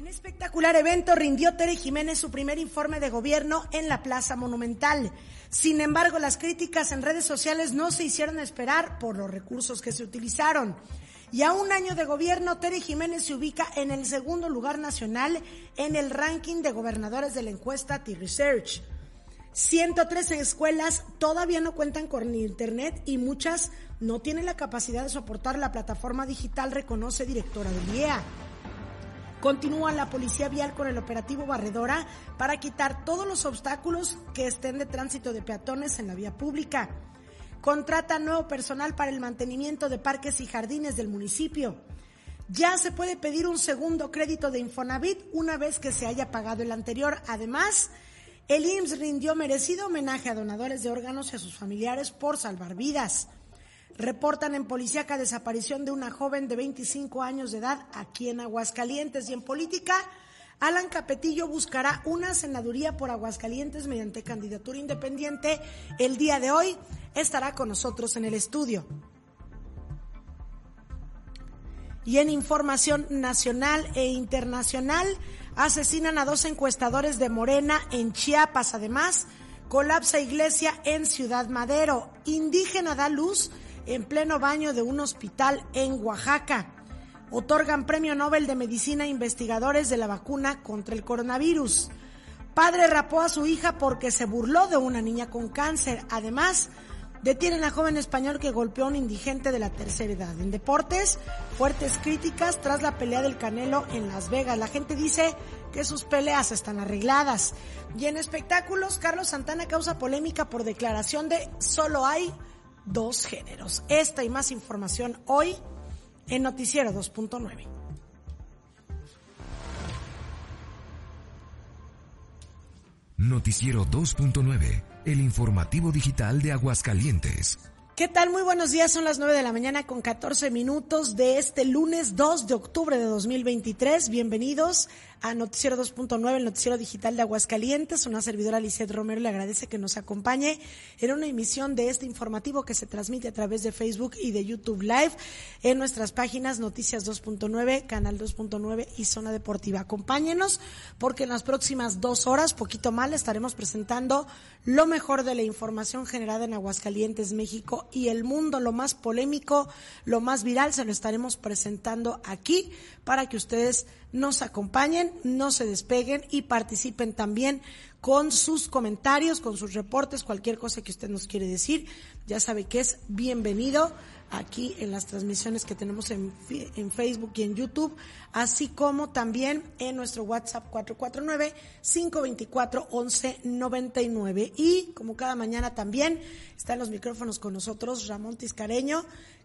En espectacular evento rindió Tere Jiménez su primer informe de gobierno en la Plaza Monumental. Sin embargo, las críticas en redes sociales no se hicieron esperar por los recursos que se utilizaron. Y a un año de gobierno, Tere Jiménez se ubica en el segundo lugar nacional en el ranking de gobernadores de la encuesta T-Research. 113 escuelas todavía no cuentan con internet y muchas no tienen la capacidad de soportar la plataforma digital, reconoce directora del IEA. Continúa la policía vial con el operativo Barredora para quitar todos los obstáculos que estén de tránsito de peatones en la vía pública. Contrata nuevo personal para el mantenimiento de parques y jardines del municipio. Ya se puede pedir un segundo crédito de Infonavit una vez que se haya pagado el anterior. Además, el IMSS rindió merecido homenaje a donadores de órganos y a sus familiares por salvar vidas. Reportan en policíaca desaparición de una joven de 25 años de edad aquí en Aguascalientes y en política. Alan Capetillo buscará una senaduría por Aguascalientes mediante candidatura independiente. El día de hoy estará con nosotros en el estudio. Y en información nacional e internacional, asesinan a dos encuestadores de Morena en Chiapas. Además, colapsa iglesia en Ciudad Madero. Indígena da luz en pleno baño de un hospital en Oaxaca. Otorgan premio Nobel de Medicina a investigadores de la vacuna contra el coronavirus. Padre rapó a su hija porque se burló de una niña con cáncer. Además, detienen a joven español que golpeó a un indigente de la tercera edad. En deportes, fuertes críticas tras la pelea del Canelo en Las Vegas. La gente dice que sus peleas están arregladas. Y en espectáculos, Carlos Santana causa polémica por declaración de solo hay dos géneros. Esta y más información hoy en Noticiero 2.9. Noticiero 2.9, el informativo digital de Aguascalientes. ¿Qué tal? Muy buenos días, son las 9 de la mañana con 14 minutos de este lunes 2 de octubre de 2023. Bienvenidos a Noticiero 2.9, el noticiero digital de Aguascalientes. Una servidora Lisette Romero le agradece que nos acompañe en una emisión de este informativo que se transmite a través de Facebook y de YouTube Live en nuestras páginas Noticias 2.9, Canal 2.9 y Zona Deportiva. Acompáñenos porque en las próximas dos horas, poquito mal, estaremos presentando lo mejor de la información generada en Aguascalientes, México y el mundo, lo más polémico, lo más viral, se lo estaremos presentando aquí para que ustedes nos acompañen, no se despeguen y participen también con sus comentarios, con sus reportes, cualquier cosa que usted nos quiere decir. Ya sabe que es bienvenido aquí en las transmisiones que tenemos en, en Facebook y en YouTube, así como también en nuestro WhatsApp 449-524-1199. Y como cada mañana también está en los micrófonos con nosotros Ramón Tiscareño,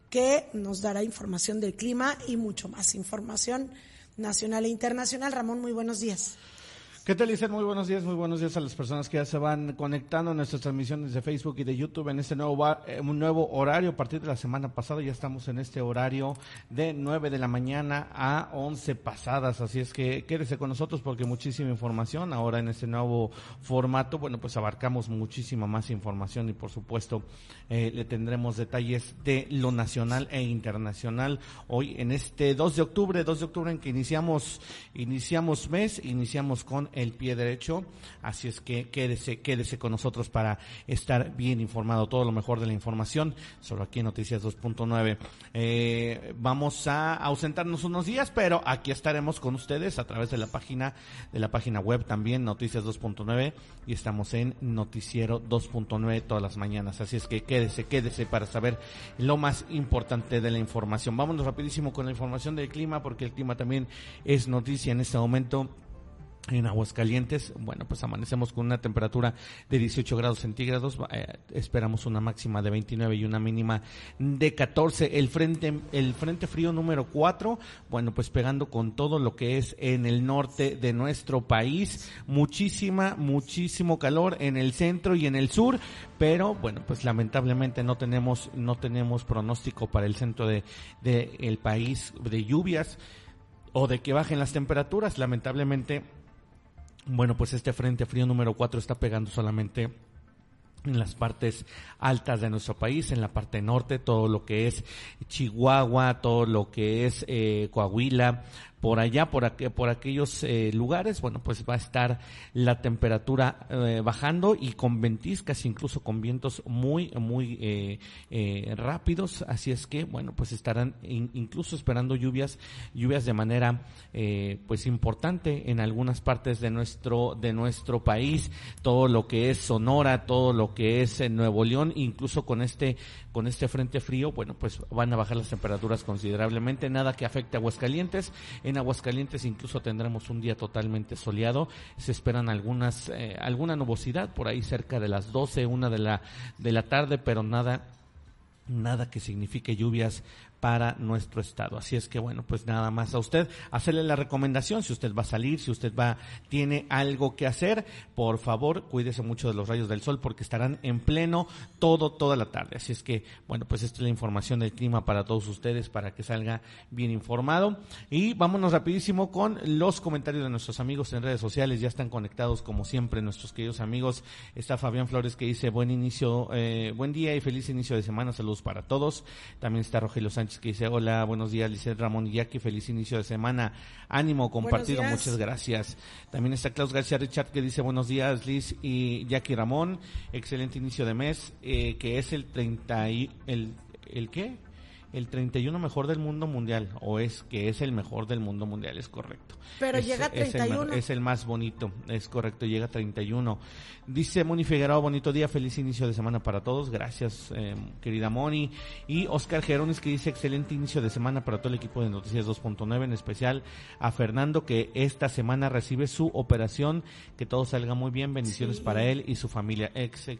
que nos dará información del clima y mucho más información nacional e internacional. Ramón, muy buenos días. ¿Qué tal, Lizeth? Muy buenos días, muy buenos días a las personas que ya se van conectando a nuestras transmisiones de Facebook y de YouTube en este nuevo, eh, un nuevo horario. A partir de la semana pasada ya estamos en este horario de 9 de la mañana a 11 pasadas. Así es que quédese con nosotros porque muchísima información. Ahora en este nuevo formato, bueno, pues abarcamos muchísima más información y por supuesto eh, le tendremos detalles de lo nacional e internacional hoy en este 2 de octubre, 2 de octubre en que iniciamos, iniciamos mes, iniciamos con el pie derecho, así es que quédese, quédese con nosotros para estar bien informado, todo lo mejor de la información, solo aquí en Noticias 2.9. Eh, vamos a ausentarnos unos días, pero aquí estaremos con ustedes a través de la página, de la página web también, Noticias 2.9, y estamos en Noticiero 2.9 todas las mañanas, así es que quédese, quédese para saber lo más importante de la información. Vámonos rapidísimo con la información del clima, porque el clima también es noticia en este momento en Aguascalientes, bueno, pues amanecemos con una temperatura de 18 grados centígrados, eh, esperamos una máxima de 29 y una mínima de 14. El frente, el frente frío número 4, bueno, pues pegando con todo lo que es en el norte de nuestro país, muchísima, muchísimo calor en el centro y en el sur, pero bueno, pues lamentablemente no tenemos, no tenemos pronóstico para el centro de, de el país de lluvias o de que bajen las temperaturas, lamentablemente bueno, pues este frente frío número 4 está pegando solamente en las partes altas de nuestro país, en la parte norte, todo lo que es Chihuahua, todo lo que es eh, Coahuila, por allá, por, por aquellos eh, lugares, bueno, pues va a estar la temperatura eh, bajando y con ventiscas, incluso con vientos muy, muy eh, rápidos. Así es que, bueno, pues estarán incluso esperando lluvias, lluvias de manera, pues importante en algunas partes de nuestro, de nuestro país. Todo lo que es Sonora, todo lo que es Nuevo León, incluso con este, con este frente frío, bueno, pues van a bajar las temperaturas considerablemente. Nada que afecte a Aguascalientes. En Aguascalientes incluso tendremos un día totalmente soleado. Se esperan algunas, eh, alguna nubosidad por ahí cerca de las 12, una de la, de la tarde, pero nada nada que signifique lluvias para nuestro estado. Así es que bueno, pues nada más a usted hacerle la recomendación si usted va a salir, si usted va tiene algo que hacer, por favor, cuídese mucho de los rayos del sol porque estarán en pleno todo toda la tarde. Así es que bueno, pues esta es la información del clima para todos ustedes para que salga bien informado y vámonos rapidísimo con los comentarios de nuestros amigos en redes sociales. Ya están conectados como siempre nuestros queridos amigos. Está Fabián Flores que dice buen inicio, eh, buen día y feliz inicio de semana. Saludos para todos. También está Rogelio Sánchez que dice, hola, buenos días, Lizeth Ramón y Jackie, feliz inicio de semana, ánimo compartido, muchas gracias. También está Klaus García Richard que dice, buenos días, Liz y Jackie Ramón, excelente inicio de mes, eh, que es el 30 y, el, ¿el qué? El 31 mejor del mundo mundial, o es que es el mejor del mundo mundial, es correcto. Pero llega a 31. Es el, más bonito, es correcto, llega a 31. Dice Moni Figueroa, bonito día, feliz inicio de semana para todos, gracias eh, querida Moni. Y Oscar Gerones que dice excelente inicio de semana para todo el equipo de Noticias 2.9, en especial a Fernando que esta semana recibe su operación, que todo salga muy bien, bendiciones para él y su familia.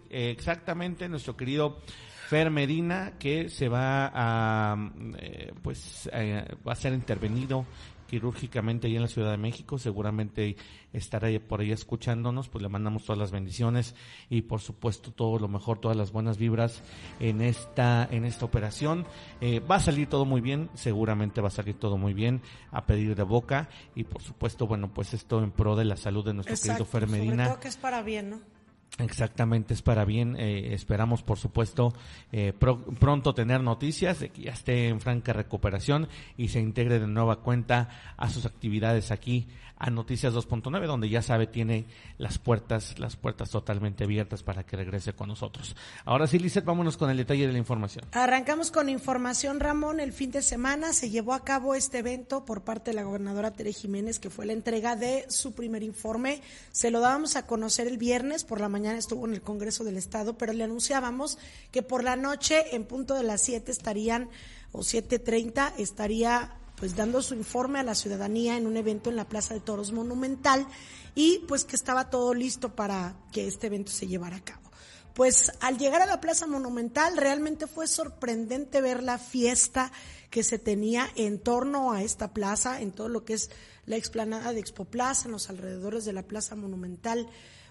exactamente, nuestro querido Fer Medina, que se va a, eh, pues, eh, va a ser intervenido quirúrgicamente ahí en la Ciudad de México, seguramente estará por ahí escuchándonos, pues le mandamos todas las bendiciones y por supuesto todo lo mejor, todas las buenas vibras en esta, en esta operación. Eh, va a salir todo muy bien, seguramente va a salir todo muy bien a pedir de boca y por supuesto, bueno, pues esto en pro de la salud de nuestro querido Fer Medina. Sobre que es para bien, ¿no? Exactamente, es para bien. Eh, esperamos, por supuesto, eh, pronto tener noticias de que ya esté en franca recuperación y se integre de nueva cuenta a sus actividades aquí a Noticias 2.9, donde ya sabe tiene las puertas, las puertas totalmente abiertas para que regrese con nosotros. Ahora sí, Lizeth, vámonos con el detalle de la información. Arrancamos con información, Ramón. El fin de semana se llevó a cabo este evento por parte de la gobernadora Tere Jiménez, que fue la entrega de su primer informe. Se lo dábamos a conocer el viernes, por la mañana estuvo en el Congreso del Estado, pero le anunciábamos que por la noche, en punto de las 7, estarían, o 7.30, estaría pues dando su informe a la ciudadanía en un evento en la Plaza de Toros Monumental y pues que estaba todo listo para que este evento se llevara a cabo. Pues al llegar a la Plaza Monumental realmente fue sorprendente ver la fiesta que se tenía en torno a esta plaza, en todo lo que es la explanada de Expo Plaza, en los alrededores de la Plaza Monumental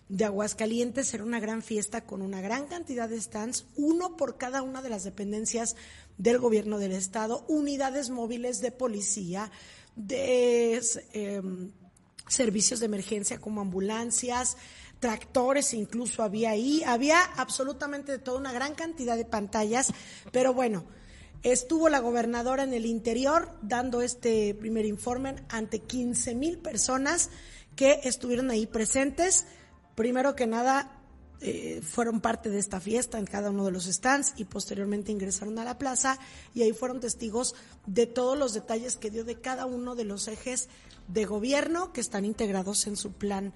de Aguascalientes. Era una gran fiesta con una gran cantidad de stands, uno por cada una de las dependencias del gobierno del estado, unidades móviles de policía, de em, servicios de emergencia como ambulancias, tractores incluso había ahí, había absolutamente de toda una gran cantidad de pantallas, pero bueno, estuvo la gobernadora en el interior dando este primer informe ante 15 mil personas que estuvieron ahí presentes. Primero que nada, eh, fueron parte de esta fiesta en cada uno de los stands y posteriormente ingresaron a la plaza y ahí fueron testigos de todos los detalles que dio de cada uno de los ejes de gobierno que están integrados en su plan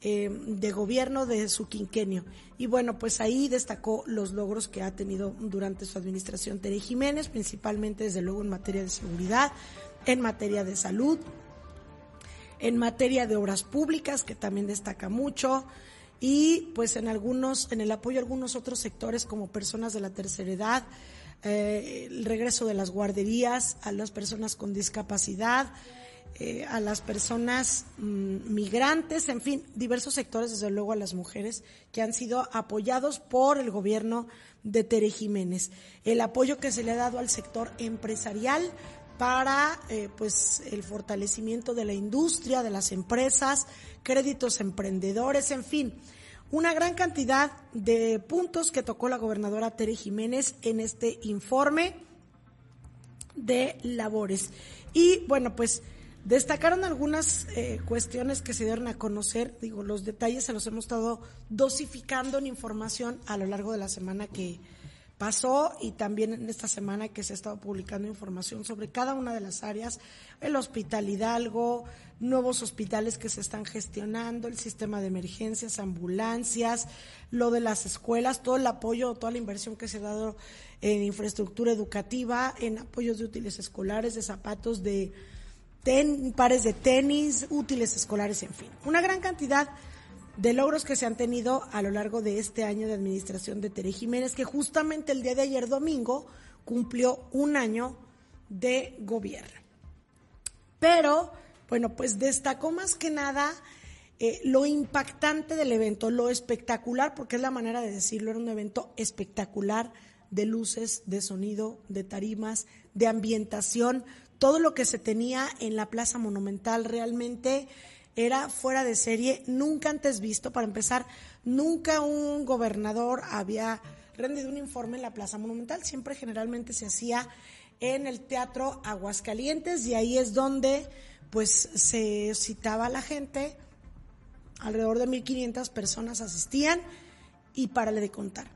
eh, de gobierno de su quinquenio. Y bueno, pues ahí destacó los logros que ha tenido durante su administración Tere Jiménez, principalmente desde luego en materia de seguridad, en materia de salud, en materia de obras públicas, que también destaca mucho, y pues en algunos, en el apoyo a algunos otros sectores como personas de la tercera edad, eh, el regreso de las guarderías a las personas con discapacidad, eh, a las personas mm, migrantes, en fin, diversos sectores, desde luego a las mujeres, que han sido apoyados por el gobierno de Tere Jiménez. El apoyo que se le ha dado al sector empresarial para eh, pues el fortalecimiento de la industria, de las empresas, créditos emprendedores, en fin, una gran cantidad de puntos que tocó la gobernadora Tere Jiménez en este informe de labores. Y bueno, pues Destacaron algunas eh, cuestiones que se dieron a conocer, digo, los detalles se los hemos estado dosificando en información a lo largo de la semana que pasó y también en esta semana que se ha estado publicando información sobre cada una de las áreas, el Hospital Hidalgo, nuevos hospitales que se están gestionando, el sistema de emergencias, ambulancias, lo de las escuelas, todo el apoyo, toda la inversión que se ha dado en infraestructura educativa, en apoyos de útiles escolares, de zapatos, de pares de tenis, útiles escolares, en fin. Una gran cantidad logros que se han tenido a lo largo de este año de administración de Tere Jiménez, que justamente el día de ayer domingo cumplió un año de gobierno. Pero, bueno, pues destacó más que nada eh, lo impactante del evento, lo espectacular, porque es la manera de decirlo, era un evento espectacular de luces, de sonido, de tarimas, de ambientación, todo lo que se tenía en la Plaza Monumental realmente era fuera de serie, nunca antes visto. Para empezar, nunca un gobernador había rendido un informe en la Plaza Monumental, siempre generalmente se hacía en el Teatro Aguascalientes y ahí es donde pues se citaba a la gente, alrededor de 1.500 personas asistían y para le de contar.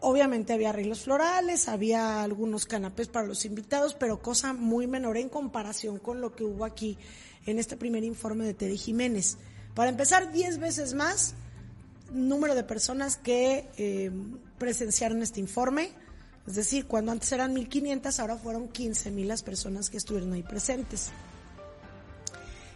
Obviamente había arreglos florales, había algunos canapés para los invitados, pero cosa muy menor en comparación con lo que hubo aquí en este primer informe de Teddy Jiménez. Para empezar, 10 veces más número de personas que eh, presenciaron este informe. Es decir, cuando antes eran 1.500, ahora fueron 15.000 las personas que estuvieron ahí presentes.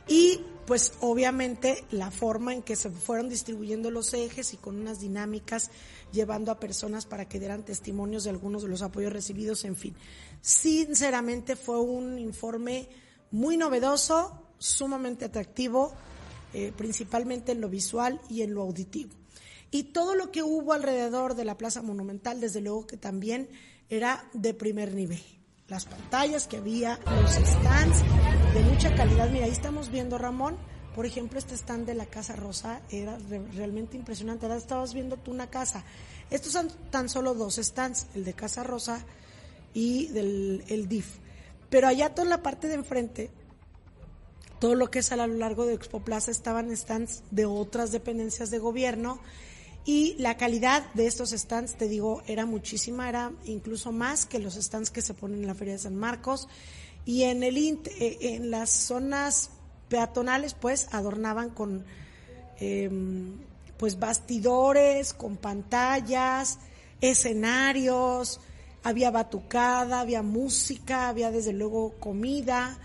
Y pues obviamente la forma en que se fueron distribuyendo los ejes y con unas dinámicas llevando a personas para que dieran testimonios de algunos de los apoyos recibidos, en fin. Sinceramente fue un informe muy novedoso, sumamente atractivo, eh, principalmente en lo visual y en lo auditivo. Y todo lo que hubo alrededor de la Plaza Monumental, desde luego que también era de primer nivel las pantallas que había, los stands de mucha calidad. Mira, ahí estamos viendo, Ramón, por ejemplo, este stand de la Casa Rosa era realmente impresionante. Ahora estabas viendo tú una casa. Estos son tan solo dos stands, el de Casa Rosa y del el DIF. Pero allá toda la parte de enfrente, todo lo que es a lo largo de Expo Plaza estaban stands de otras dependencias de gobierno y la calidad de estos stands, te digo, era muchísima, era incluso más que los stands que se ponen en la Feria de San Marcos. Y en, el, eh, en las zonas peatonales, pues, adornaban con, em, pues, bastidores, con pantallas, escenarios, había batucada, había música, había desde luego comida,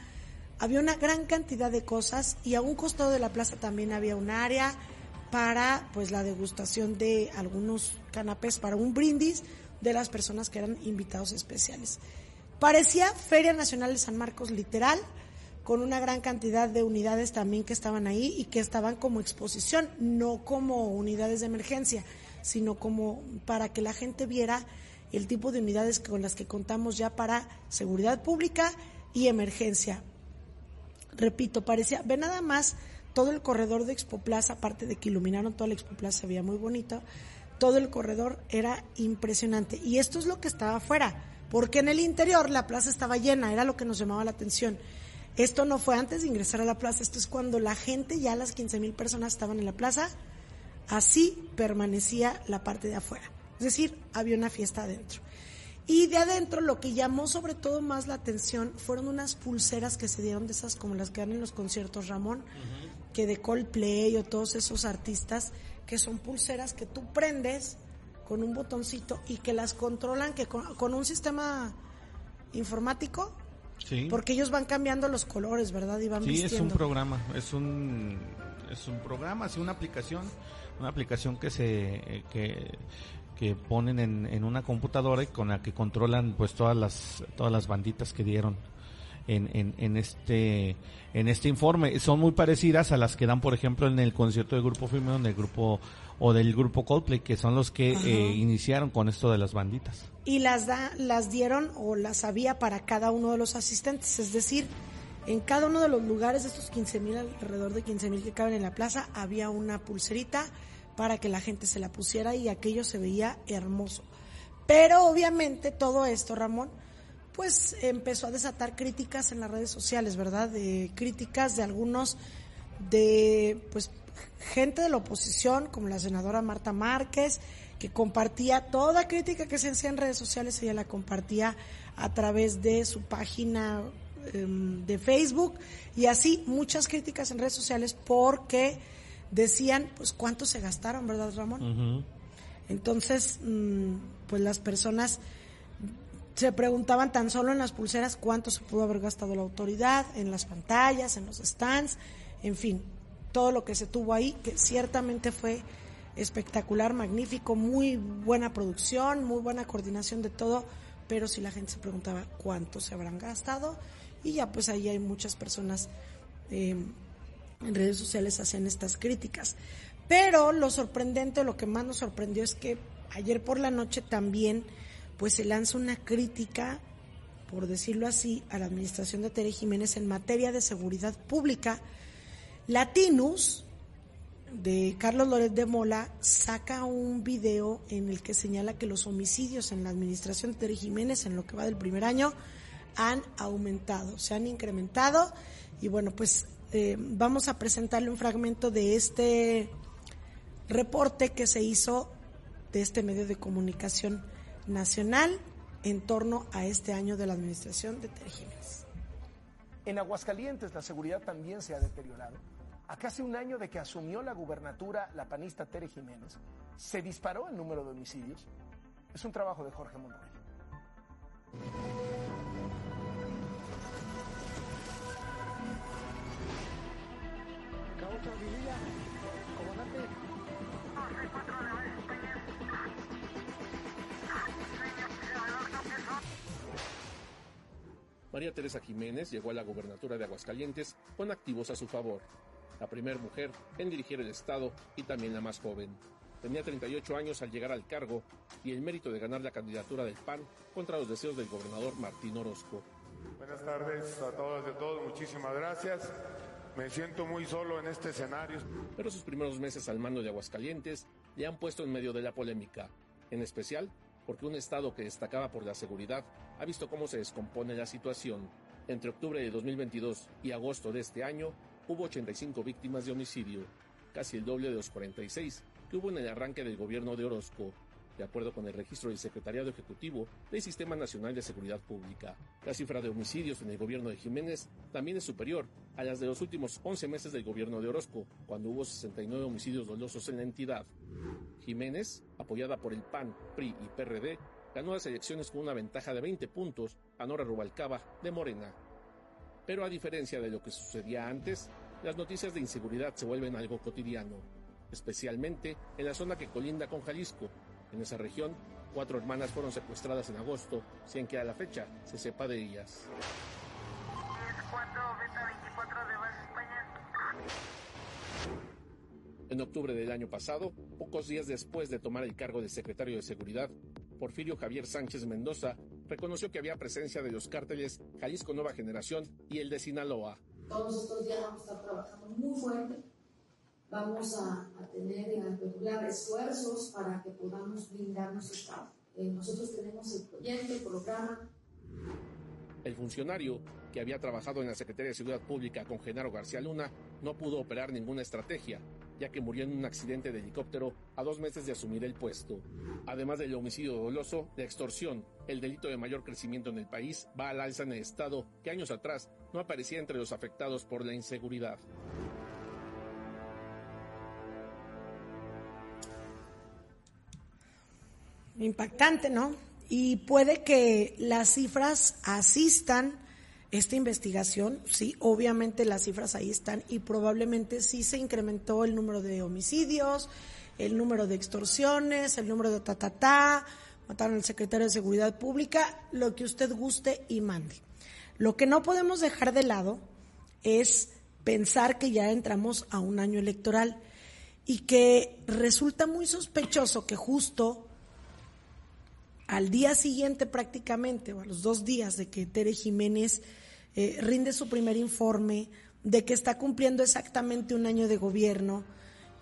había una gran cantidad de cosas y a un costado de la plaza también había un área para pues la degustación de algunos canapés para un brindis de las personas que eran invitados especiales. Parecía Feria Nacional de San Marcos literal, con una gran cantidad de unidades también que estaban ahí y que estaban como exposición, no como unidades de emergencia, sino como para que la gente viera el tipo de unidades con las que contamos ya para seguridad pública y emergencia. Repito, parecía, ve nada más todo el corredor de Expo Plaza, aparte de que iluminaron toda la Expo Plaza, se veía muy bonito, todo el corredor era impresionante. Y esto es lo que estaba afuera, porque en el interior la plaza estaba llena, era lo que nos llamaba la atención. Esto no fue antes de ingresar a la plaza, esto es cuando la gente, ya las 15 mil personas estaban en la plaza, así permanecía la parte de afuera. Es decir, había una fiesta adentro. Y de adentro lo que llamó sobre todo más la atención fueron unas pulseras que se dieron de esas como las que dan en los conciertos Ramón, que de Coldplay o todos esos artistas, que son pulseras que tú prendes con un botoncito y que las controlan que con, un sistema informático. Sí. Porque ellos van cambiando los colores, ¿verdad? Y van sí, es un programa, es un es un programa, es una aplicación, una aplicación que se que que ponen en, en una computadora y con la que controlan pues todas las todas las banditas que dieron en, en, en este en este informe. Son muy parecidas a las que dan por ejemplo en el concierto del grupo Firme del grupo o del grupo Coldplay que son los que eh, iniciaron con esto de las banditas. Y las da las dieron o las había para cada uno de los asistentes. Es decir en cada uno de los lugares de estos 15 mil alrededor de 15 mil que caben en la plaza había una pulserita para que la gente se la pusiera y aquello se veía hermoso. Pero obviamente todo esto, Ramón, pues empezó a desatar críticas en las redes sociales, ¿verdad? De críticas de algunos de pues gente de la oposición, como la senadora Marta Márquez, que compartía toda crítica que se hacía en redes sociales, ella la compartía a través de su página em, de Facebook y así muchas críticas en redes sociales porque decían, pues, cuánto se gastaron, ¿verdad, Ramón? Entonces, mm, pues las personas se preguntaban tan solo en las pulseras cuánto se pudo haber gastado la autoridad, en las pantallas, en los stands, en fin, todo lo que se tuvo ahí, que ciertamente fue espectacular, magnífico, muy buena producción, muy buena coordinación de todo, pero si la gente se preguntaba cuánto se habrán gastado, y ya pues ahí hay muchas personas eh, en redes sociales hacían estas críticas. Pero lo sorprendente, lo que más nos sorprendió es que ayer por la noche también pues se lanza una crítica, por decirlo así, a la administración de Tere Jiménez en materia de seguridad pública. Latinus, de Carlos Loret de Mola, saca un video en el que señala que los homicidios en la administración de Tere Jiménez en lo que va del primer año han aumentado, se han incrementado y bueno, pues eh, vamos a presentarle un fragmento de este reporte que se hizo de este medio de comunicación nacional en torno a este año de la administración de Tere Jiménez. En Aguascalientes la seguridad también se ha deteriorado. A casi un año de que asumió la gubernatura la panista Tere Jiménez, se disparó el número de homicidios. Es un trabajo de Jorge Monroy. María Teresa Jiménez llegó a la gubernatura de Aguascalientes con activos a su favor. La primera mujer en dirigir el Estado y también la más joven. Tenía 38 años al llegar al cargo y el mérito de ganar la candidatura del PAN contra los deseos del gobernador Martín Orozco. Buenas tardes a todas y a todos, muchísimas gracias. Me siento muy solo en este escenario. Pero sus primeros meses al mando de Aguascalientes le han puesto en medio de la polémica, en especial porque un Estado que destacaba por la seguridad ha visto cómo se descompone la situación. Entre octubre de 2022 y agosto de este año hubo 85 víctimas de homicidio, casi el doble de los 46 que hubo en el arranque del gobierno de Orozco, de acuerdo con el registro del Secretariado Ejecutivo del Sistema Nacional de Seguridad Pública. La cifra de homicidios en el gobierno de Jiménez también es superior a las de los últimos 11 meses del gobierno de Orozco, cuando hubo 69 homicidios dolosos en la entidad. Jiménez, apoyada por el PAN, PRI y PRD, ganó las elecciones con una ventaja de 20 puntos a Nora Rubalcaba de Morena. Pero a diferencia de lo que sucedía antes, las noticias de inseguridad se vuelven algo cotidiano, especialmente en la zona que colinda con Jalisco, en esa región, cuatro hermanas fueron secuestradas en agosto, sin que a la fecha se sepa de ellas. En octubre del año pasado, pocos días después de tomar el cargo de secretario de Seguridad, Porfirio Javier Sánchez Mendoza reconoció que había presencia de los cárteles Jalisco Nueva Generación y el de Sinaloa. Todos estos días vamos a estar trabajando muy fuerte vamos a, tener y a regular esfuerzos para que podamos brindarnos Estado. Eh, nosotros tenemos el proyecto, el programa. El funcionario, que había trabajado en la Secretaría de Seguridad Pública con Genaro García Luna, no pudo operar ninguna estrategia, ya que murió en un accidente de helicóptero a dos meses de asumir el puesto. Además del homicidio doloso, la extorsión, el delito de mayor crecimiento en el país, va al alza en el Estado, que años atrás no aparecía entre los afectados por la inseguridad. Impactante, ¿no? Y puede que las cifras asistan esta investigación, sí, obviamente las cifras ahí están y probablemente sí se incrementó el número de homicidios, el número de extorsiones, el número de ta, mataron al secretario de Seguridad Pública, lo que usted guste y mande. Lo que no podemos dejar de lado es pensar que ya entramos a un año electoral y que resulta muy sospechoso que justo al día siguiente prácticamente, o a los dos días de que Tere Jiménez eh, rinde su primer informe, de que está cumpliendo exactamente un año de gobierno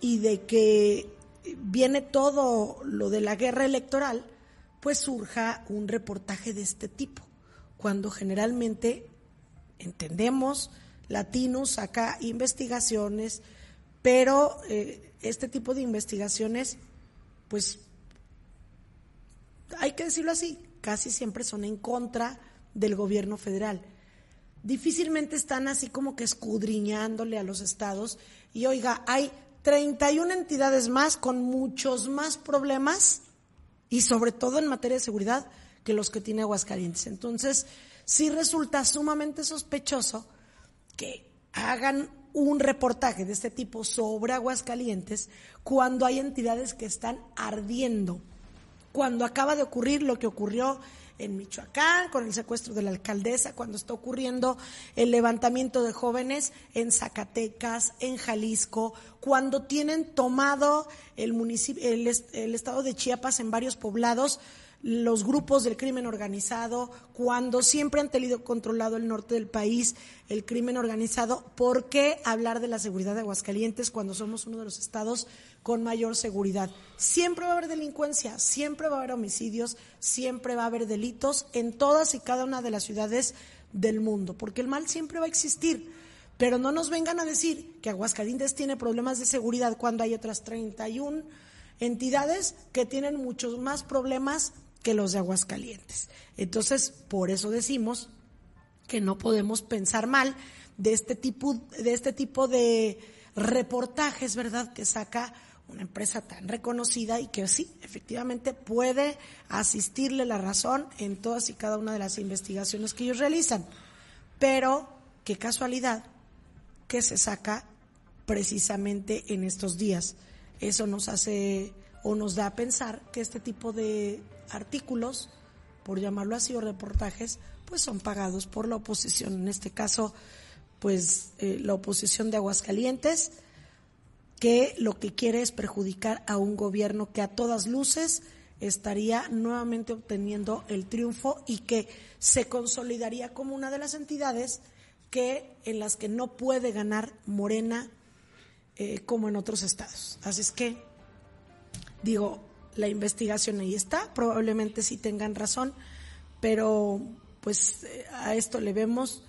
y de que viene todo lo de la guerra electoral, pues surja un reportaje de este tipo. cuando generalmente entendemos, latinos saca investigaciones, pero eh, este tipo de investigaciones, pues, hay que decirlo así, casi siempre son en contra del gobierno federal. Difícilmente están así como que escudriñándole a los estados y oiga, hay 31 entidades más con muchos más problemas y sobre todo en materia de seguridad que los que tiene Aguascalientes. Entonces, sí resulta sumamente sospechoso que hagan un reportaje de este tipo sobre Aguascalientes cuando hay entidades que están ardiendo, cuando acaba de ocurrir lo que ocurrió en Michoacán con el secuestro de la alcaldesa, cuando está ocurriendo el levantamiento de jóvenes en Zacatecas, en Jalisco, cuando tienen tomado el, municipio, el, el estado de Chiapas en varios poblados los grupos del crimen organizado, cuando siempre han tenido controlado el norte del país, el crimen organizado, ¿por qué hablar de la seguridad de Aguascalientes cuando somos uno de los estados con mayor seguridad? Siempre va a haber delincuencia, siempre va a haber homicidios, siempre va a haber delitos en todas y cada una de las ciudades del mundo, porque el mal siempre va a existir. Pero no nos vengan a decir que Aguascalientes tiene problemas de seguridad cuando hay otras 31 entidades que tienen muchos más problemas que los de Aguascalientes. Entonces, por eso decimos que no podemos pensar mal de este tipo de este tipo de reportajes, ¿verdad? Que saca una empresa tan reconocida y que sí, efectivamente puede asistirle la razón en todas y cada una de las investigaciones que ellos realizan. Pero qué casualidad que se saca precisamente en estos días. Eso nos hace o nos da a pensar que este tipo de artículos, por llamarlo así, o reportajes, pues son pagados por la oposición. En este caso, pues eh, la oposición de Aguascalientes, que lo que quiere es perjudicar a un gobierno que a todas luces estaría nuevamente obteniendo el triunfo y que se consolidaría como una de las entidades que en las que no puede ganar Morena eh, como en otros estados. Así es que digo, la investigación ahí está, probablemente sí tengan razón, pero pues eh, a esto le vemos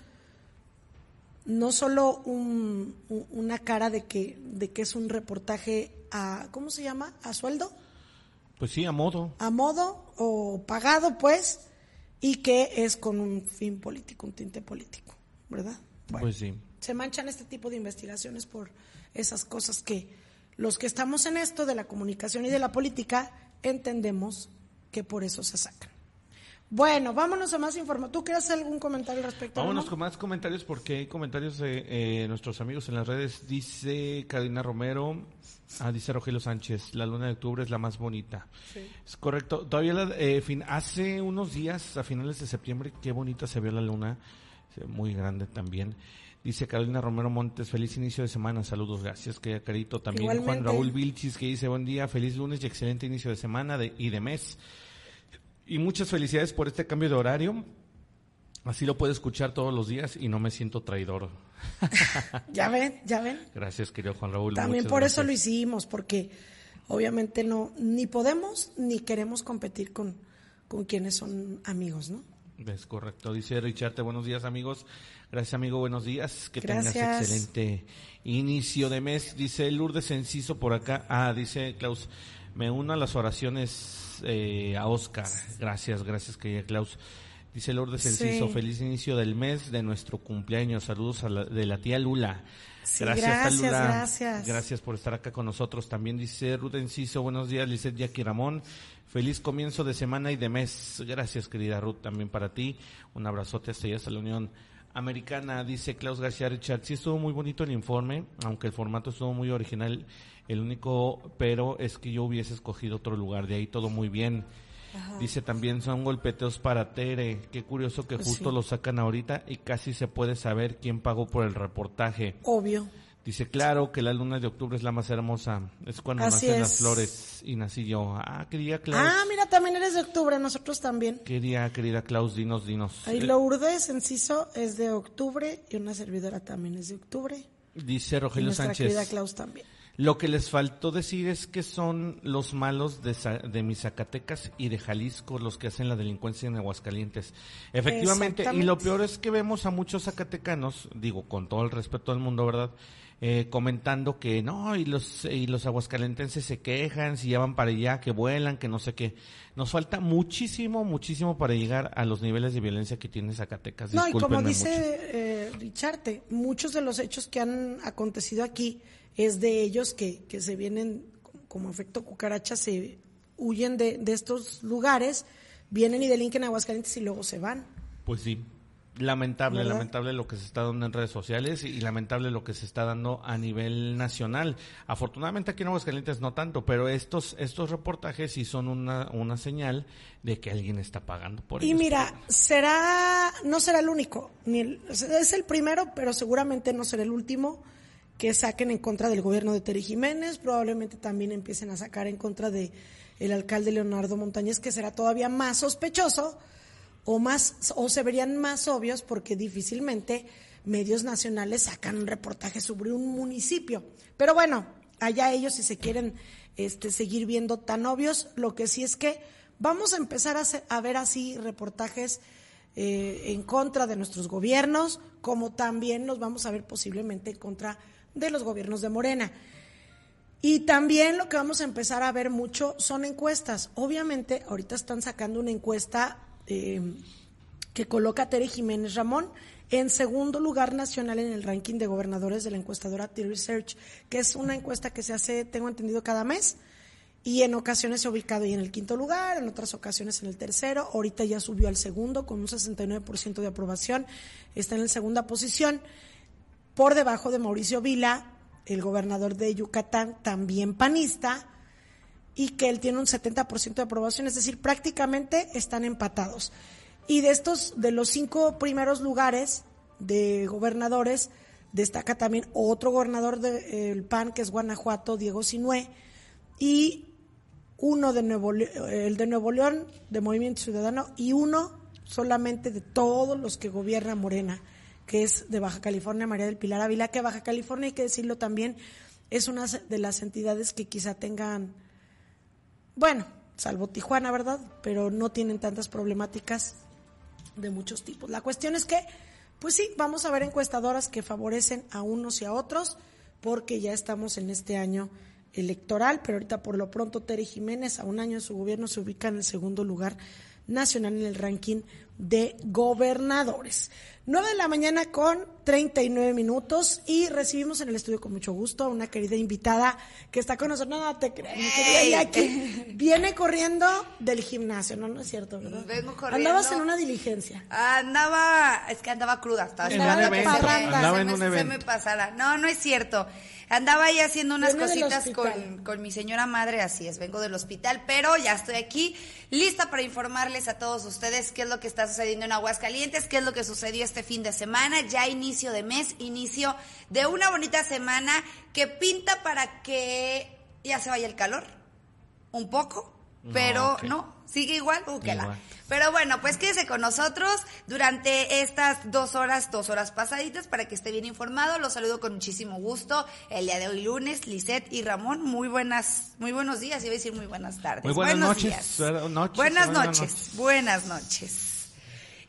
no solo una cara de que, de que es un reportaje a, ¿cómo se llama? ¿A sueldo? Pues sí, a modo. A modo o pagado, pues, y que es con un fin político, un tinte político, ¿verdad? pues sí. Se manchan este tipo de investigaciones por esas cosas que los que estamos en esto de la comunicación y de la política entendemos que por eso se sacan. Bueno, vámonos a más información. ¿Tú quieres hacer algún comentario al respecto? Vámonos con más comentarios porque hay comentarios de eh, nuestros amigos en las redes. Dice Carolina Romero, ah, dice Rogelio Sánchez, la luna de octubre es la más bonita. Sí. Es correcto. Todavía eh, fin, hace unos días, a finales de septiembre, qué bonita se vio la luna, muy grande también. Dice Carolina Romero Montes, feliz inicio de semana, saludos, gracias, que Carito. También Juan Raúl Vilchis que dice, buen día, feliz lunes y excelente inicio de semana y de mes. Y muchas felicidades por este cambio de horario. Así lo puedo escuchar todos los días y no me siento traidor. ya ven, ya ven. Gracias, querido Juan Raúl. También por eso lo hicimos, porque obviamente no, ni podemos ni queremos competir con, con quienes son amigos, ¿no? Es correcto. Dice Richard, buenos días amigos. Gracias, amigo. Buenos días. Que tengas excelente inicio de mes. Dice Lourdes Enciso por acá. Ah, dice Klaus, me uno a las oraciones eh, a Oscar. Gracias, gracias, querida Klaus. Dice Lourdes Enciso, feliz inicio del mes de nuestro cumpleaños. Saludos a la, de la tía Lula. gracias, gracias, Lula. gracias. Gracias por estar acá con nosotros. También dice Ruth Enciso, buenos días, Lizeth Jackie Ramón. Feliz comienzo de semana y de mes. Gracias, querida Ruth, también para ti. Un abrazote hasta allá, hasta la Unión Americana, dice Klaus García Richard. Sí estuvo muy bonito el informe, aunque el formato estuvo muy original. El único pero es que yo hubiese escogido otro lugar. De ahí todo muy bien. Dice también son golpeteos para Tere. Qué curioso que pues justo lo sacan ahorita y casi se puede saber quién pagó por el reportaje. Obvio. Dice, claro que la luna de octubre es la más hermosa. Es cuando nacen las flores. Y nací yo. Ah, querida Klaus. Ah, mira, también eres de octubre, nosotros también. Querida, querida Klaus, dinos, dinos. Ahí Lourdes Enciso es de octubre y una servidora también es de octubre. Dice Rogelio Sánchez. querida Klaus también. Lo que les faltó decir es que son los malos de, de mis Zacatecas y de Jalisco los que hacen la delincuencia en Aguascalientes. Efectivamente, y lo peor es que vemos a muchos zacatecanos, digo con todo el respeto del mundo, ¿verdad? Eh, comentando que no, y los, y los aguascalentenses se quejan, si ya van para allá, que vuelan, que no sé qué. Nos falta muchísimo, muchísimo para llegar a los niveles de violencia que tiene Zacatecas. No, y como dice eh, Richarte, muchos de los hechos que han acontecido aquí es de ellos que, que se vienen como efecto cucaracha, se huyen de, de estos lugares, vienen y delinquen a Aguascalientes y luego se van. Pues sí, lamentable, ¿Verdad? lamentable lo que se está dando en redes sociales y, y lamentable lo que se está dando a nivel nacional. Afortunadamente aquí en Aguascalientes no tanto, pero estos estos reportajes sí son una, una señal de que alguien está pagando por Y ellos. mira, será, no será el único, ni el- es el primero, pero seguramente no será el último que saquen en contra del gobierno de Terry Jiménez, probablemente también empiecen a sacar en contra de el alcalde Leonardo Montañez, que será todavía más sospechoso o más o se verían más obvios porque difícilmente medios nacionales sacan un reportaje sobre un municipio. Pero bueno, allá ellos si se quieren este seguir viendo tan obvios, lo que sí es que vamos a empezar a, a ver así reportajes eh, en contra de nuestros gobiernos, como también los vamos a ver posiblemente en contra de los gobiernos de Morena. Y también lo que vamos a empezar a ver mucho son encuestas. Obviamente, ahorita están sacando una encuesta eh, que coloca a Tere Jiménez Ramón en segundo lugar nacional en el ranking de gobernadores de la encuestadora T-Research, que es una encuesta que se hace, tengo entendido, cada mes. Y en ocasiones se ha ubicado ahí en el quinto lugar, en otras ocasiones en el tercero. Ahorita ya subió al segundo con un 69% de aprobación. Está en la segunda posición por debajo de Mauricio Vila, el gobernador de Yucatán, también panista, y que él tiene un 70% de aprobación, es decir, prácticamente están empatados. Y de estos, de los cinco primeros lugares de gobernadores, destaca también otro gobernador del PAN, que es Guanajuato, Diego Sinué, y uno de Nuevo el de Nuevo León, de Movimiento Ciudadano, y uno solamente de todos los que gobierna Morena, que es de Baja California, María del Pilar Ávila, que Baja California, hay que decirlo también, es una de las entidades que quizá tengan, bueno, salvo Tijuana, ¿verdad? Pero no tienen tantas problemáticas de muchos tipos. La cuestión es que, pues sí, vamos a ver encuestadoras que favorecen a unos y a otros, porque ya estamos en este año electoral, pero ahorita por lo pronto Tere Jiménez, a un año de su gobierno, se ubica en el segundo lugar nacional en el ranking de gobernadores. 9 de la mañana con 39 minutos y recibimos en el estudio con mucho gusto a una querida invitada que está con nosotros. No, te creas, mi querida Jackie. Viene corriendo del gimnasio, no, no es cierto, ¿verdad? Vengo corriendo. Andabas en una diligencia. Andaba, es que andaba cruda. Estaba En un esperando que evento, se me- andaba se en se me pasara. No, no es cierto. Andaba ahí haciendo unas cositas con, con mi señora madre, así es, vengo del hospital, pero ya estoy aquí, lista para informarles a todos ustedes qué es lo que está sucediendo en Aguascalientes, qué es lo que sucedió este fin de semana, ya inicio de mes, inicio de una bonita semana que pinta para que ya se vaya el calor, un poco, No, pero no, sigue igual, que la. Igual. Pero bueno, pues quédese con nosotros durante estas dos horas, dos horas pasaditas para que esté bien informado. Los saludo con muchísimo gusto. El día de hoy lunes, Lisette y Ramón, muy buenas, muy buenos días, iba a decir muy buenas tardes. Muy buenas Buenos noches, días. Noches, buenas buenas noches, noches. buenas noches.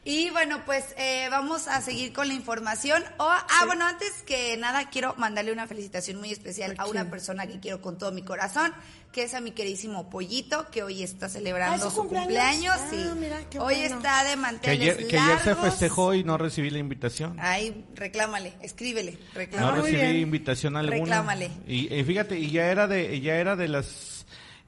Y bueno, pues eh, vamos a seguir con la información. Oh, ah, bueno, antes que nada quiero mandarle una felicitación muy especial ¿A una persona que quiero con todo mi corazón, que es a mi queridísimo Pollito, que hoy está celebrando Ah, ¿es su cumpleaños. cumpleaños? Ah, sí. mira, qué hoy bueno. está de Que manteles ayer, que ayer se festejó y no recibí la invitación. Ay, reclámale, escríbele, No reclámale. Ah, muy recibí invitación alguna. Reclámale. Y, y fíjate, y ya era de, ya era de las,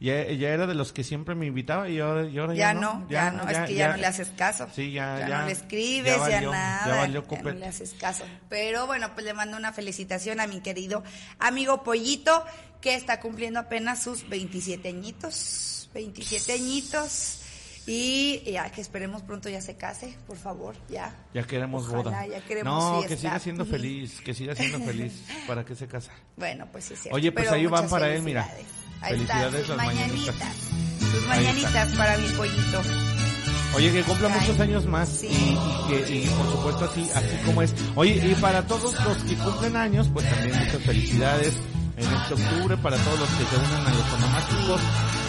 ya, ya era de los que siempre me invitaba y ahora, y ahora Ya ya, no, ya, no, es que ya, no le haces caso. Sí, ya, ya, ya. no le escribes, ya, valió, nada. Ya valió no copete. le haces caso. Pero bueno, pues le mando una felicitación a mi querido amigo Pollito, que está cumpliendo apenas sus 27 añitos. 27 añitos. Y ya que esperemos pronto ya se case, por favor, ya. Ya queremos Ojalá, boda. ya queremos no, fiesta. que siga siendo feliz, que siga siendo feliz. ¿Para qué se casa? Bueno, pues sí es cierto. Oye, pues pero ahí van para él, mira. Felicidades. Ahí Felicidades están sus las mañanitas. mañanitas. Sus mañanitas para mi pollito. Oye, que cumpla Ay, muchos años más sí. y, y que y por supuesto así así como es. Oye, y para todos los que cumplen años, pues también muchas felicidades. en este octubre para todos los que se unan a los onomáticos.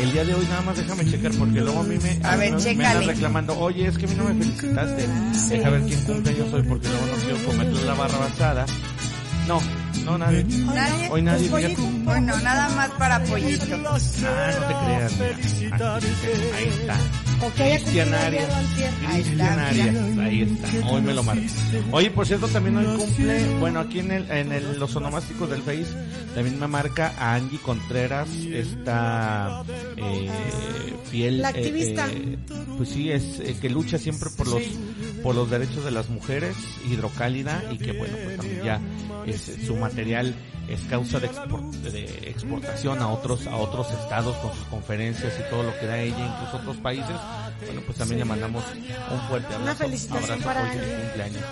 El día de hoy nada más déjame checar porque luego a mí me, A ver, me, me andan reclamando, oye, es que a mí no me felicitaste. Deja ver quién cumple yo soy porque luego no quiero cometer la barra basada. No, no, nadie. ¿Nadie? Hoy nadie, Pues, pollito. Bueno, nada más para pollito. Ah, no te creas. mira. Ahí está. O que haya cumplido Cristian ayer Arias. o antier. Cristian Arias, ahí está. Hoy me lo marco. Oye, por cierto, también hoy cumple, bueno, aquí en el, en el, los onomásticos del Face, también me marca a Angie Contreras, esta eh, fiel. La eh, activista. eh, pues sí, es eh, que lucha siempre por los por los derechos de las mujeres, hidrocálida, y que bueno, pues también ya es, su material es causa de, export- de exportación a otros a otros estados con sus conferencias y todo lo que da ella, incluso otros países. Bueno, pues también le mandamos un fuerte abrazo. felicitación abrazo para hoy de Angie. cumpleaños,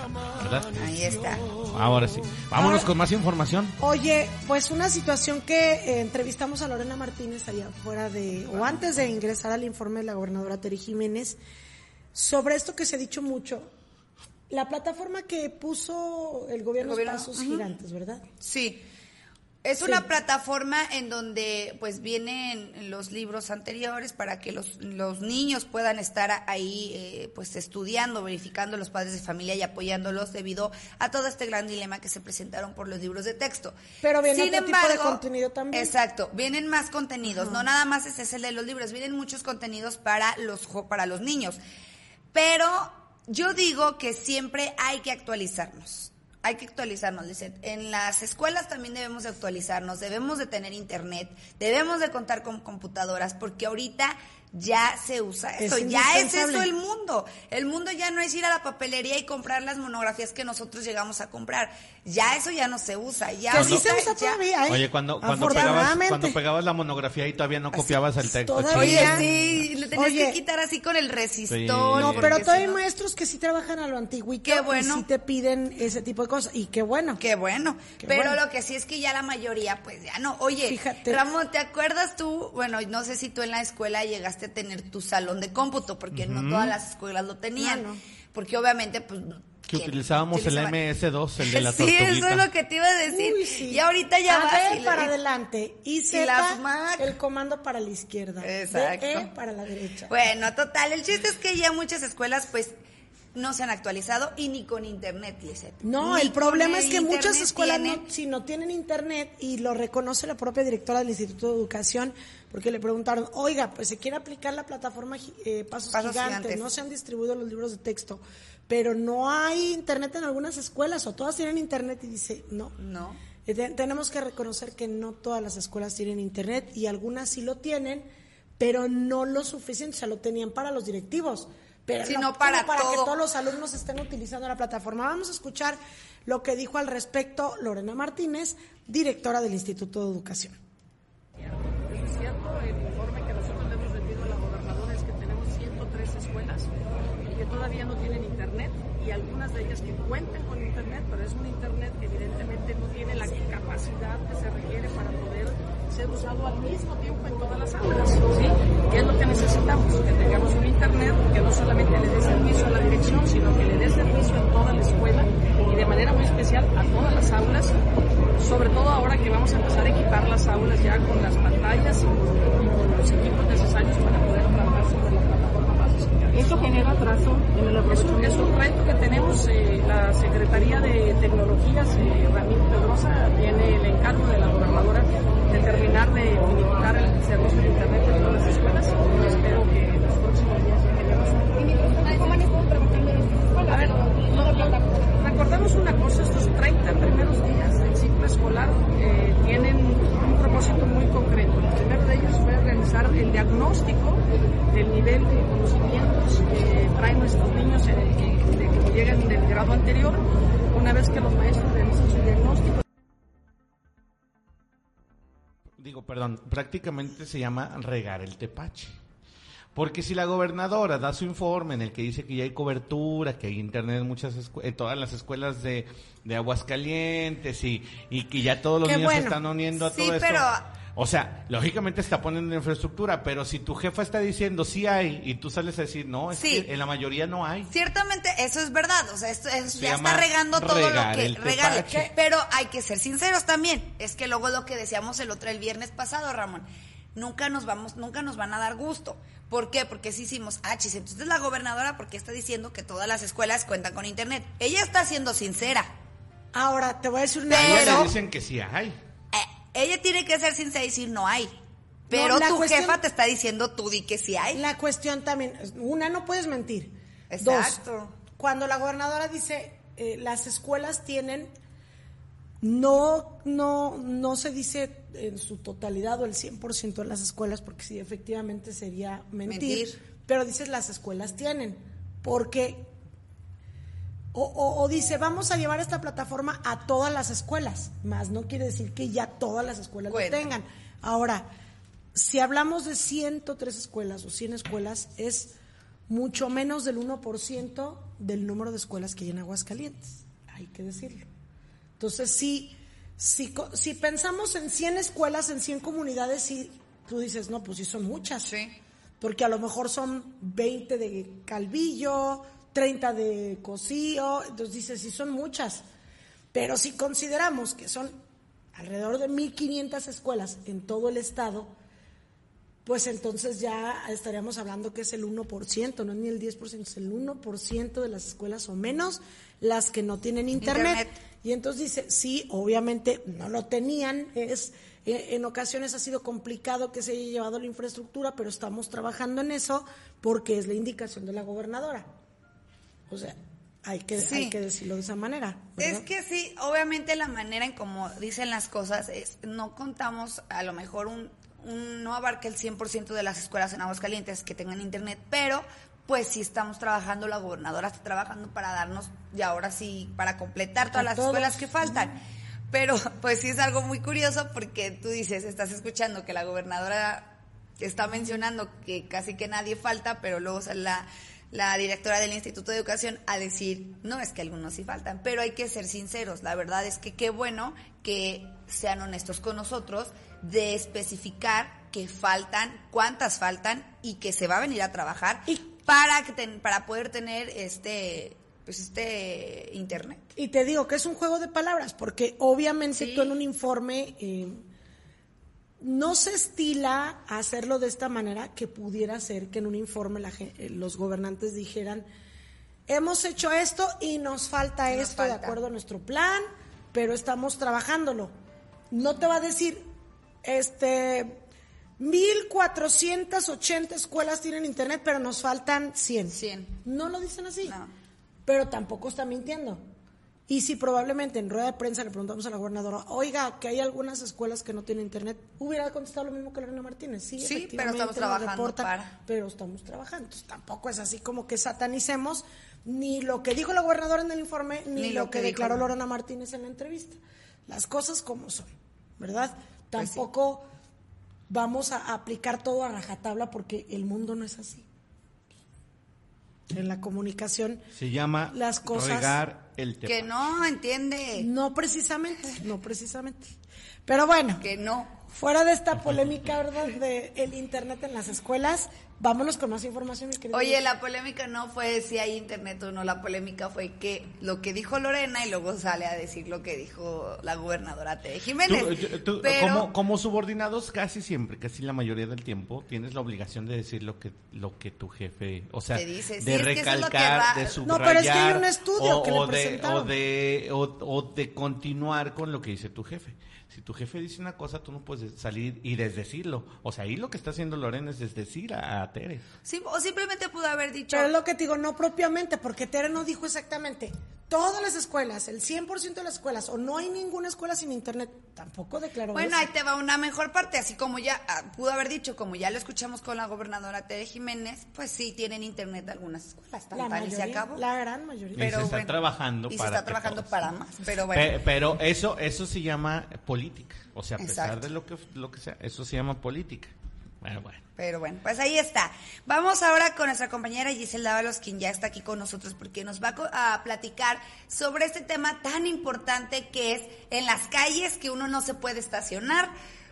¿verdad? Ahí está. Ahora sí. Vámonos Ahora- con más información. Oye, pues una situación que eh, entrevistamos a Lorena Martínez allá fuera de, o antes de ingresar al informe de la gobernadora Teri Jiménez, sobre esto que se ha dicho mucho. La plataforma que puso el gobierno, El gobierno, Pasos. Gigantes, ¿verdad? Sí. Es Sí. una plataforma en donde pues vienen los libros anteriores para que los, los niños puedan estar ahí eh, pues estudiando, verificando los padres de familia y apoyándolos debido a todo este gran dilema que se presentaron por los libros de texto. Pero viene otro tipo de contenido también. Exacto, vienen más contenidos, no nada más ese es el de los libros, vienen muchos contenidos para los para los niños. Pero yo digo que siempre hay que actualizarnos. Hay que actualizarnos, Lizeth. En las escuelas también debemos de actualizarnos, debemos de tener internet, debemos de contar con computadoras, porque ahorita ya se usa Es eso, ya es eso el mundo. El mundo ya no es ir a la papelería y comprar las monografías que nosotros llegamos a comprar. Ya eso ya no se usa. Ya Que sí se usa ya- todavía, ¿eh? Oye, cuando, cuando, pegabas, cuando pegabas la monografía y todavía no copiabas el texto. todavía. Oye, sí, le tenías Oye. que quitar así con el resistor. Sí. No, pero todavía hay no- maestros que sí trabajan a lo antiguito Qué bueno. y sí te piden ese tipo de cosas. Y qué bueno. Qué bueno. Qué Pero bueno. lo que sí es que ya la mayoría, pues ya no. Oye, Fíjate. Ramón, ¿te acuerdas tú? Bueno, no sé si tú en la escuela llegaste a tener tu salón de cómputo, porque no todas las escuelas lo tenían. No, no. Porque obviamente, pues. Que ¿quién utilizábamos el utilizaba? MS2, el de la Sí, tortuguita. eso es lo que te iba a decir. Uy, sí. Y ahorita ya A vas ver y le- para adelante. Y Z, el comando para la izquierda. Exacto. DE para la derecha. Bueno, total, el chiste es que ya muchas escuelas, pues, no se han actualizado y ni con internet, Lizeth. No, Ni el problema es que muchas escuelas, no- si no tienen internet, y lo reconoce la propia directora del Instituto de Educación, porque le preguntaron, oiga, pues se quiere aplicar la plataforma eh, Pasos, Pasos gigantes, Gigantes. no se han distribuido los libros de texto, pero no hay internet en algunas escuelas, o todas tienen internet, y dice, no. No. Eh, te- tenemos que reconocer que no todas las escuelas tienen internet, y algunas sí lo tienen, pero no lo suficiente, o sea, lo tenían para los directivos. Pero Sí, no, para para que todo. todos los alumnos estén utilizando la plataforma. Vamos a escuchar lo que dijo al respecto Lorena Martínez, directora del Instituto de Educación. Es cierto, el informe que nosotros le hemos rendido a la gobernadora es que tenemos 103 escuelas todavía no tienen internet y algunas de ellas que cuentan con internet, pero es un internet que evidentemente no tiene la capacidad que se requiere para poder ser usado al mismo tiempo en todas las aulas. ¿sí? ¿Qué es lo que necesitamos? Que tengamos un internet que no solamente le dé servicio a la dirección, sino que le dé servicio a toda la escuela y de manera muy especial a todas las aulas sobre todo ahora que vamos a empezar a equipar las aulas ya con las pantallas y con, los equipos necesarios para poder trabajar sobre la plataforma Pasos Gigantes. Eso genera atraso en el un, es un reto que tenemos. eh, la Secretaría de Tecnologías, eh, Ramiro Pedrosa, tiene el encargo de la gobernadora de terminar de unificar el servicio de Internet en todas las escuelas. Y espero que en los próximos días tengamos a ver, no, recordemos una cosa, estos 30 primeros días del ciclo escolar eh, tienen muy concreto. El primero de ellos fue realizar el diagnóstico del nivel de conocimientos que traen nuestros niños en el que, de que llegan del grado anterior. Una vez que los maestros realizan su diagnóstico, Digo, perdón, prácticamente se llama regar el tepache. Porque si la gobernadora da su informe en el que dice que ya hay cobertura, que hay internet en muchas escu- en todas las escuelas de, de Aguascalientes y, y que ya todos los Qué niños se están uniendo a Sí, todo pero- O sea, lógicamente está poniendo infraestructura, pero si tu jefa está diciendo sí hay y tú sales a decir no, es Sí. que en la mayoría no hay. Ciertamente eso es verdad, o sea, esto, eso Se ya está regando todo lo que regale. Pero hay que ser sinceros también, es que luego lo que decíamos el otro el viernes pasado, Ramón, nunca nos vamos, nunca nos van a dar gusto. ¿Por qué? Porque si hicimos, ah, chis, entonces la gobernadora, ¿por qué está diciendo que todas las escuelas cuentan con internet? Ella está siendo sincera. Ahora, te voy a decir una A ella Pero- le dicen que sí hay. Eh, ella tiene que ser sincera y decir no hay. Pero tu cuestión- jefa te está diciendo tú di que sí hay. La cuestión también, una, no puedes mentir. Exacto. Dos, cuando la gobernadora dice eh, las escuelas tienen, no, no, no se dice en su totalidad o el 100% de las escuelas, porque sí, efectivamente sería mentir, Mentir. pero dices las escuelas tienen, porque, o, o- o dice vamos a llevar esta plataforma a todas las escuelas, más no quiere decir que ya todas las escuelas lo tengan. Ahora, si hablamos de 103 escuelas o 100 escuelas, es mucho menos del 1% del número de escuelas que hay en Aguascalientes, hay que decirlo. Entonces, si, si, si pensamos en 100 escuelas, en 100 comunidades, sí, tú dices, no, pues sí son muchas. Sí. Porque a lo mejor son 20 de Calvillo, 30 de Cocío, entonces dices, sí son muchas. Pero si consideramos que son alrededor de 1.500 escuelas en todo el estado, pues entonces ya estaríamos hablando que es el 1%, no es ni el 10%, es el 1% de las escuelas o menos las que no tienen internet. Internet. Y entonces dice, sí, obviamente no lo tenían, es eh, en ocasiones ha sido complicado que se haya llevado la infraestructura, pero estamos trabajando en eso porque es la indicación de la gobernadora. O sea, hay que, Sí. hay que decirlo de esa manera. ¿verdad? Es que sí, obviamente la manera en como dicen las cosas es, no contamos a lo mejor un, un- no abarca el 100% de las escuelas en Aguascalientes que tengan internet, pero pues sí estamos trabajando, la gobernadora está trabajando para darnos, y ahora sí, para completar todas las todos. escuelas que faltan. Pero pues sí es algo muy curioso porque tú dices, estás escuchando que la gobernadora está mencionando que casi que nadie falta, pero luego sale la, la directora del Instituto de Educación a decir, no, es que algunos sí faltan, pero hay que ser sinceros. La verdad es que qué bueno que sean honestos con nosotros de especificar que faltan, cuántas faltan y que se va a venir a trabajar Y- para, que ten- para poder tener este, pues este internet. Y te digo que es un juego de palabras, porque obviamente Sí. tú en un informe eh, no se estila a hacerlo de esta manera que pudiera ser que en un informe la eh, los gobernantes dijeran, hemos hecho esto y nos falta Nos esto de acuerdo a nuestro plan, pero estamos trabajándolo. No te va a decir, este, 1480 escuelas tienen internet, pero nos faltan 100. 100. No lo dicen así No. pero tampoco está mintiendo. Y si probablemente en rueda de prensa le preguntamos a la gobernadora, oiga, que hay algunas escuelas que no tienen internet, hubiera contestado lo mismo que Lorena Martínez. Sí, Sí, pero estamos trabajando reportan, para. Pero estamos trabajando. Entonces, tampoco es así como que satanicemos ni lo que dijo la gobernadora en el informe, ni, lo, que, declaró Lorena Martínez en la entrevista. Las cosas como son, ¿verdad? Pues sí. Vamos a aplicar todo a rajatabla porque el mundo no es así. En la comunicación Se llama Las cosas regar el tema. Que no entiende, no precisamente, no precisamente. Pero bueno, que no. Fuera de esta polémica, ¿verdad? De el internet en las escuelas, vámonos con más información, mi querido. Oye, la polémica no fue si hay internet o no, la polémica fue que lo que dijo Lorena y luego sale a decir lo que dijo la gobernadora Tere Jiménez. Tú- tú- Pero, como, como subordinados casi siempre, casi la mayoría del tiempo, tienes la obligación de decir lo que lo que tu jefe, o sea, Te dice, sí, de es que recalcar, va- de No, subrayar, pero es que hay un estudio o, que le o de, presentaron. o de o, o de continuar con lo que dice tu jefe. Si tu jefe dice una cosa, tú no puedes salir y desdecirlo. O sea, ahí lo que está haciendo Lorena es desdecir a, a Tere. sí, o simplemente pudo haber dicho, Pero es lo que te digo, no propiamente, porque Tere no dijo exactamente todas las escuelas, el 100% de las escuelas, o no hay ninguna escuela sin internet. Tampoco declaró bueno, eso. ahí te va una mejor parte, así como ya ah, pudo haber dicho, como ya lo escuchamos con la gobernadora Tere Jiménez, pues sí tienen internet algunas escuelas, tan, la tan, y se mayoría, acabó. la gran mayoría. Y se está trabajando y para se está trabajando todos- para más, pero bueno. Pe- Pero eso eso se llama política. O sea, a pesar Exacto. de lo que, lo que sea, eso se llama política. Bueno, bueno. Pero bueno, pues ahí está. Vamos ahora con nuestra compañera Giselle Dávalos, quien ya está aquí con nosotros, porque nos va a platicar sobre este tema tan importante que es en las calles que uno no se puede estacionar,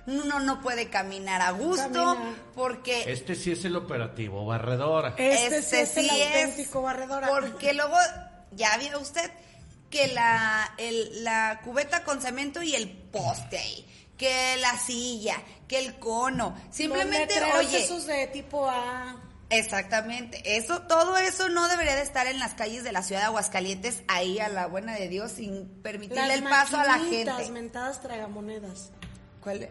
uno no puede caminar a gusto, porque Este sí es el operativo, barredora. Este, sí este es el auténtico barredora. Porque luego, ya vio usted que la, el- la cubeta con cemento y el poste ahí, que la silla, que el cono, simplemente, oye, esos de tipo A. exactamente, eso, todo eso no debería de estar en las calles de la ciudad de Aguascalientes, ahí a la buena de Dios, sin permitirle Las el paso a la gente. mentadas tragamonedas. ¿Cuál, cuál es?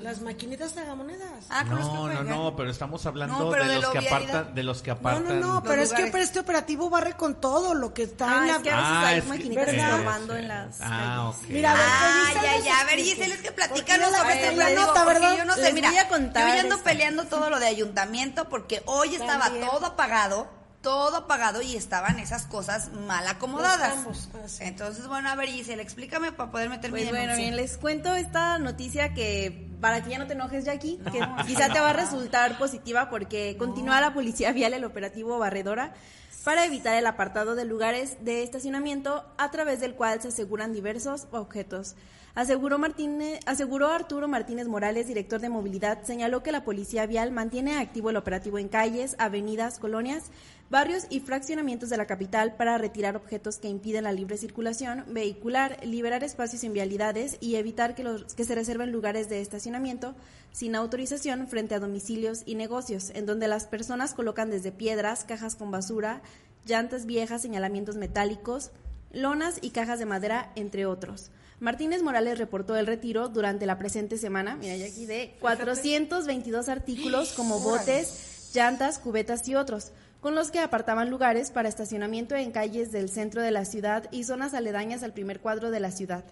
Las maquinitas tragamonedas. Ah, con los que No, no, no, pero estamos hablando No, pero de, de los que apartan, de los que No, apartan. no, no, pero es que este operativo barre con todo lo que está Ah, en la... es que a veces Ah, hay es que- maquinitas estorbando en las Ah, calles. ok. Mira, a ver, Ah, ya, ya. A ver. Giselle, es que platícanos sobre esto. la nota, ¿verdad? Yo no sé, mira, voy a contar yo ya ando peleando todo lo de ayuntamiento porque hoy estaba todo apagado, todo apagado y estaban esas cosas mal acomodadas. Ah. Entonces, bueno, a ver, Giselle, explícame para poder meter mi Pues bueno, bien, les cuento esta noticia que para que ya no te enojes, Jackie, que quizá te va a resultar positiva porque continúa la policía vial el operativo Barredora para evitar el apartado de lugares de estacionamiento a través del cual se aseguran diversos objetos. Aseguró, Martínez, aseguró Arturo Martínez Morales, director de movilidad, señaló que la policía vial mantiene activo el operativo en calles, avenidas, colonias, barrios y fraccionamientos de la capital para retirar objetos que impiden la libre circulación vehicular, liberar espacios en vialidades y evitar que, los, que se reserven lugares de estacionamiento sin autorización frente a domicilios y negocios, en donde las personas colocan desde piedras, cajas con basura, llantas viejas, señalamientos metálicos, lonas y cajas de madera, entre otros. Martínez Morales reportó el retiro durante la presente semana, mira ya aquí, de 422 artículos como botes, llantas, cubetas y otros, con los que apartaban lugares para estacionamiento en calles del centro de la ciudad y zonas aledañas al primer cuadro de la ciudad.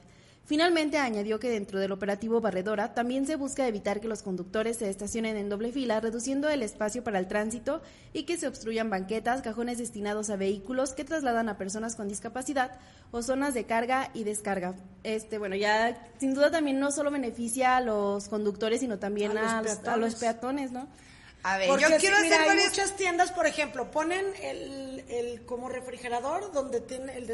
Finalmente añadió que dentro del operativo Barredora también se busca evitar que los conductores se estacionen en doble fila, reduciendo el espacio para el tránsito y que se obstruyan banquetas, cajones destinados a vehículos que trasladan a personas con discapacidad o zonas de carga y descarga. Este, bueno, ya sin duda también no solo beneficia a los conductores, sino también A a, los los, a los peatones, ¿no? A ver, Porque yo quiero mira, hacer hay varias... muchas tiendas, por ejemplo, ponen el, el como refrigerador donde tiene el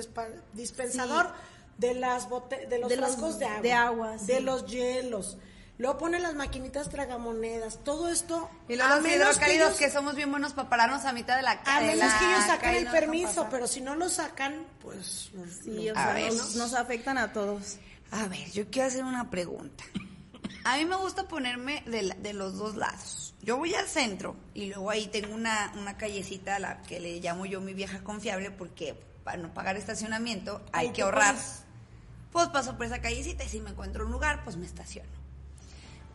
dispensador de las bote- de los De los- frascos de agua, de agua, de sí. los hielos. Luego ponen las maquinitas tragamonedas, todo esto Y luego a los que hidrocálidos que somos bien buenos para pararnos a mitad de la a calle. menos que ellos sacan el permiso, pero si no lo sacan, pues los- Sí, lo- o A sea, ver. nos, nos afectan a todos. A ver, yo quiero hacer una pregunta. A mí me gusta ponerme de, la- de los dos lados. Yo voy al centro y luego ahí tengo una, una callecita a la que le llamo yo mi vieja confiable porque para no pagar estacionamiento hay que ahorrar. pones. Pues paso por esa callecita y si me encuentro un lugar, pues me estaciono.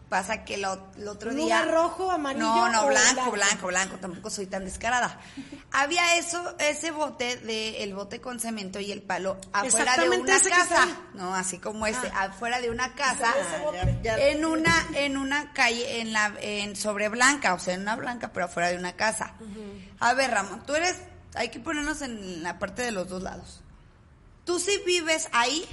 Pasa que lo, el otro ¿Un día... rojo, amarillo No, no, o blanco, blanco? blanco, blanco. Tampoco soy tan descarada. Había eso, ese bote de el bote con cemento y el palo afuera de una ese casa. No, así como este, Ah. afuera de una casa, ese bote. Ya- en una, en una calle, en la, en sobre blanca, o sea, en una blanca, pero afuera de una casa. A ver, Ramón, tú eres, hay que ponernos en la parte de los dos lados. Tú sí vives ahí,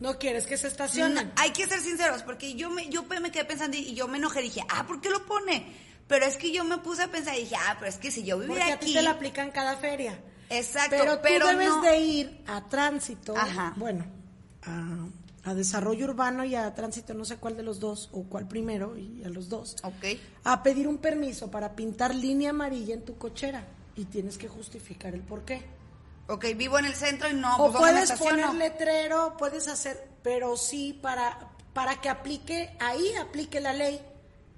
no quieres que se no, estacionen. hay que ser sinceros, porque yo me, yo me quedé pensando y yo me enojé, dije, ah, ¿por qué lo pone? Pero es que yo me puse a pensar y dije, ah, pero es que si yo Porque viviera a ti aquí, te la aplican cada feria. exacto, Pero pero, tú debes no. de ir a tránsito, Ajá. bueno, a, a desarrollo urbano y a tránsito, no sé cuál de los dos, o cuál primero, y a los dos, Ok. a pedir un permiso para pintar línea amarilla en tu cochera y tienes que justificar el por qué. Ok, vivo en el centro y no, o pues, ¿dónde me puedes poner letrero, puedes hacer, pero sí para, para que aplique, ahí aplique la ley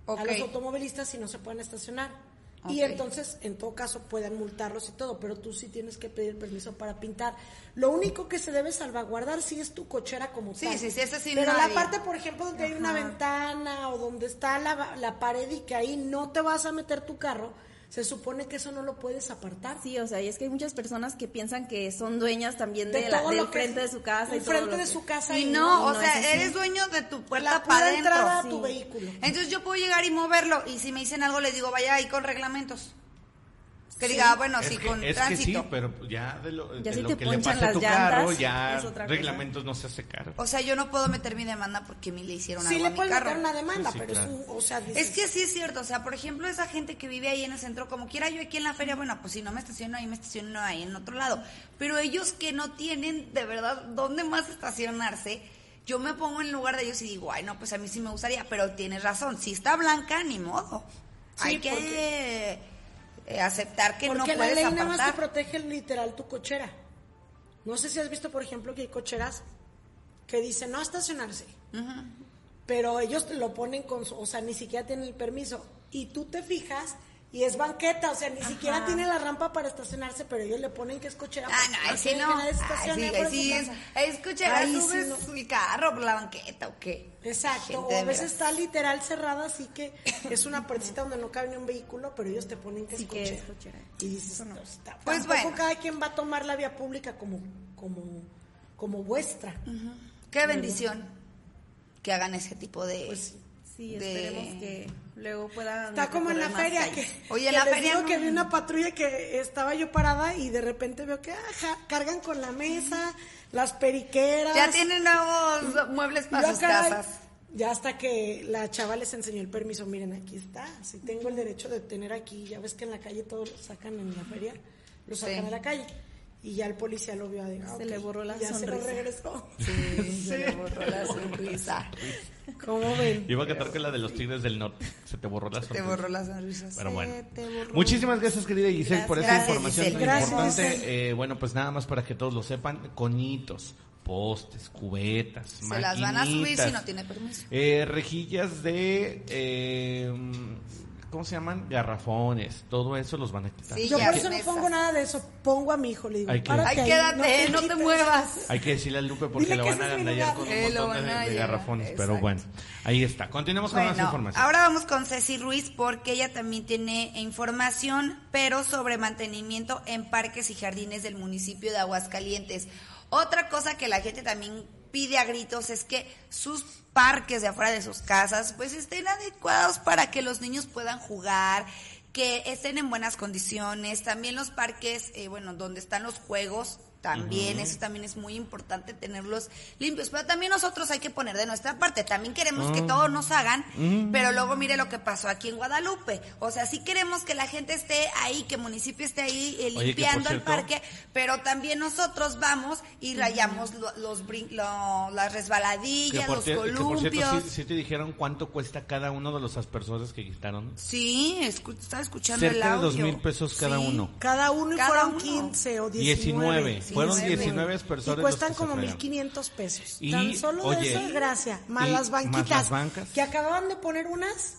a los automovilistas si no se pueden estacionar. Y entonces, en todo caso, pueden multarlos y todo, pero tú sí tienes que pedir permiso para pintar. Lo único que se debe salvaguardar sí es tu cochera como Sí, tal. sí, sí, ese sí Pero no la parte, por ejemplo, donde hay una ventana o donde está la, la pared y que ahí no te vas a meter tu carro, se supone que eso no lo puedes apartar. Sí, o sea, y es que hay muchas personas que piensan que son dueñas también de, De la, del frente de su casa y el todo frente de que- su casa Y y no, o no, sea, eres dueño de tu puerta la para entrada a tu vehículo. Entonces yo puedo llegar y moverlo y si me dicen algo les digo, vaya ahí con reglamentos. Que diga, ah, bueno, es sí, que, con es que sí, tránsito. pero ya de lo, Ya de si lo te que le pasa a las tu llantas, carro, ya es reglamentos no se hace cargo. O sea, yo no puedo meter mi demanda porque me le hicieron Sí algo le a mi puedes carro. meter una demanda, Sí, sí, pero claro. es un, o sea, Es dices, que sí es cierto, o sea, por ejemplo, esa gente que vive ahí en el centro, como quiera yo aquí en la feria, bueno, pues si no me estaciono ahí, me estaciono ahí en otro lado. Pero ellos que no tienen de verdad dónde más estacionarse, yo me pongo en lugar de ellos y digo, ay, no, pues a mí sí me gustaría, pero tienes razón, si está blanca, ni modo. Sí, Hay que eh, aceptar que no Porque la puedes ley nada más te apartar. protege literal tu cochera. No sé si has visto, por ejemplo, que hay cocheras que dicen no estacionarse. Pero ellos te lo ponen con, su- o sea, ni siquiera tienen el permiso. Y tú te fijas y es banqueta, o sea, ni siquiera tiene la rampa para estacionarse, pero ellos le ponen que es cochera. Ah, no, sí quieren no. que se Ay, estacione sí, ahí sí es. casa. Escucha, Ahí sí subes no. el carro por la banqueta o qué. Exacto, o a veces está literal cerrada, así que es una puertecita donde no cabe ni un vehículo, pero ellos te ponen que Sí, es que cochera. es cochera. Y dices, no, está. Pues Tampoco bueno. cada quien va a tomar la vía pública como, como, como vuestra. Qué bendición que hagan ese tipo de... Pues Sí, de- esperemos que luego puedan. Está como en la feria, que. Oye, en que la les feria digo no- que vi una patrulla que estaba yo parada y de repente veo que ajá, cargan con la mesa, las periqueras. Ya tienen nuevos muebles para sus caray, casas. Ya hasta que la chava les enseñó el permiso, miren, aquí está, si tengo el derecho de tener aquí, ya ves que en la calle todos lo sacan en la feria, lo sacan Sí. a la calle. Y ya el policía lo vio, digo, ah, Se ok, le borró la y ya se lo sonrisa. regresó. Sí, se le borró la sonrisa. ¿Cómo ven? Iba a cantar que la de los Tigres del Norte. Se te borró la Te sonrisa. borró la sonrisa. Pero Se bueno. te borró. Muchísimas gracias, querida Giselle, por esa Gracias, información Giselle. tan Gracias, importante. Eh, bueno, pues nada más para que todos lo sepan, coñitos, postes, cubetas, Se las van a subir si no tiene permiso. eh, rejillas de... eh, ¿Cómo se llaman? Garrafones. Todo eso los van a quitar. Sí, Yo por eso no esas. pongo nada de eso, pongo a mi hijo, le digo, Hay que- párate Ay, ahí, quédate, no te muevas. Hay que decirle a Lupe porque lo van a lugar. con un lo montón de, van a de garrafones. Pero bueno, ahí está. Continuemos con más Bueno, información. ahora vamos con Ceci Ruiz porque ella también tiene información, pero sobre mantenimiento en parques y jardines del municipio de Aguascalientes. Otra cosa que la gente también pide a gritos es que sus parques de afuera de sus casas pues estén adecuados para que los niños puedan jugar, que estén en buenas condiciones. También los parques, eh, bueno, donde están los juegos, también, eso también es muy importante tenerlos limpios. Pero también nosotros hay que poner de nuestra parte. También queremos Ah. que todos nos hagan, pero luego mire lo que pasó aquí en Guadalupe. O sea, sí queremos que la gente esté ahí, que el municipio esté ahí eh, Oye, que limpiando el parque, pero también nosotros vamos y rayamos lo- los, brin- lo- las Que resbaladillas, por, los que por columpios. cierto, sí, sí te dijeron cuánto cuesta cada uno de los aspersores que quitaron. Sí, escu- estaba escuchando el Cerca de audio. dos mil pesos cada Sí. uno. Cada uno y Cada fueron uno. 15 o 19. 19. Fueron 19 Y aspersores cuestan como fregaron. 1500 pesos. Y, Tan solo oye, de eso es gracia. Más y las más banquitas. las bancas. Que acababan de poner unas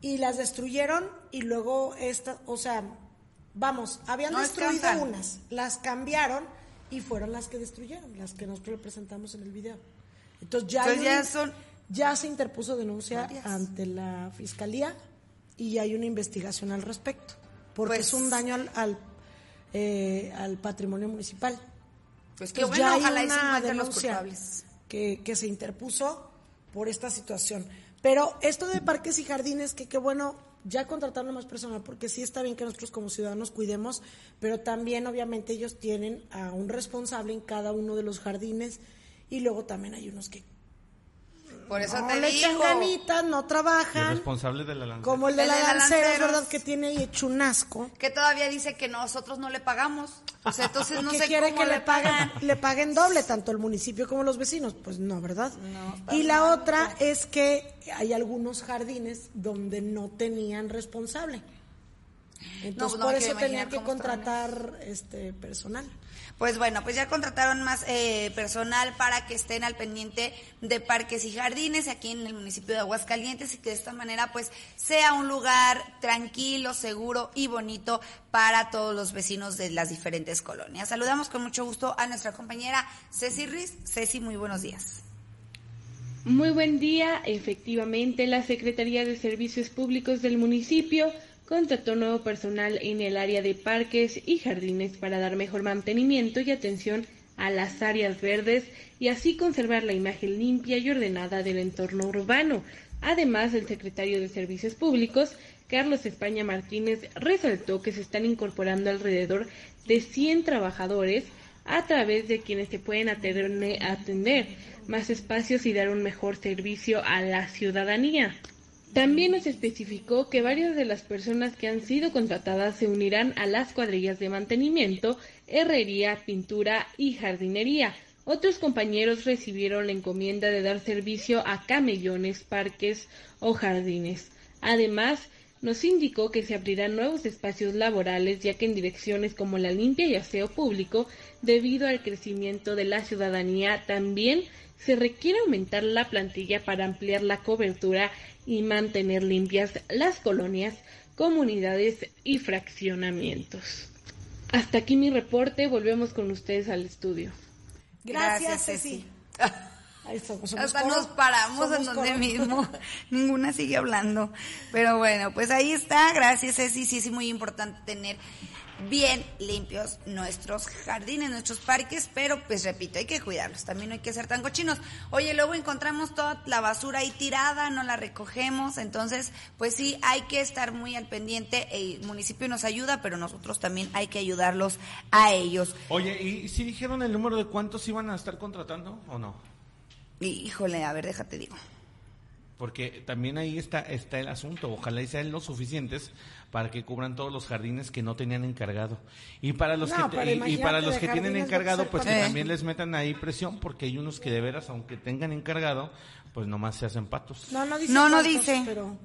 y las destruyeron y luego esta, o sea, vamos, habían No destruido descansan. unas, las cambiaron y fueron las que destruyeron, las que nosotros presentamos en el video. Entonces ya, hay Entonces ya un- son- ya se interpuso denuncia Varias. ante la fiscalía y hay una investigación al respecto, porque Pues- es un daño al, al, eh, al patrimonio municipal. Pues bueno, ya hay ojalá una los denuncia que, que se interpuso por esta situación. Pero esto de parques y jardines, que qué bueno, ya contrataron más personal, porque sí está bien que nosotros como ciudadanos cuidemos, pero también obviamente ellos tienen a un responsable en cada uno de los jardines y luego también hay unos que Por eso no te le echan ganitas, no Y trabajan, responsable de la lanza. como el de El la de la Lanceros, Lanceros. ¿verdad? Que tiene ahí hecho un asco. Que todavía dice que nosotros no le pagamos. O sea, entonces no sé quiere cómo que le le paguen, pagan. le paguen doble, tanto el municipio como los vecinos. Pues no, ¿verdad? No, y la otra es que hay algunos jardines donde no tenían responsable. Entonces, pues no por eso tenían que contratar este personal. Pues bueno, pues ya contrataron más eh, personal para que estén al pendiente de parques y jardines aquí en el municipio de Aguascalientes y que de esta manera pues sea un lugar tranquilo, seguro y bonito para todos los vecinos de las diferentes colonias. Saludamos con mucho gusto a nuestra compañera Ceci Riz. Ceci, muy buenos días. Muy buen día. Efectivamente, la Secretaría de Servicios Públicos del municipio contrató nuevo personal en el área de parques y jardines para dar mejor mantenimiento y atención a las áreas verdes y así conservar la imagen limpia y ordenada del entorno urbano. Además, el secretario de Servicios Públicos, Carlos España Martínez, resaltó que se están incorporando alrededor de 100 trabajadores a través de quienes se pueden atender, atender más espacios y dar un mejor servicio a la ciudadanía. También nos especificó que varias de las personas que han sido contratadas se unirán a las cuadrillas de mantenimiento, herrería, pintura y jardinería, Otros compañeros recibieron la encomienda de dar servicio a camellones, parques o jardines. Además, nos indicó que se abrirán nuevos espacios laborales ya que en direcciones como la limpia y aseo público, debido al crecimiento de la ciudadanía, también se requiere aumentar la plantilla para ampliar la cobertura y mantener limpias las colonias, comunidades y fraccionamientos. Hasta aquí mi reporte, volvemos con ustedes al estudio. Gracias, Ceci. Hasta nos paramos en donde mismo. Ninguna sigue hablando. Pero bueno, pues ahí está. Gracias, Ceci. Sí, es muy importante tener bien limpios nuestros jardines, nuestros parques, pero pues repito, hay que cuidarlos, también no hay que ser tan cochinos. Oye, luego encontramos toda la basura ahí tirada, no la recogemos, entonces pues sí, hay que estar muy al pendiente, el municipio nos ayuda, pero nosotros también hay que ayudarlos a ellos. Oye, ¿y si dijeron el número de cuántos iban a estar contratando o no? Híjole, a ver, déjate digo. Porque también ahí está, está el asunto. Ojalá y sean los suficientes para que cubran todos los jardines que no tenían encargado. Y para los que, y, para los que tienen encargado, pues que también les metan ahí presión, porque hay unos que de veras, aunque tengan encargado, pues nomás se hacen patos. No, no dice. No, no dice. Pero,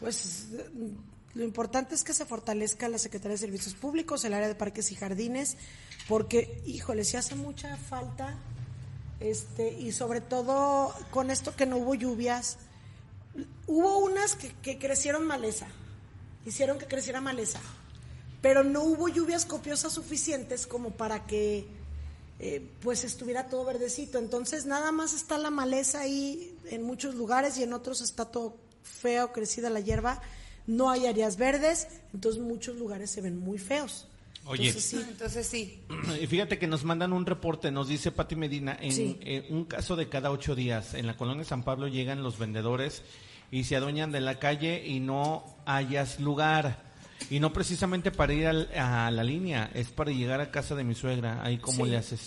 pues lo importante es que se fortalezca la Secretaría de Servicios Públicos, el área de parques y jardines, porque, híjole, si hace mucha falta, este, y sobre todo con esto que no hubo lluvias, hubo unas que, crecieron maleza, hicieron que creciera maleza, pero no hubo lluvias copiosas suficientes como para que eh, pues estuviera todo verdecito. Entonces nada más está la maleza ahí en muchos lugares y en otros está todo feo, crecida la hierba. No hay áreas verdes, entonces muchos lugares se ven muy feos. Oye, entonces sí. Y fíjate que nos mandan un reporte, nos dice Pati Medina, en, en un caso de cada ocho días, en la colonia San Pablo llegan los vendedores y se adueñan de la calle y no hayas lugar. Y no precisamente para ir a la línea, es para llegar a casa de mi suegra. Ahí como le haces,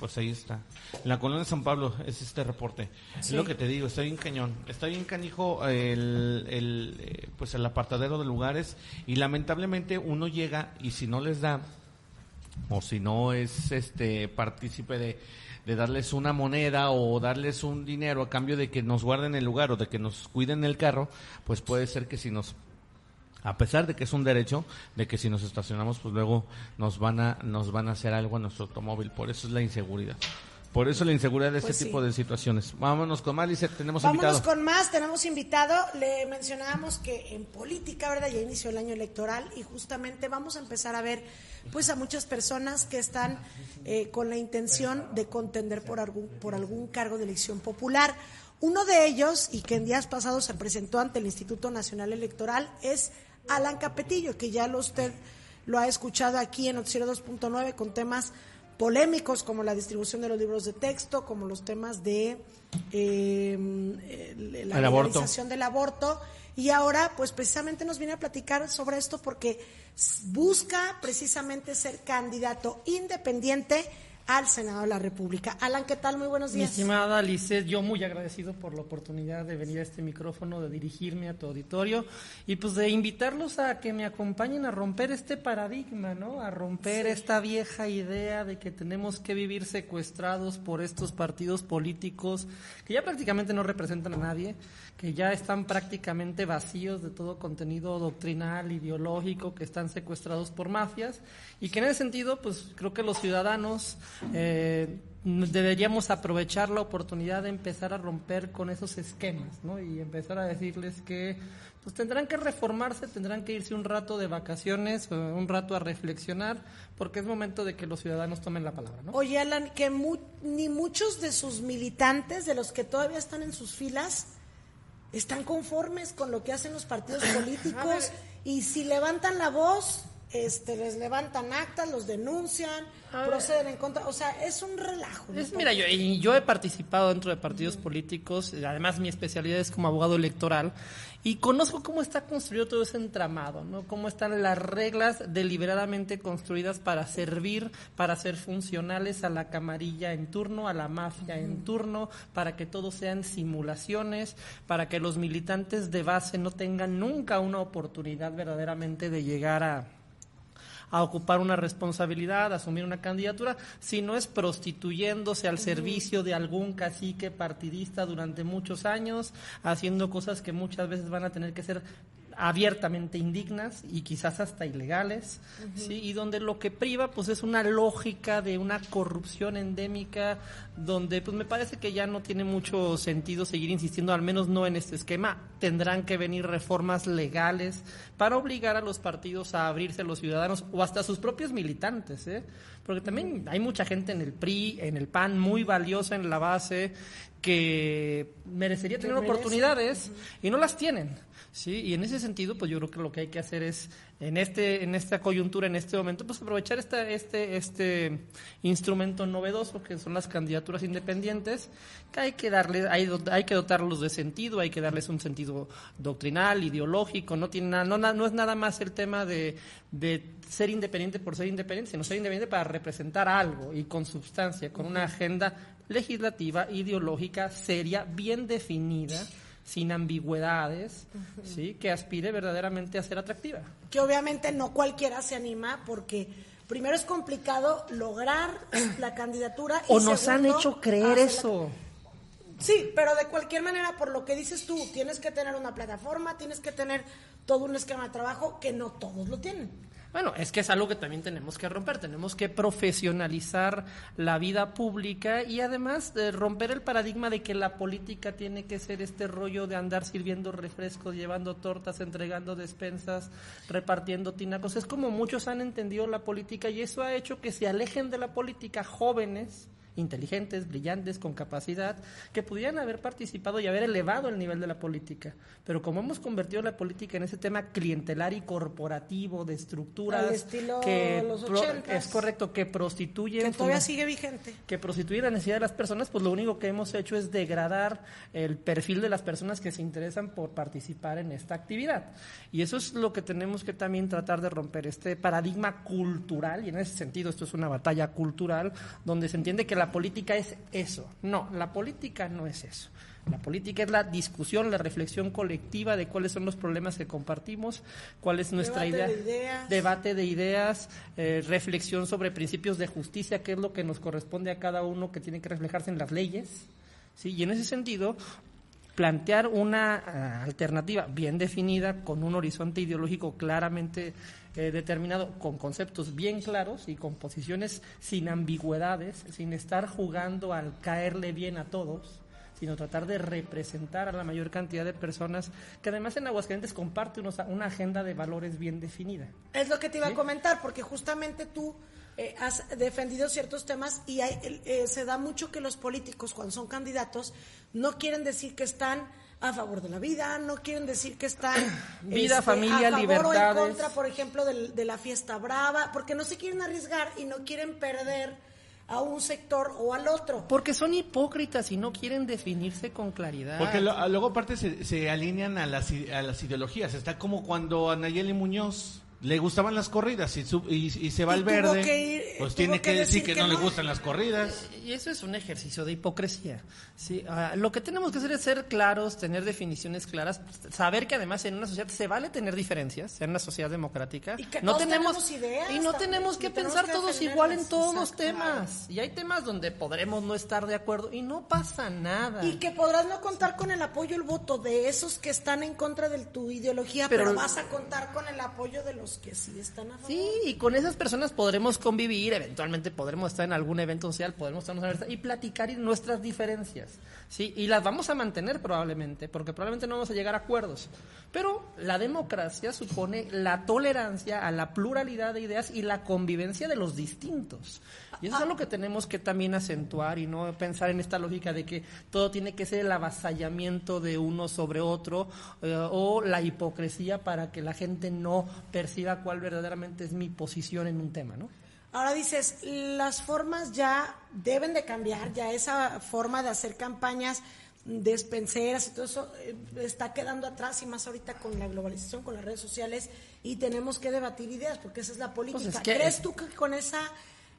pues ahí está. la colonia de San Pablo es este reporte. Es lo que te digo, está bien cañón. Está bien canijo el, el, eh, pues el apartadero de lugares y lamentablemente uno llega y si no les da o si no es este partícipe de de darles una moneda o darles un dinero a cambio de que nos guarden el lugar o de que nos cuiden el carro, pues puede ser que si nos a pesar de que es un derecho, de que si nos estacionamos, pues luego nos van a nos van a hacer algo a nuestro automóvil. Por eso es la inseguridad. Por eso la inseguridad de este pues tipo de situaciones. Vámonos con más, Lizeth, tenemos Vámonos con más, tenemos invitado. Le mencionábamos que en política, ¿verdad? Ya inició el año electoral y justamente vamos a empezar a ver pues a muchas personas que están eh, con la intención de contender por algún, por algún cargo de elección popular. Uno de ellos, y que en días pasados se presentó ante el Instituto Nacional Electoral, es Alan Capetillo, que ya lo usted lo ha escuchado aquí en Noticiero 2.9 con temas polémicos como la distribución de los libros de texto, como los temas de em, la legalización del aborto. Y ahora, pues precisamente nos viene a platicar sobre esto porque busca precisamente ser candidato independiente al Senado de la República. Alan, ¿qué tal? Muy buenos días. Mi estimada Lisset, yo muy agradecido por la oportunidad de venir a este micrófono, de dirigirme a tu auditorio y pues de invitarlos a que me acompañen a romper este paradigma, ¿no? A romper esta vieja idea de que tenemos que vivir secuestrados por estos partidos políticos que ya prácticamente no representan a nadie, que ya están prácticamente vacíos de todo contenido doctrinal, ideológico, que están secuestrados por mafias y que en ese sentido, pues creo que los ciudadanos eh, deberíamos aprovechar la oportunidad de empezar a romper con esos esquemas, ¿no? Y empezar a decirles que pues tendrán que reformarse, tendrán que irse un rato de vacaciones, eh, un rato a reflexionar, porque es momento de que los ciudadanos tomen la palabra, ¿no? Oye, Alan, que ni muchos de sus militantes, de los que todavía están en sus filas, están conformes con lo que hacen los partidos políticos y si levantan la voz, este, les levantan actas, los denuncian, proceden en contra, o sea, es un relajo. Es, mira, yo, yo he participado dentro de partidos políticos, además mi especialidad es como abogado electoral, y conozco cómo está construido todo ese entramado, ¿no? Cómo están las reglas deliberadamente construidas para servir, para ser funcionales a la camarilla en turno, a la mafia en turno, para que todo sean simulaciones, para que los militantes de base no tengan nunca una oportunidad verdaderamente de llegar a a ocupar una responsabilidad, a asumir una candidatura, sino es prostituyéndose al servicio de algún cacique partidista durante muchos años, haciendo cosas que muchas veces van a tener que ser abiertamente indignas y quizás hasta ilegales, ¿sí? y donde lo que priva pues es una lógica de una corrupción endémica donde pues me parece que ya no tiene mucho sentido seguir insistiendo, al menos no en este esquema, tendrán que venir reformas legales para obligar a los partidos a abrirse a los ciudadanos o hasta a sus propios militantes, ¿eh? porque también hay mucha gente en el PRI, en el PAN, muy valiosa en la base, que merecería tener oportunidades y no las tienen. Sí, y en ese sentido, pues yo creo que lo que hay que hacer es en este en esta coyuntura, en este momento, pues aprovechar esta, este este instrumento novedoso que son las candidaturas independientes, que hay que darle hay, hay que dotarlos de sentido, hay que darles un sentido doctrinal, ideológico, no tiene nada, no, no es nada más el tema de, de ser independiente por ser independiente, sino ser independiente para representar algo y con sustancia, con una agenda legislativa, ideológica, seria, bien definida sin ambigüedades, ¿sí? que aspire verdaderamente a ser atractiva. Que obviamente no cualquiera se anima porque primero es complicado lograr la candidatura. o nos han hecho creer eso. Sí, pero de cualquier manera, por lo que dices tú, tienes que tener una plataforma, tienes que tener todo un esquema de trabajo que no todos lo tienen. Bueno, es que es algo que también tenemos que romper, tenemos que profesionalizar la vida pública y además de romper el paradigma de que la política tiene que ser este rollo de andar sirviendo refrescos, llevando tortas, entregando despensas, repartiendo tinacos. Es como muchos han entendido la política y eso ha hecho que se alejen de la política jóvenes inteligentes, brillantes, con capacidad, que pudieran haber participado y haber elevado el nivel de la política. Pero como hemos convertido la política en ese tema clientelar y corporativo, de estructuras que los es correcto, que prostituyen... Que todavía sigue vigente. Que prostituyen la necesidad de las personas, pues lo único que hemos hecho es degradar el perfil de las personas que se interesan por participar en esta actividad. Y eso es lo que tenemos que también tratar de romper, este paradigma cultural, y en ese sentido esto es una batalla cultural, donde se entiende que la política es eso. No, la política no es eso. La política es la discusión, la reflexión colectiva de cuáles son los problemas que compartimos, cuál es nuestra Debate idea, de ideas. debate de ideas, eh, reflexión sobre principios de justicia, qué es lo que nos corresponde a cada uno que tiene que reflejarse en las leyes. ¿sí? Y en ese sentido, plantear una ah, alternativa bien definida, con un horizonte ideológico claramente eh, determinado, con conceptos bien claros y con posiciones sin ambigüedades, sin estar jugando al caerle bien a todos, sino tratar de representar a la mayor cantidad de personas que además en Aguascalientes comparte unos- una agenda de valores bien definida. Es lo que te iba a comentar, porque justamente tú eh, has defendido ciertos temas y hay- eh, se da mucho que los políticos, cuando son candidatos, no quieren decir que están a favor de la vida, no quieren decir que están Vida, familia, a favor o en contra, por ejemplo, del- de, la fiesta brava, porque no se quieren arriesgar y no quieren perder a un sector o al otro. Porque son hipócritas y no quieren definirse con claridad. Porque lo- luego aparte se, se alinean a las, i- a las ideologías. Está como cuando a Nayeli Muñoz le gustaban las corridas y, su- y, y se va al verde, que ir- pues tiene que que decir decir que, que no, le gustan las corridas. Y eso es un ejercicio de hipocresía. Sí, ah, lo que tenemos que hacer es ser claros, tener definiciones claras, saber que además en una sociedad se vale tener diferencias, en una sociedad democrática. Y que no todos tenemos, tenemos ideas y no también, tenemos que tenemos pensar que todos igual en todos los temas. Y hay temas donde podremos no estar de acuerdo y no pasa nada. Y que podrás no contar con el apoyo, el voto de esos que están en contra de tu ideología, pero, Pero- vas a contar con el apoyo de los que sí están a favor. Sí, y con esas personas podremos convivir, eventualmente podremos estar en algún evento social, podremos estar en una y platicar nuestras diferencias. Sí, y las vamos a mantener probablemente, porque probablemente no vamos a llegar a acuerdos. Pero la democracia supone la tolerancia a la pluralidad de ideas y la convivencia de los distintos. Y eso es algo que tenemos que también acentuar y no pensar en esta lógica de que todo tiene que ser el avasallamiento de uno sobre otro eh, o la hipocresía para que la gente no perciba cuál verdaderamente es mi posición en un tema, ¿no? Ahora dices, las formas ya deben de cambiar, ya esa forma de hacer campañas despenseras y todo eso eh, está quedando atrás y más ahorita con la globalización, con las redes sociales y tenemos que debatir ideas porque esa es la política. Pues es que ¿Crees es- tú que con esa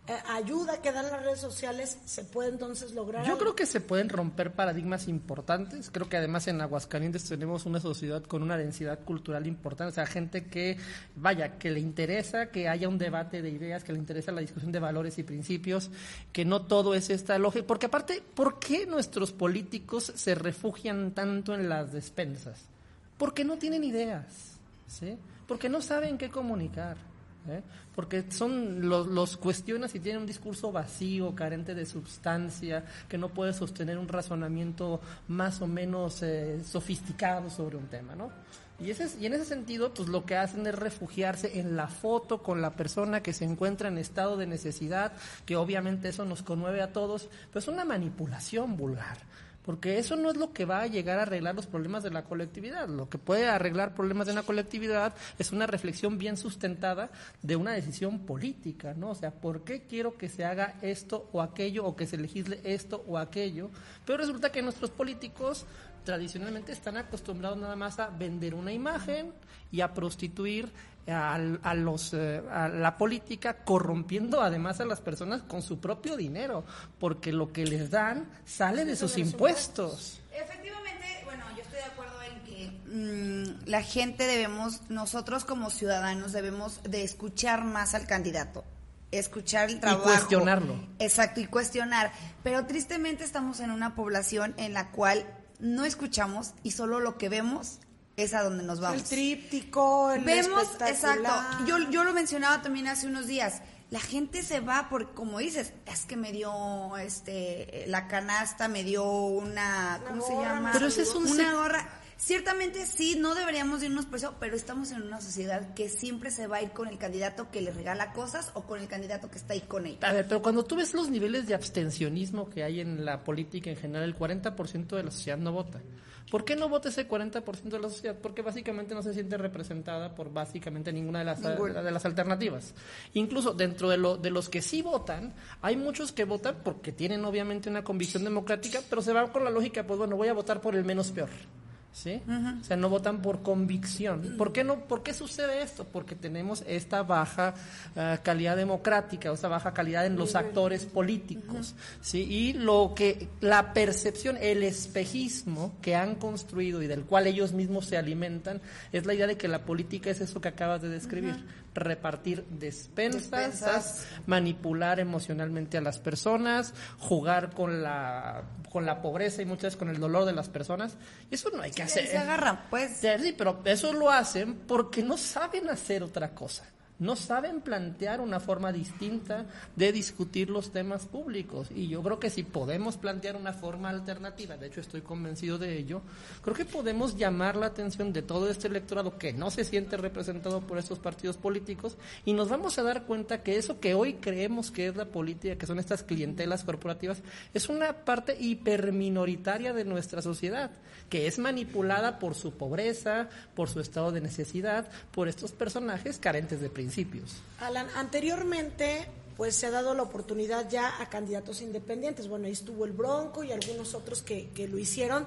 eh, ayuda que dan las redes sociales se puede entonces lograr. Yo algo? creo que se pueden romper paradigmas importantes. Creo que además en Aguascalientes tenemos una sociedad con una densidad cultural importante. O sea, gente que, vaya, que le interesa que haya un debate de ideas, que le interesa la discusión de valores y principios, que no todo es esta lógica. Porque aparte, ¿por qué nuestros políticos se refugian tanto en las despensas? Porque no tienen ideas, ¿sí? Porque no saben qué comunicar. ¿Eh? porque son los, los cuestionas y tienen un discurso vacío, carente de sustancia, que no puede sostener un razonamiento más o menos eh, sofisticado sobre un tema, ¿no? Y, ese, es- y en ese sentido, pues lo que hacen es refugiarse en la foto con la persona que se encuentra en estado de necesidad, que obviamente eso nos conmueve a todos, pero es una manipulación vulgar. Porque eso no es lo que va a llegar a arreglar los problemas de la colectividad. Lo que puede arreglar problemas de una colectividad es una reflexión bien sustentada de una decisión política, ¿no? O sea, ¿por qué quiero que se haga esto o aquello o que se legisle esto o aquello? Pero resulta que nuestros políticos tradicionalmente están acostumbrados nada más a vender una imagen y a prostituir a, a los, eh, a la política, corrompiendo además a las personas con su propio dinero, porque lo que les dan sale de sus impuestos. Efectivamente, bueno, yo estoy de acuerdo en que mm, la gente debemos, nosotros como ciudadanos debemos de escuchar más al candidato, escuchar el trabajo. cuestionarlo. Exacto, y cuestionar. Pero tristemente estamos en una población en la cual no escuchamos y solo lo que vemos es a donde nos vamos. El tríptico, el Vemos, exacto. Yo, yo lo mencionaba también hace unos días. La gente se va por, como dices, es que me dio este la canasta, me dio una, ¿cómo se gorra, llama? Pero ese es un una gorra. Ciertamente sí, no deberíamos irnos por eso, pero estamos en una sociedad que siempre se va a ir con el candidato que le regala cosas o con el candidato que está ahí con él. A ver, pero cuando tú ves los niveles de abstencionismo que hay en la política en general, el 40% de la sociedad no vota. ¿Por qué no vota ese 40% de la sociedad? Porque básicamente no se siente representada por básicamente ninguna de las, Ninguna. de las alternativas. Incluso dentro de, lo, de los que sí votan, hay muchos que votan porque tienen obviamente una convicción democrática, pero se van con la lógica, pues bueno, voy a votar por el menos peor. ¿Sí? O sea, no votan por convicción. ¿Por qué no? ¿Por qué sucede esto? Porque tenemos esta baja eh, calidad democrática, o esta baja calidad en los actores políticos, ¿sí? Y lo que la percepción, el espejismo que han construido y del cual ellos mismos se alimentan es la idea de que la política es eso que acabas de describir, repartir despensas, Despensas. manipular emocionalmente a las personas, jugar con la con la pobreza y muchas veces con el dolor de las personas. Y eso no hay que Y hacer. se agarran, pues. Sí, pero eso lo hacen porque no saben hacer otra cosa. No saben plantear una forma distinta de discutir los temas públicos. Y yo creo que si podemos plantear una forma alternativa, de hecho estoy convencido de ello, creo que podemos llamar la atención de todo este electorado que no se siente representado por estos partidos políticos y nos vamos a dar cuenta que eso que hoy creemos que es la política, que son estas clientelas corporativas, es una parte hiperminoritaria de nuestra sociedad, que es manipulada por su pobreza, por su estado de necesidad, por estos personajes carentes de principios. Alan, anteriormente pues se ha dado la oportunidad ya a candidatos independientes. Bueno, ahí estuvo el Bronco y algunos otros que, que lo hicieron,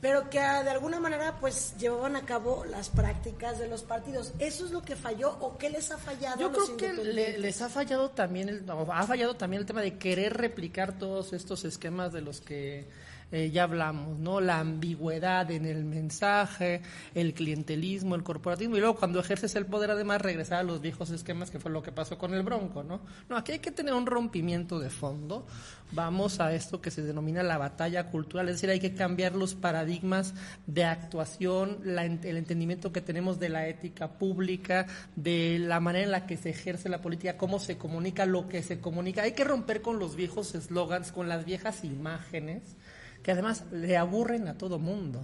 pero que ah, de alguna manera pues llevaban a cabo las prácticas de los partidos. ¿Eso es lo que falló o qué les ha fallado Yo a los creo que le- les ha fallado también el, no, ha fallado también el tema de querer replicar todos estos esquemas de los que eh, ya hablamos, ¿no? La ambigüedad en el mensaje, el clientelismo, el corporativismo, y luego cuando ejerces el poder además regresar a los viejos esquemas que fue lo que pasó con el Bronco, ¿no? No, aquí hay que tener un rompimiento de fondo. Vamos a esto que se denomina la batalla cultural, es decir, hay que cambiar los paradigmas de actuación, la el entendimiento que tenemos de la ética pública, de la manera en la que se ejerce la política, cómo se comunica, lo que se comunica. Hay que romper con los viejos eslogans, con las viejas imágenes, que además le aburren a todo mundo.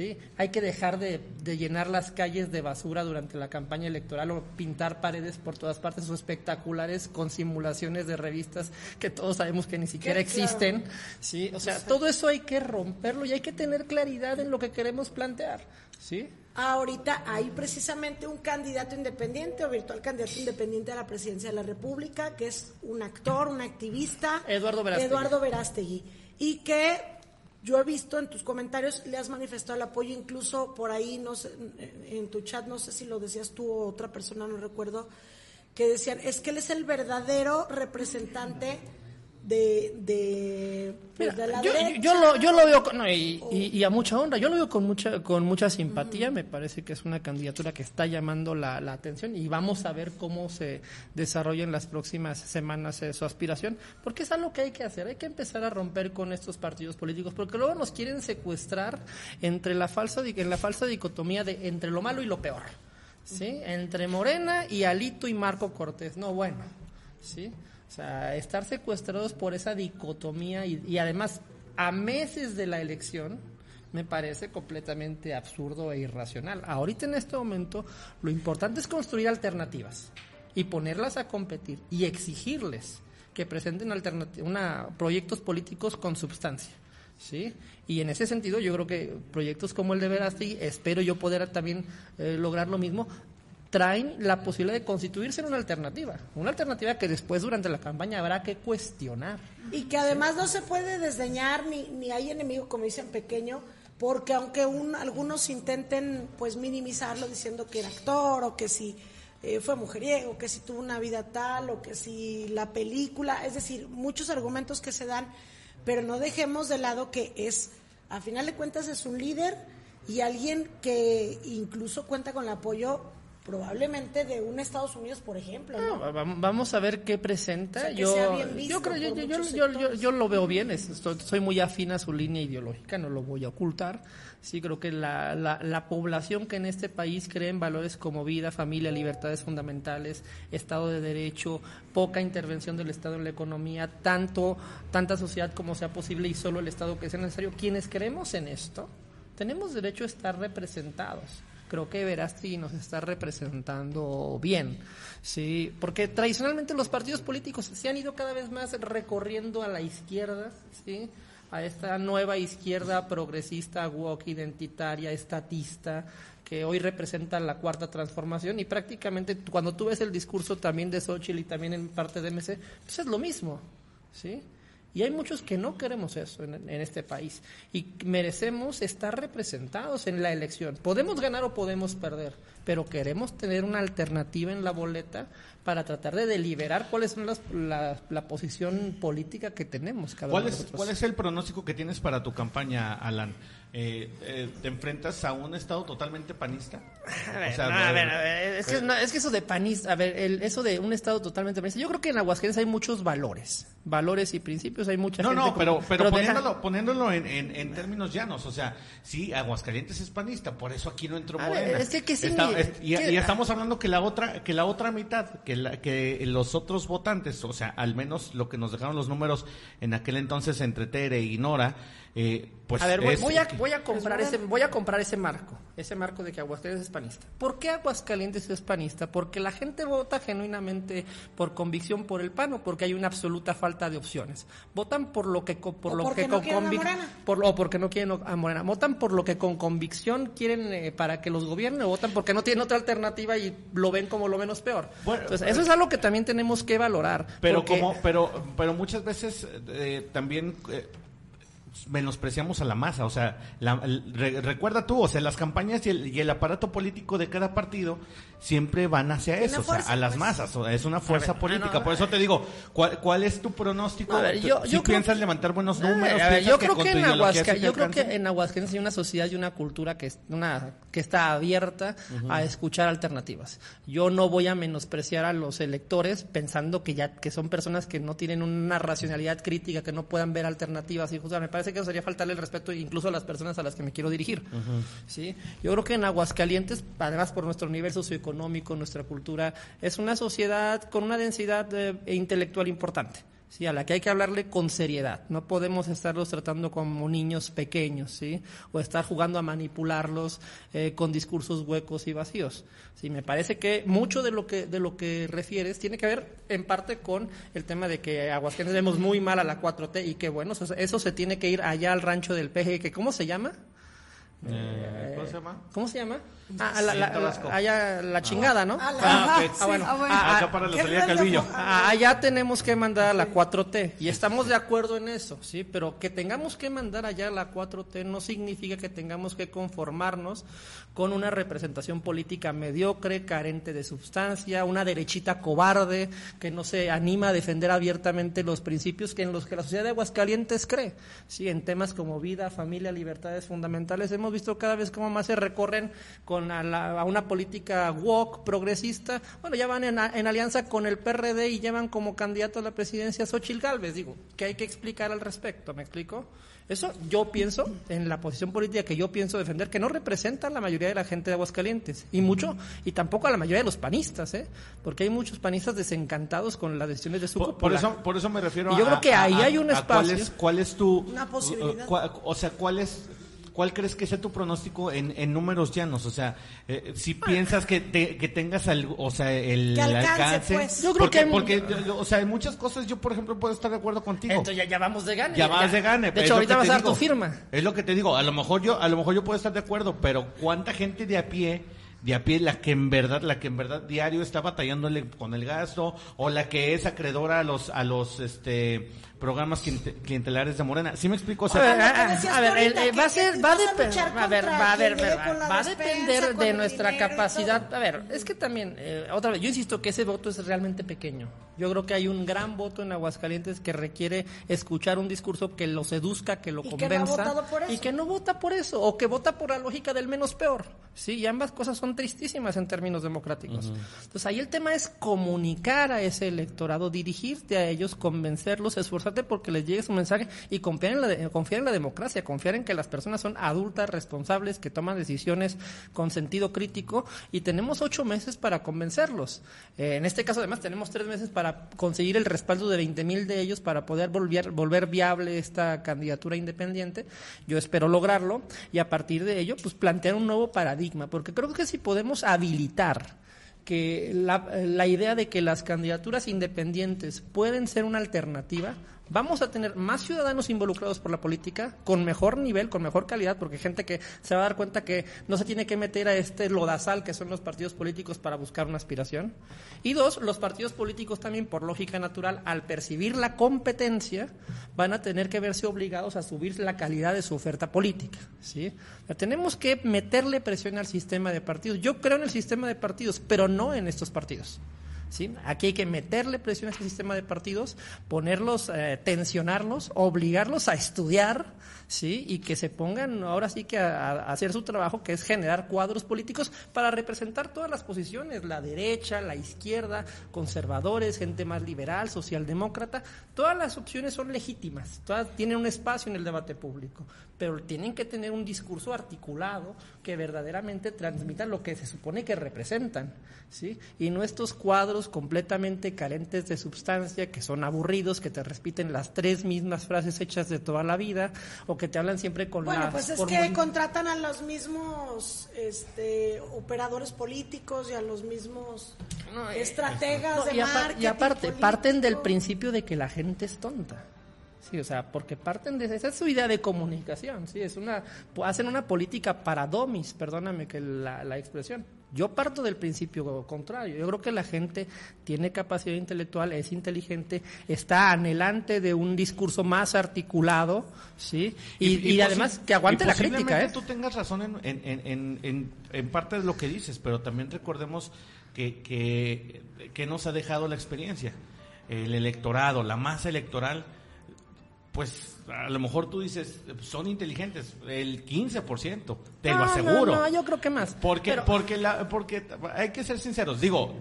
¿sí? Hay que dejar de, de llenar las calles de basura durante la campaña electoral o pintar paredes por todas partes o espectaculares con simulaciones de revistas que todos sabemos que ni siquiera claro. existen. ¿sí? O sea, todo eso hay que romperlo y hay que tener claridad en lo que queremos plantear. ¿sí? Ahorita hay precisamente un candidato independiente o virtual candidato independiente a la presidencia de la República, que es un actor, un activista. Eduardo Verástegui. Eduardo Verástegui. Y que yo he visto en tus comentarios, le has manifestado el apoyo, incluso por ahí, no sé, en tu chat, no sé si lo decías tú o otra persona, no recuerdo, que decían, es que él es el verdadero representante de, de, pues, de la yo, derecha. yo lo, yo lo veo con- no, y, y- y a mucha honra, yo lo veo con mucha con mucha simpatía, me parece que es una candidatura que está llamando la, la atención y vamos a ver cómo se desarrolla en las próximas semanas eh, su aspiración, porque es algo que hay que hacer, hay que empezar a romper con estos partidos políticos, porque luego nos quieren secuestrar entre la falsa en la falsa dicotomía de entre lo malo y lo peor, ¿sí? Entre Morena y Alito y Marco Cortés, no bueno, ¿sí? O sea, estar secuestrados por esa dicotomía y, y además a meses de la elección me parece completamente absurdo e irracional. Ahorita en este momento lo importante es construir alternativas y ponerlas a competir y exigirles que presenten una, proyectos políticos con substancia. ¿sí? Y en ese sentido yo creo que proyectos como el de Verástegui, espero yo poder también eh, lograr lo mismo, traen la posibilidad de constituirse en una alternativa, una alternativa que después durante la campaña habrá que cuestionar. Y que además no se puede desdeñar ni, ni hay enemigo, como dicen pequeño, porque aunque un, algunos intenten pues minimizarlo diciendo que era actor o que si eh, fue mujeriego, que si tuvo una vida tal o que si la película, es decir, muchos argumentos que se dan, pero no dejemos de lado que es, a final de cuentas es un líder y alguien que incluso cuenta con el apoyo probablemente de un Estados Unidos, por ejemplo, va- Vamos a ver qué presenta. O sea, que yo, yo creo, yo, lo veo bien, es- estoy- soy muy afín a su línea ideológica, no lo voy a ocultar. Sí, creo que la, la, la población que en este país cree en valores como vida, familia, libertades fundamentales, Estado de Derecho, poca intervención del Estado en la economía, tanto tanta sociedad como sea posible y solo el Estado que sea necesario. Quienes creemos en esto, tenemos derecho a estar representados creo que Verástegui nos está representando bien, sí, porque tradicionalmente los partidos políticos se han ido cada vez más recorriendo a la izquierda, sí, a esta nueva izquierda progresista, woke, identitaria, estatista, que hoy representa la cuarta transformación. Y prácticamente cuando tú ves el discurso también de Xochitl y también en parte de MC, pues es lo mismo, ¿sí? Y hay muchos que no queremos eso en, en este país y merecemos estar representados en la elección. Podemos ganar o podemos perder, pero queremos tener una alternativa en la boleta para tratar de deliberar cuál es las- la, la posición política que tenemos cada ¿Cuál uno de es, nosotros. ¿Cuál es el pronóstico que tienes para tu campaña, Alan? Eh, eh, ¿Te enfrentas a un estado totalmente panista? A ver, O sea, no, a ver, a ver, es, que, eh, no, es que eso de panista, a ver, el- eso de un estado totalmente panista, yo creo que en Aguascalientes hay muchos valores, valores y principios, hay mucha No, gente no, como- pero, pero, deja- poniéndolo, poniéndolo en, en- en términos llanos, o sea, sí, Aguascalientes es panista, por eso aquí no entró Morena. es que- que sí, Está- es- y, que- y estamos hablando que la otra, que la otra mitad, que, la- que los otros votantes, o sea, al menos lo que nos dejaron los números en aquel entonces entre Tere y Nora, eh, pues a ver, voy, es- voy a, voy a comprar ese, voy a comprar ese marco, ese marco de que Aguascalientes es panista. ¿Por qué Aguascalientes es panista? Porque la gente vota genuinamente por convicción por el PAN o porque hay una absoluta falta de opciones. Votan por lo que por O lo que no con quieren a convic- Morena. por o porque no quieren a Morena. Votan por lo que con convicción quieren eh, para que los gobierne o votan porque no tienen otra alternativa y lo ven como lo menos peor. Entonces, eso es algo que también tenemos que valorar. Pero porque- como, pero, pero muchas veces eh, también eh, menospreciamos a la masa, o sea, la- recuerda tú, o sea, las campañas y el, y el aparato político de cada partido siempre van hacia eso, o sea, a las pues. masas, o sea, es una fuerza ver, ah, política, no, por eso te digo, ¿cuál, cuál es tu pronóstico? A ver, yo- si yo piensas que- levantar buenos números, ver, yo creo que en ideología Aguasca- sí te yo creo que en Aguascalientes hay una sociedad y una cultura que es una que está abierta a escuchar alternativas. Yo no voy a menospreciar a los electores pensando que ya que son personas que no tienen una racionalidad crítica, que no puedan ver alternativas y juzgar. Me parece que eso sería faltarle el respeto incluso a las personas a las que me quiero dirigir. ¿sí? Yo creo que en Aguascalientes, además por nuestro nivel socioeconómico, nuestra cultura, es una sociedad con una densidad eh, intelectual importante. Sí, a la que hay que hablarle con seriedad. No podemos estarlos tratando como niños pequeños, ¿sí? O estar jugando a manipularlos eh, con discursos huecos y vacíos. Sí, me parece que mucho de lo que de lo que refieres tiene que ver en parte con el tema de que Aguascalientes vemos muy mal a la 4T y que bueno, eso, eso se tiene que ir allá al rancho del PG, que ¿cómo se llama? Eh, ¿Cómo se llama? ¿Cómo se llama? Ah, la, allá la chingada, ¿no? Ah, Ah. Ah, bueno. Ah, bueno. Ah, Acá para la ¿Qué salida? Calvillo. Ah, Allá tenemos que mandar a la 4T y estamos de acuerdo en eso, sí, pero que tengamos que mandar allá a la 4T no significa que tengamos que conformarnos con una representación política mediocre, carente de sustancia, una derechita cobarde que no se anima a defender abiertamente los principios que en los que la sociedad de Aguascalientes cree, sí, en temas como vida, familia, libertades fundamentales hemos visto cada vez cómo más se recorren con a, la- a una política woke, progresista. Bueno, ya van en, a- en alianza con el PRD y llevan como candidato a la presidencia a Xochitl Galvez. Digo, ¿qué hay que explicar al respecto? ¿Me explico? Eso yo pienso, en la posición política que yo pienso defender, que no representa a la mayoría de la gente de Aguascalientes. Y mucho, y tampoco a la mayoría de los panistas, ¿eh? Porque hay muchos panistas desencantados con las decisiones de su Por, por eso, por eso me refiero Y yo a- creo que a- ahí a- hay un a ¿Cuál espacio. es, cuál es tu. Una posibilidad. cua- o sea, ¿cuál es. ¿Cuál crees que sea tu pronóstico en, en números llanos? O sea, eh, si piensas que, te- que tengas algo, o sea, el Que alcance, alcance. pues. Yo creo porque, que hay- porque, o sea, en muchas cosas yo, por ejemplo, puedo estar de acuerdo contigo. Entonces ya, ya vamos de gane. ya vas de gane. De hecho, ahorita vas a dar digo. tu firma. Es lo que te digo. A lo mejor yo, a lo mejor yo puedo estar de acuerdo, pero ¿cuánta gente de a pie, de a pie, la que en verdad, la que en verdad diario está batallándole con el gasto, o la que es acreedora a los, a los, este, programas cliente- clientelares de Morena? ¿Sí me explico? O sea, A ver, ah, decías a ver, tú el- ahorita, eh, va a ser, que va a depender, a ver, va a ver, va a depender de nuestra capacidad. A ver, es que también, eh, otra vez, yo insisto que ese voto es realmente pequeño. Yo creo que hay un gran voto en Aguascalientes que requiere escuchar un discurso que lo seduzca, que lo Y que no ha convenza votado por y que no vota por eso o que vota por la lógica del menos peor. Sí, y ambas cosas son tristísimas en términos democráticos. Entonces ahí el tema es comunicar a ese electorado, dirigirte a ellos, convencerlos, esforzarte porque les llegue su mensaje y confiar en la, de- confiar en la democracia, confiar en que las personas son adultas, responsables, que toman decisiones con sentido crítico y tenemos ocho meses para convencerlos. Eh, en este caso además tenemos tres meses para conseguir el respaldo de 20 mil de ellos para poder volver, volver viable esta candidatura independiente. Yo espero lograrlo y a partir de ello pues plantear un nuevo paradigma, porque creo que si podemos habilitar que la, la idea de que las candidaturas independientes pueden ser una alternativa, vamos a tener más ciudadanos involucrados por la política, con mejor nivel, con mejor calidad, porque gente que se va a dar cuenta que no se tiene que meter a este lodazal que son los partidos políticos para buscar una aspiración. Y dos, los partidos políticos también, por lógica natural, al percibir la competencia, van a tener que verse obligados a subir la calidad de su oferta política. ¿sí? Tenemos que meterle presión al sistema de partidos. Yo creo en el sistema de partidos, pero no en estos partidos. ¿Sí? Aquí hay que meterle presión a este sistema de partidos, ponerlos, eh, tensionarlos, obligarlos a estudiar, ¿sí? Y que se pongan ahora sí que a, a hacer su trabajo, que es generar cuadros políticos para representar todas las posiciones, la derecha, la izquierda, conservadores, gente más liberal, socialdemócrata, todas las opciones son legítimas, todas tienen un espacio en el debate público, pero tienen que tener un discurso articulado que verdaderamente transmita lo que se supone que representan, ¿sí? Y no estos cuadros completamente carentes de sustancia, que son aburridos, que te repiten las tres mismas frases hechas de toda la vida, o que te hablan siempre con Bueno, las pues es que contratan a los mismos este, operadores políticos y a los mismos estrategas No, de y, marketing. y aparte, político. parten del principio de que la gente es tonta. Sí, o sea, porque parten de esa es su idea de comunicación, sí, es una hacen una política para domis, perdóname que la, la expresión. Yo parto del principio contrario. Yo creo que la gente tiene capacidad intelectual, es inteligente, está anhelante de un discurso más articulado, sí, y, y además que aguante la crítica, ¿eh? tú tengas razón en, en, en, en, en- en parte de lo que dices, pero también recordemos que, que, que nos ha dejado la experiencia. El electorado, la masa electoral, pues a lo mejor tú dices, son inteligentes, el 15%, te lo No, no, aseguro. No, yo creo que más. Porque, Pero- porque, la, porque hay que ser sinceros. Digo,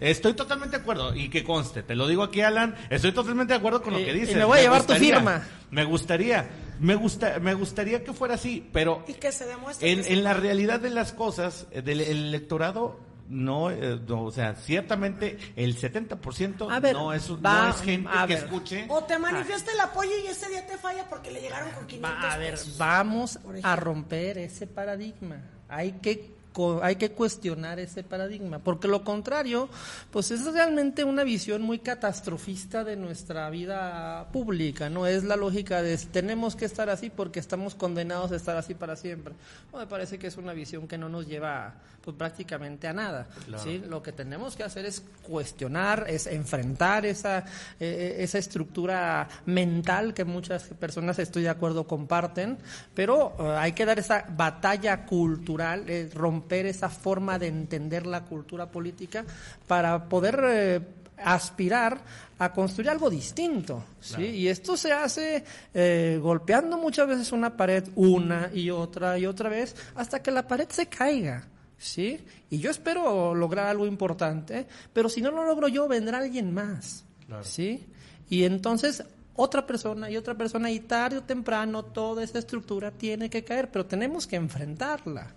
estoy totalmente de acuerdo y que conste, te lo digo aquí, Alan, estoy totalmente de acuerdo con lo Y- que y dices. me voy a llevar tu gustaría, firma. Me gustaría, me gusta, me gustaría que fuera así, pero Y que se demuestre. en, que en la realidad de las cosas, del el electorado. No, eh, no, o sea, ciertamente el 70% A ver, no es, un- va- no es gente a que ver. escuche. O te manifiesta el apoyo y ese día te falla porque le llegaron con 500 Va, a ver, pesos. vamos a romper ese paradigma. Hay que hay que cuestionar ese paradigma, porque lo contrario, pues es realmente una visión muy catastrofista de nuestra vida pública, ¿no? Es la lógica de tenemos que estar así porque estamos condenados a estar así para siempre. me parece que es una visión que no nos lleva pues prácticamente a nada, ¿sí? Lo que tenemos que hacer es cuestionar, es enfrentar esa, eh, esa estructura mental que muchas personas, estoy de acuerdo, comparten, pero eh, hay que dar esa batalla cultural, eh, romper esa forma de entender la cultura política para poder eh, aspirar a construir algo distinto, ¿sí? Y esto se hace eh, golpeando muchas veces una pared una y otra y otra vez hasta que la pared se caiga, ¿sí? Y yo espero lograr algo importante, pero si no lo logro yo, vendrá alguien más, ¿sí? Y entonces otra persona y otra persona y tarde o temprano toda esa estructura tiene que caer, pero tenemos que enfrentarla.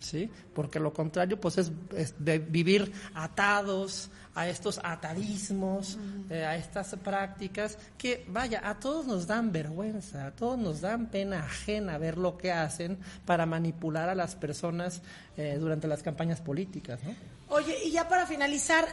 ¿Sí? Porque lo contrario, pues es, de vivir atados a estos atadismos, eh, a estas prácticas que, vaya, a todos nos dan vergüenza, a todos nos dan pena ajena ver lo que hacen para manipular a las personas eh, durante las campañas políticas, ¿no? Oye, y ya para finalizar,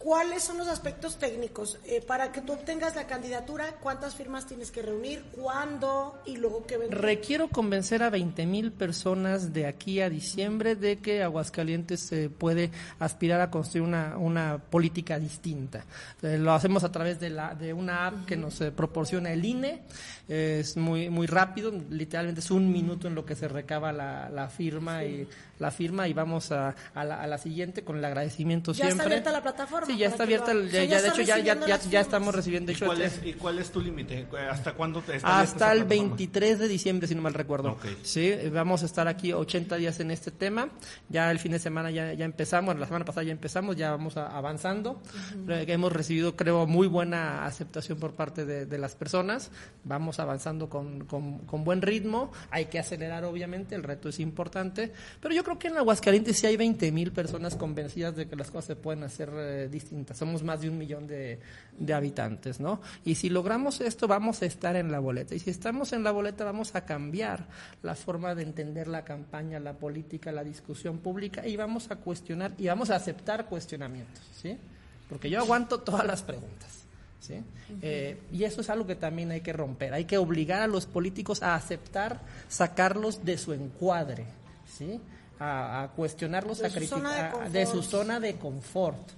¿Cuáles son los aspectos técnicos? Eh, para que tú obtengas la candidatura, ¿cuántas firmas tienes que reunir? ¿Cuándo? Y luego qué vendrá? Requiero convencer a 20 mil personas de aquí a diciembre de que Aguascalientes se puede aspirar a construir una, una política distinta. Eh, lo hacemos a través de, la, de una app que nos eh, proporciona el INE. es muy, muy rápido, literalmente es un minuto en lo que se recaba la, la firma y la firma y vamos a, a, la, a la siguiente con el agradecimiento ¿Ya siempre. está abierta la plataforma? Sí, ya está abierta, ya, de hecho ya, ya, ya, ya, estamos recibiendo. ¿Y cuál, es, ¿Y cuál es tu límite? ¿Hasta cuándo te Hasta el 23 de diciembre, si no mal recuerdo. Sí, vamos a estar aquí 80 días en este tema. Ya el fin de semana ya, ya empezamos, la semana pasada ya empezamos, ya vamos avanzando. Hemos recibido, creo, muy buena aceptación por parte de, de las personas. Vamos avanzando con, con, con, buen ritmo. Hay que acelerar, obviamente, el reto es importante. Pero yo creo que en Aguascalientes sí hay 20 mil personas convencidas de que las cosas se pueden hacer eh, distintas. Somos más de un millón de, de, habitantes, ¿no? Y si logramos esto, vamos a estar en la boleta. Y si estamos en la boleta, vamos a cambiar la forma de entender la campaña, la política, la discusión pública y vamos a cuestionar y vamos a aceptar cuestionamientos, ¿sí? Porque yo aguanto todas las preguntas. ¿Sí? eh, y eso es algo que también hay que romper. Hay que obligar a los políticos a aceptar, sacarlos de su encuadre, ¿sí? A, a cuestionarlos, de a criticar, de su zona de confort.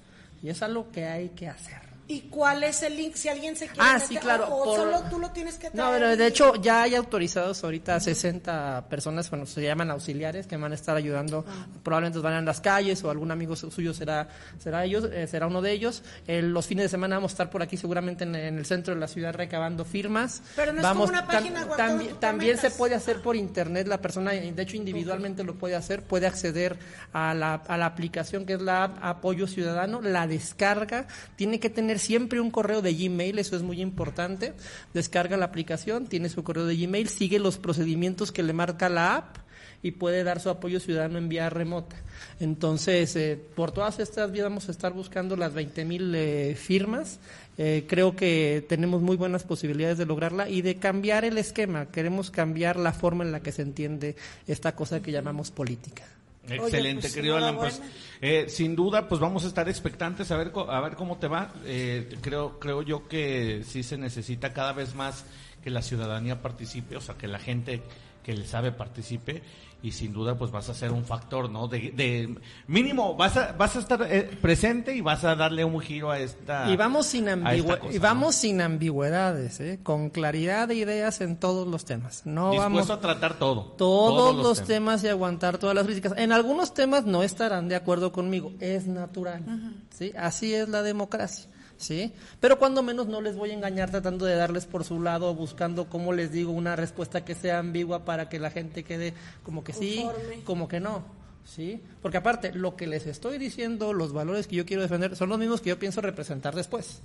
Y es algo que hay que hacer. ¿Y cuál es el link? Si alguien se quiere Ah, meter, sí, claro. O, por- solo tú lo tienes que No, traer. pero de hecho ya hay autorizados ahorita 60 personas, bueno, se llaman auxiliares que van a estar ayudando, probablemente van en las calles o algún amigo su- suyo será será ellos, eh, será uno de ellos. Eh, los fines de semana vamos a estar por aquí seguramente en, en el centro de la ciudad recabando firmas. Pero no es como una página web también se puede hacer por internet, la persona de hecho individualmente lo puede hacer, puede acceder a la, a la aplicación que es la app Apoyo Ciudadano, la descarga, tiene que tener siempre un correo de Gmail, eso es muy importante, descarga la aplicación, tiene su correo de Gmail, sigue los procedimientos que le marca la app y puede dar su apoyo ciudadano en vía remota. Entonces, eh, por todas estas vías vamos a estar buscando las 20 mil eh, firmas. Eh, creo que tenemos muy buenas posibilidades de lograrla y de cambiar el esquema. Queremos cambiar la forma en la que se entiende esta cosa que llamamos política. Excelente, pues, querido Alan. Pues, eh, sin duda, pues vamos a estar expectantes a ver, a ver cómo te va. Eh, creo, creo yo que sí se necesita cada vez más que la ciudadanía participe, o sea, que la gente que le sabe participe y sin duda pues vas a ser un factor, ¿no? De, de mínimo vas a vas a estar eh, presente y vas a darle un giro a esta Y vamos sin, ambigüe- cosa, y vamos sin ambigüedades, ¿eh? con claridad de ideas en todos los temas. No ¿no? Dispuesto vamos a tratar todo. todos, los temas. y aguantar todas las críticas. En algunos temas no estarán de acuerdo conmigo, es natural, ¿sí? Así es la democracia, ¿sí? Pero cuando menos no les voy a engañar tratando de darles por su lado, buscando, como les digo, una respuesta que sea ambigua para que la gente quede como que sí, como que no. ¿Sí? Porque aparte, lo que les estoy diciendo, los valores que yo quiero defender, son los mismos que yo pienso representar después.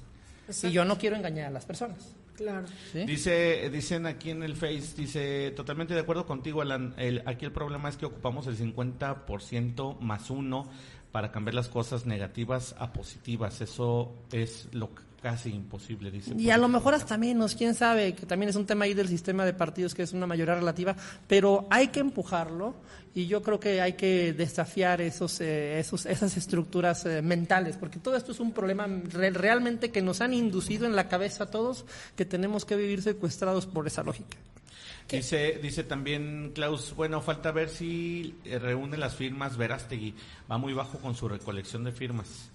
Y yo no quiero engañar a las personas. Claro. ¿sí? Dice, dicen aquí en el Face, dice, totalmente de acuerdo contigo, Alan. El, aquí el problema es que ocupamos el 50% más uno para cambiar las cosas negativas a positivas. Eso es lo, casi imposible, dice. Y a lo mejor hasta menos, quién sabe, que también es un tema ahí del sistema de partidos que es una mayoría relativa, pero hay que empujarlo y yo creo que hay que desafiar esos, eh, esos esas estructuras eh, mentales, porque todo esto es un problema re- realmente que nos han inducido en la cabeza a todos que tenemos que vivir secuestrados por esa lógica. Dice, dice también Klaus, bueno, falta ver si eh, reúne las firmas Verástegui. Va muy bajo con su recolección de firmas.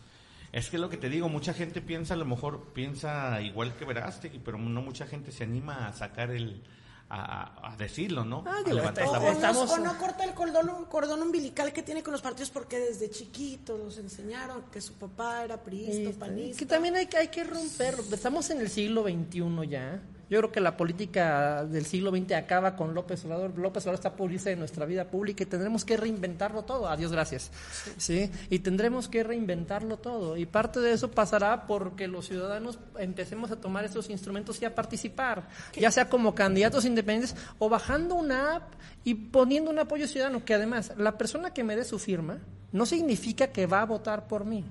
Es que lo que te digo, mucha gente piensa, a lo mejor piensa igual que Verástegui, pero no mucha gente se anima a sacar el, a, a decirlo, ¿no? Ah, A digo, levantar está- la O, voz. Estamos- o no corta el cordón, cordón umbilical que tiene con los partidos porque desde chiquitos los enseñaron que su papá era priista, Este, panista. Que también hay, que- hay que romper. Estamos en el siglo XXI ya. Yo creo que la política del siglo XX acaba con López Obrador. López Obrador está por irse de nuestra vida pública y tendremos que reinventarlo todo. Adiós, gracias. ¿Sí? Y tendremos que reinventarlo todo. Y parte de eso pasará porque los ciudadanos empecemos a tomar estos instrumentos y a participar, ya sea como candidatos independientes o bajando una app y poniendo un apoyo ciudadano. Que además, la persona que me dé su firma no significa que va a votar por mí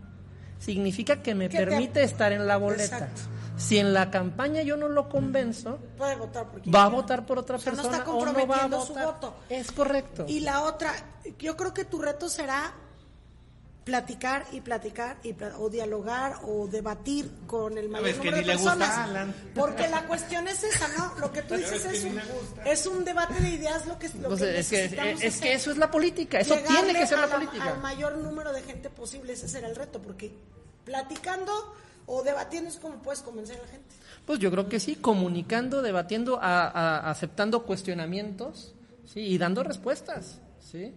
significa que me te- permite estar en la boleta. Exacto. Si en la campaña yo no lo convenzo, Puede votar por va a votar por otra O sea, no persona está o no va a comprometiendo su votar. voto. Es correcto. Y la otra, yo creo que tu reto será platicar y platicar y pla- o dialogar o debatir con el mayor número de gusta personas. Porque la cuestión es esa, ¿no? Lo que tú dices es un, es un debate de ideas lo que, lo Pues que es que, necesitamos es que hacer. eso es la política, eso tiene que ser a la política. Al mayor número de gente posible, ese será el reto, porque platicando o debatiendo es como puedes convencer a la gente. Pues yo creo que sí, comunicando, debatiendo, a- aceptando cuestionamientos ¿sí? y dando respuestas. ¿sí?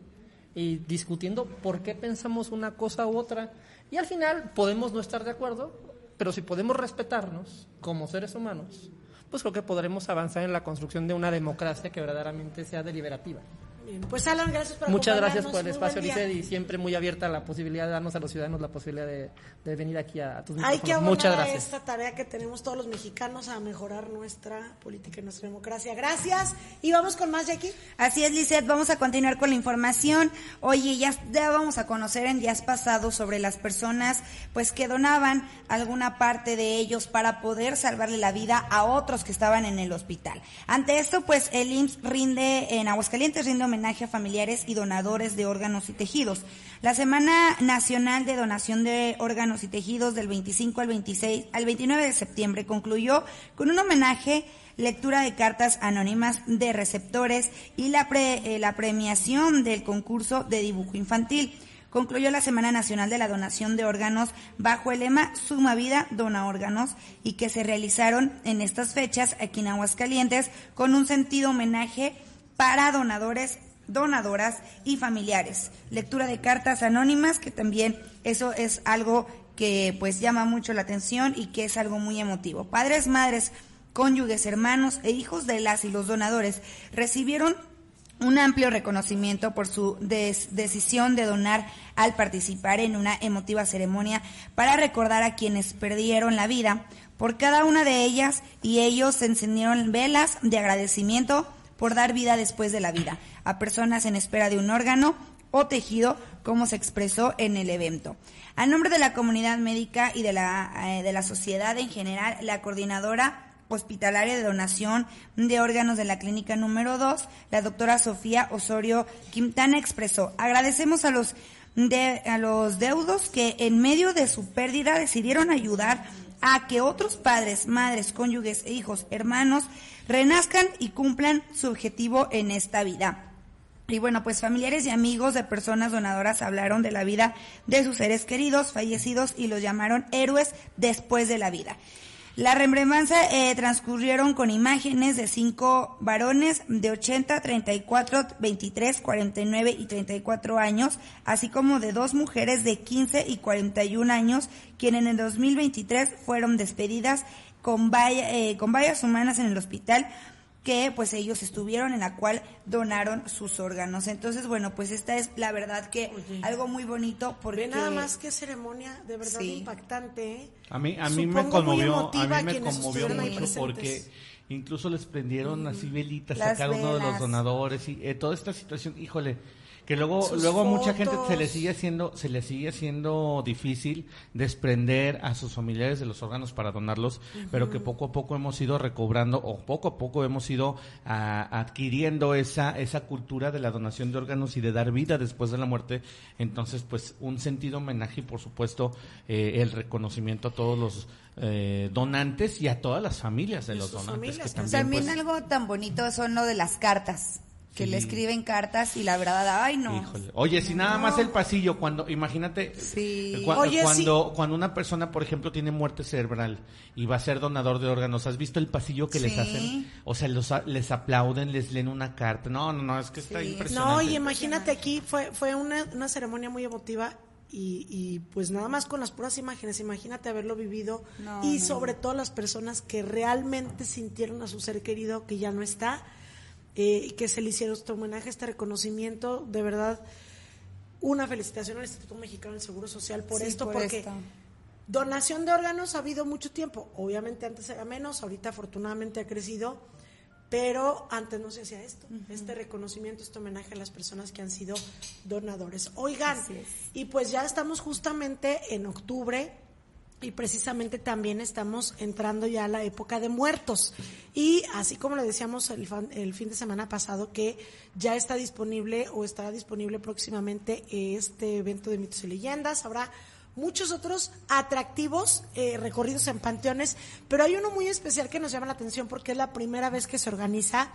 Y discutiendo por qué pensamos una cosa u otra. Y al final podemos no estar de acuerdo, pero si podemos respetarnos como seres humanos, pues creo que podremos avanzar en la construcción de una democracia que verdaderamente sea deliberativa. Bien, pues Alan, gracias por Muchas gracias por el espacio. Lisset, y siempre muy abierta la posibilidad de darnos a los ciudadanos la posibilidad de, de venir aquí a, a tus Hay que Muchas a gracias. esta tarea que tenemos todos los mexicanos a mejorar nuestra política y nuestra democracia. Gracias. Y vamos con más, Jackie. Así es, Lisette, vamos a continuar con la información. Oye, ya, ya vamos a conocer en días pasados sobre las personas pues que donaban alguna parte de ellos para poder salvarle la vida a otros que estaban en el hospital. Ante esto, pues el IMSS rinde en Aguascalientes rinde homenaje a familiares y donadores de órganos y tejidos. La Semana Nacional de Donación de Órganos y Tejidos del 25 al 26 al 29 de septiembre concluyó con un homenaje lectura de cartas anónimas de receptores y la, pre- eh, la premiación del concurso de dibujo infantil. Concluyó la Semana Nacional de la Donación de Órganos bajo el lema Suma Vida, Dona Órganos y que se realizaron en estas fechas aquí en Aguascalientes con un sentido homenaje para donadores, donadoras y familiares. Lectura de cartas anónimas, que también eso es algo que pues llama mucho la atención y que es algo muy emotivo. Padres, madres, cónyuges, hermanos e hijos de las y los donadores recibieron un amplio reconocimiento por su decisión de donar al participar en una emotiva ceremonia para recordar a quienes perdieron la vida. Por cada una de ellas y ellos encendieron velas de agradecimiento por dar vida después de la vida a personas en espera de un órgano o tejido, como se expresó en el evento. A nombre de la comunidad médica y de la, eh, de la sociedad en general, la coordinadora hospitalaria de donación de órganos de la clínica número 2, la doctora Sofía Osorio Quintana expresó, agradecemos a los, de, a los deudos que en medio de su pérdida decidieron ayudar a que otros padres, madres, cónyuges e hijos, hermanos, renazcan y cumplan su objetivo en esta vida. Y bueno, pues familiares y amigos de personas donadoras hablaron de la vida de sus seres queridos, fallecidos, y los llamaron héroes después de la vida. La remembranza eh, transcurrieron con imágenes de cinco varones de 80, 34, 23, 49 y 34 años, así como de dos mujeres de 15 y 41 años, quienes en el 2023 fueron despedidas con, valla- eh, con vallas humanas en el hospital que pues ellos estuvieron en la cual donaron sus órganos. Entonces, bueno, pues esta es la verdad que algo muy bonito porque Ve nada más que ceremonia de verdad Sí. impactante. ¿eh? A mí, a mí me Supongo conmovió, a mí me conmovió mucho porque incluso les prendieron así velitas a Las cada uno de los donadores y eh, toda esta situación, híjole, que luego Sus luego a mucha gente se le sigue haciendo se le sigue haciendo difícil desprender a sus familiares de los órganos para donarlos pero que poco a poco hemos ido recobrando o poco a poco hemos ido adquiriendo esa esa cultura de la donación de órganos y de dar vida después de la muerte. Entonces pues un sentido homenaje y por supuesto eh, el reconocimiento a todos los eh, donantes y a todas las familias de los donantes que familias también, También pues, algo tan bonito son lo de las cartas, que Sí. le escriben cartas y la verdad, ay no. Híjole. Oye, si nada más el pasillo, cuando, imagínate, Sí. eh, Oye, cuando, cuando una persona, por ejemplo, tiene muerte cerebral y va a ser donador de órganos, ¿has visto el pasillo que les hacen? O sea, los, les aplauden, les leen una carta. No, no, no, es que está impresionante. No, y imagínate aquí, fue, fue una, una ceremonia muy emotiva y, y, pues nada más con las puras imágenes, imagínate haberlo vivido No, y no. sobre todo las personas que realmente sintieron a su ser querido que ya no está, eh, que se le hicieron este homenaje, este reconocimiento, de verdad, una felicitación al Instituto Mexicano del Seguro Social por Sí, esto, por porque donación de órganos ha habido mucho tiempo, obviamente antes era menos, ahorita afortunadamente ha crecido, pero antes no se hacía esto, este reconocimiento, este homenaje a las personas que han sido donadores. Oigan, y pues ya estamos justamente en octubre y precisamente también estamos entrando ya a la época de muertos. Y así como le decíamos el fin de semana pasado que ya está disponible o estará disponible próximamente este evento de mitos y leyendas, habrá muchos otros atractivos eh, recorridos en panteones, pero hay uno muy especial que nos llama la atención porque es la primera vez que se organiza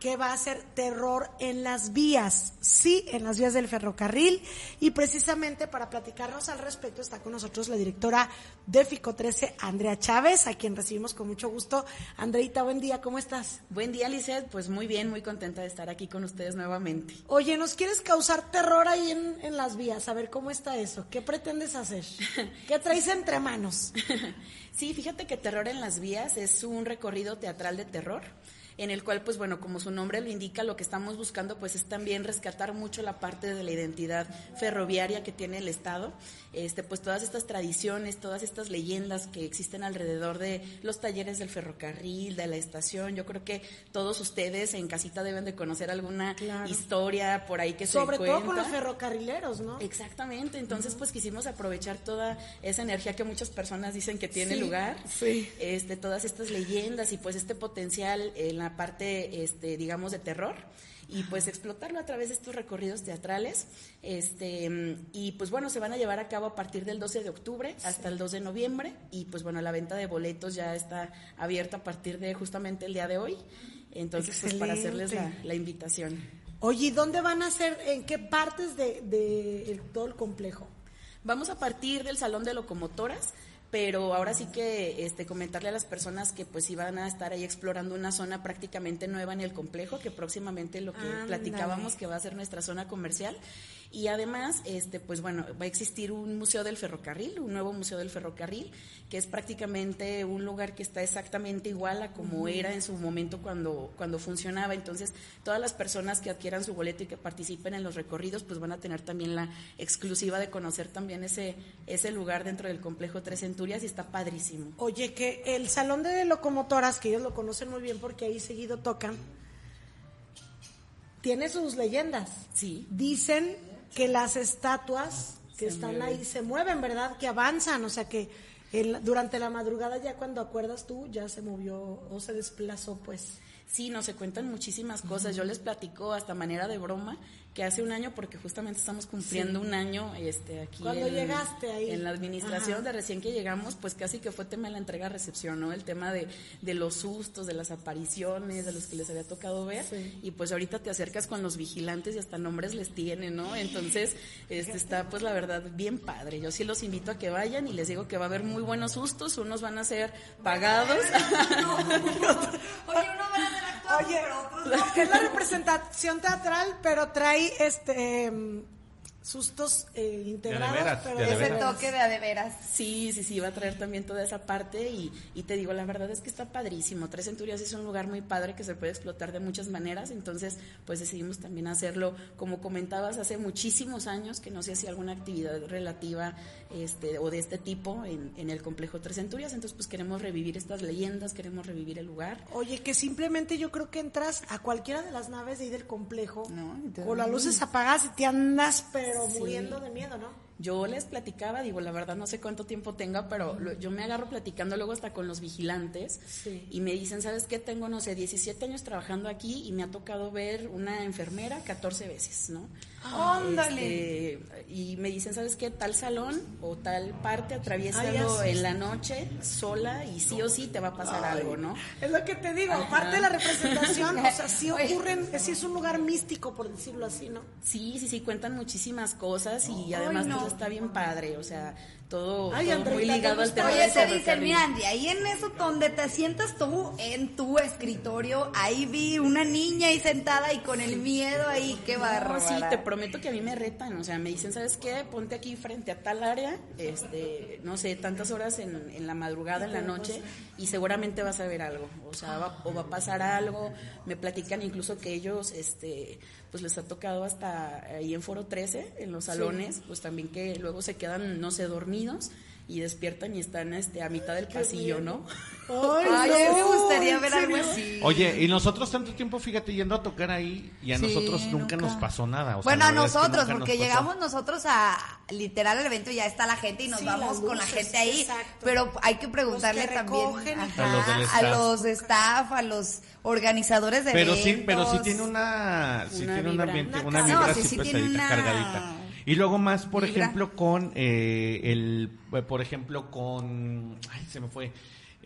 que va a ser terror en las vías, sí, en las vías del ferrocarril. Y precisamente para platicarnos al respecto está con nosotros la directora de FICO 13, Andrea Chávez, a quien recibimos con mucho gusto. Andreita, buen día, ¿cómo estás? Buen día, Lizeth. Pues muy bien, muy contenta de estar aquí con ustedes nuevamente. Oye, ¿nos quieres causar terror ahí en, en las vías? A ver, ¿cómo está eso? ¿Qué pretendes hacer? ¿Qué traes entre manos? Sí, fíjate que Terror en las Vías es un recorrido teatral de terror en el cual, pues bueno, como su nombre lo indica, lo que estamos buscando pues es también rescatar mucho la parte de la identidad ferroviaria que tiene el Estado, este, pues todas estas tradiciones, todas estas leyendas que existen alrededor de los talleres del ferrocarril, de la estación, yo creo que todos ustedes en casita deben de conocer alguna Claro. historia por ahí que Sobre se todo cuenta. con los ferrocarrileros, ¿no? Exactamente, entonces pues quisimos aprovechar toda esa energía que muchas personas dicen que tiene Sí, lugar, sí. este, todas estas leyendas y pues este potencial en la parte, este, digamos, de terror y pues explotarlo a través de estos recorridos teatrales, este, y pues bueno, se van a llevar a cabo a partir del 12 de octubre hasta el 2 de noviembre y pues bueno, la venta de boletos ya está abierta a partir de justamente el día de hoy, entonces pues para hacerles la, invitación. Oye, ¿y dónde van a ser? ¿En qué partes de, de el- todo el complejo? Vamos a partir del salón de locomotoras, pero ahora sí que este comentarle a las personas que pues iban a estar ahí explorando una zona prácticamente nueva en el complejo, que próximamente lo que platicábamos que va a ser nuestra zona comercial y además este pues bueno, va a existir un museo del ferrocarril, un nuevo museo del ferrocarril, que es prácticamente un lugar que está exactamente igual a como era en su momento cuando cuando funcionaba, entonces todas las personas que adquieran su boleto y que participen en los recorridos pues van a tener también la exclusiva de conocer también ese ese lugar dentro del complejo Tres Centurias y está padrísimo. Oye, que el salón de locomotoras, que ellos lo conocen muy bien porque ahí seguido tocan, tiene sus leyendas. Sí. Dicen que las estatuas que Se están mueven. ahí se mueven, ¿verdad? Que avanzan, o sea que en- durante la madrugada ya cuando acuerdas tú ya se movió o se desplazó, pues. Sí, no se cuentan muchísimas cosas. Yo les platico hasta manera de broma que hace un año, porque justamente estamos cumpliendo Sí. un año este, aquí Cuando en, llegaste ahí. en la administración, Ajá. de recién que llegamos, pues casi que fue tema de la entrega-recepción, ¿no? El tema de, de los sustos, de las apariciones, de los que les había tocado ver. Sí. Y pues ahorita te acercas con los vigilantes y hasta nombres les tienen, ¿no? Entonces, este está pues la verdad bien padre. Yo sí los invito a que vayan y les digo que va a haber muy buenos sustos, unos van a ser pagados. Oye, uno va a actuar, Oye, pero otros no, es la representación teatral, pero trae este em, sustos eh, integrados, De veras, pero de Ese veras. toque de a de veras. Sí, sí, sí, va a traer también toda esa parte y, y te digo, la verdad es que está padrísimo. Tres Centurias es un lugar muy padre que se puede explotar de muchas maneras, entonces pues decidimos también hacerlo, como comentabas, hace muchísimos años que no se hacía alguna actividad relativa este, o de este tipo en, en el complejo Tres Centurias, entonces pues queremos revivir estas leyendas, queremos revivir el lugar. Oye, que simplemente yo creo que entras a cualquiera de las naves de ahí del complejo te- con las luces apagadas y te andas pero Sí. muriendo de miedo, ¿no? Yo les platicaba, digo, la verdad no sé cuánto tiempo tenga, pero lo- yo me agarro platicando luego hasta con los vigilantes y me dicen, ¿sabes qué? Tengo, no sé, 17 años trabajando aquí y me ha tocado ver una enfermera 14 veces, ¿no? ¡Ándale! Este, y me dicen, ¿sabes qué? Tal salón o tal parte, así. en la noche, sola, y sí o sí te va a pasar Ay. algo, ¿no? Es lo que te digo, Ajá. aparte de la representación, o sea, sí ocurren, sí es un lugar místico, por decirlo así, ¿no? Sí, sí, sí, cuentan muchísimas cosas y además no. Está bien padre, o sea, todo, Ay, todo Andreita, muy ligado ¿te al tema Oye, te dicen, mira, Andy, ahí en eso donde te sientas tú, en tu escritorio, ahí vi una niña ahí sentada y con el miedo ahí, qué No, bárbara. sí, te prometo que a mí me retan, o sea, me dicen, ¿sabes qué? Ponte aquí frente a tal área, este, no sé, tantas horas en, en la madrugada, en la noche, y seguramente vas a ver algo, o sea, va, o va a pasar algo, me platican incluso que ellos, este, pues les ha tocado hasta ahí en Foro 13, en los Sí. salones, pues también que luego se quedan, no sé, dormidos, y despiertan y están este a mitad del pasillo, ¿no? Ay, Ay, no, me gustaría ver ¿en algo así. Oye, y nosotros tanto tiempo, fíjate, yendo a tocar ahí y a Sí, nosotros nunca, nunca. nos pasó nada. o sea, bueno, a verdad es que nosotros, nos porque pasó. llegamos nosotros a literal al evento y ya está la gente y nos Sí, vamos con la gente ahí. exacto. Pero hay que preguntarle Los que también ajá, A los del a staff. los staff, a los organizadores de Pero sí, pero sí tiene una, sí Una tiene un ambiente, Una una casa. vibra No, sí, así sí tiene pesadita, una cargadita. Y luego más, por ejemplo, con eh, el, eh, por ejemplo, con, ay, se me fue,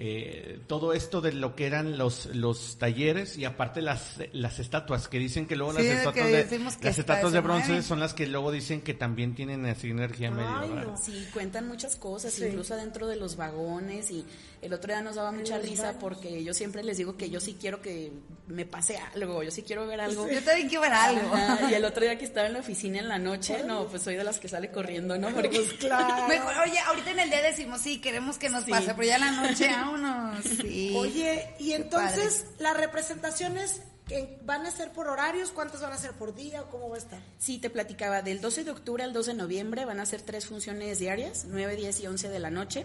eh, todo esto de lo que eran los los talleres y aparte las las estatuas que dicen que luego Sí, las estatuas de, decimos que las está- estatuas se de bronce son las que luego dicen que también tienen así energía medio no. Sí, cuentan muchas cosas, Sí. incluso adentro de los vagones y el otro día nos daba mucha risa porque yo siempre les digo que yo sí quiero que me pase algo, yo sí quiero ver algo. Yo también quiero ver algo. Ajá, y el otro día que estaba en la oficina en la noche, no, pues soy de las que sale corriendo, ¿no? Porque Pues claro. Mejor, oye, ahorita en el día decimos, sí, queremos que nos Sí. pase, pero ya en la noche, vámonos. Sí. Oye, y entonces las representaciones van a ser por horarios, ¿cuántas van a ser por día o cómo va a estar? Sí, te platicaba, del 12 de octubre al 12 de noviembre van a ser tres funciones diarias, 9, 10 y 11 de la noche.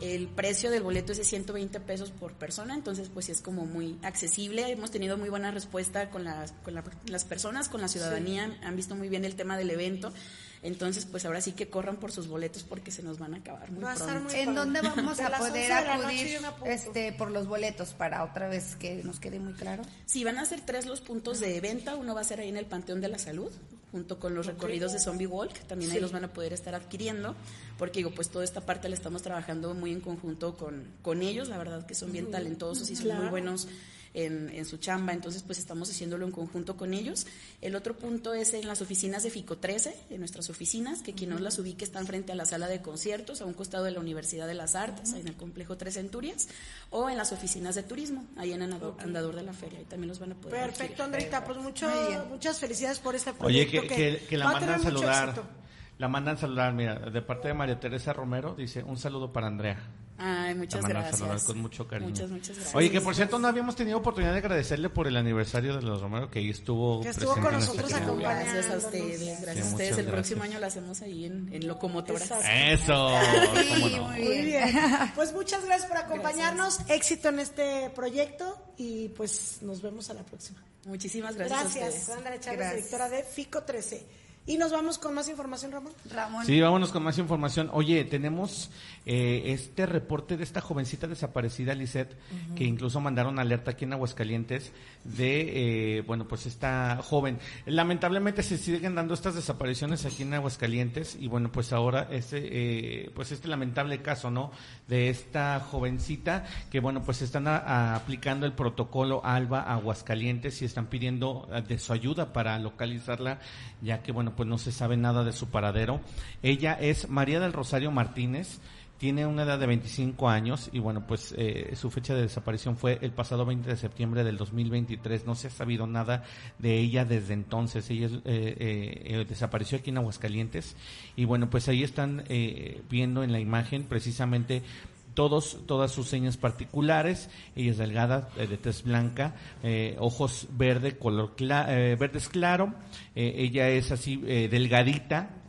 El precio del boleto es de 120 pesos por persona, entonces pues sí es como muy accesible. Hemos tenido muy buena respuesta con las, con la- las personas, con la ciudadanía, han visto muy bien el tema del evento. Entonces pues ahora sí que corran por sus boletos porque se nos van a acabar muy Va a pronto. muy ¿En dónde vamos a poder 11 de la noche acudir este, por los boletos para otra vez que nos quede muy claro? Sí, van a ser tres los puntos de venta. Uno va a ser ahí en el Panteón de la Salud, junto con los recorridos de Zombie Walk. También ahí Sí. los van a poder estar adquiriendo, porque digo, pues toda esta parte la estamos trabajando muy en conjunto con, con ellos. La verdad que son bien talentosos y son muy buenos en, en su chamba. Entonces, pues estamos haciéndolo en conjunto con ellos. El otro punto es en las oficinas de FICO 13, en nuestras oficinas, que quien no las ubique están frente a la sala de conciertos, a un costado de la Universidad de las Artes, en el complejo Tres Centurias, o en las oficinas de turismo, ahí en Andador, Andador de la Feria. Ahí también los van a poder Perfecto. Andreita, pues mucho, muchas felicidades por este Oye, proyecto que, que, que la a mandan saludar. La mandan saludar, mira, de parte de María Teresa Romero, dice un saludo para Andrea. Ay, muchas gracias. saludar con mucho cariño. Muchas, muchas gracias. Oye, que por cierto no habíamos tenido oportunidad de agradecerle por el aniversario de los Romero, que ahí estuvo Que estuvo presente con nosotros acompañándonos. Gracias a ustedes, gracias Sí, a ustedes. El próximo año lo hacemos ahí en, en locomotoras. Eso, Sí, cómo no. muy Muy bien. Pues muchas gracias por acompañarnos. Éxito en este proyecto y pues nos vemos a la próxima. Muchísimas gracias, a Gracias, ustedes. Sandra Chávez, directora de FICO 13. Y nos vamos con más información, Ramón. Ramón. Sí, vámonos con más información. Oye, tenemos eh, este reporte de esta jovencita desaparecida, Lisette, que incluso mandaron alerta aquí en Aguascalientes de, eh, bueno, pues esta joven. Lamentablemente se siguen dando estas desapariciones aquí en Aguascalientes y bueno, pues ahora este, eh, pues este lamentable caso, ¿no? De esta jovencita que bueno, pues están a- a- aplicando el protocolo ALBA a Aguascalientes y están pidiendo eh, de su ayuda para localizarla, ya que bueno, pues no se sabe nada de su paradero. Ella es María del Rosario Martínez tiene una edad de 25 años y bueno, pues eh, su fecha de desaparición fue el pasado 20 de septiembre del 2023. No se ha sabido nada de ella desde entonces. Ella eh, eh, desapareció aquí en Aguascalientes y bueno, pues ahí están viendo en la imagen precisamente todos, todas sus señas particulares. Ella es delgada, de tez blanca, ojos verde, color verdes claro. ella es así delgadita,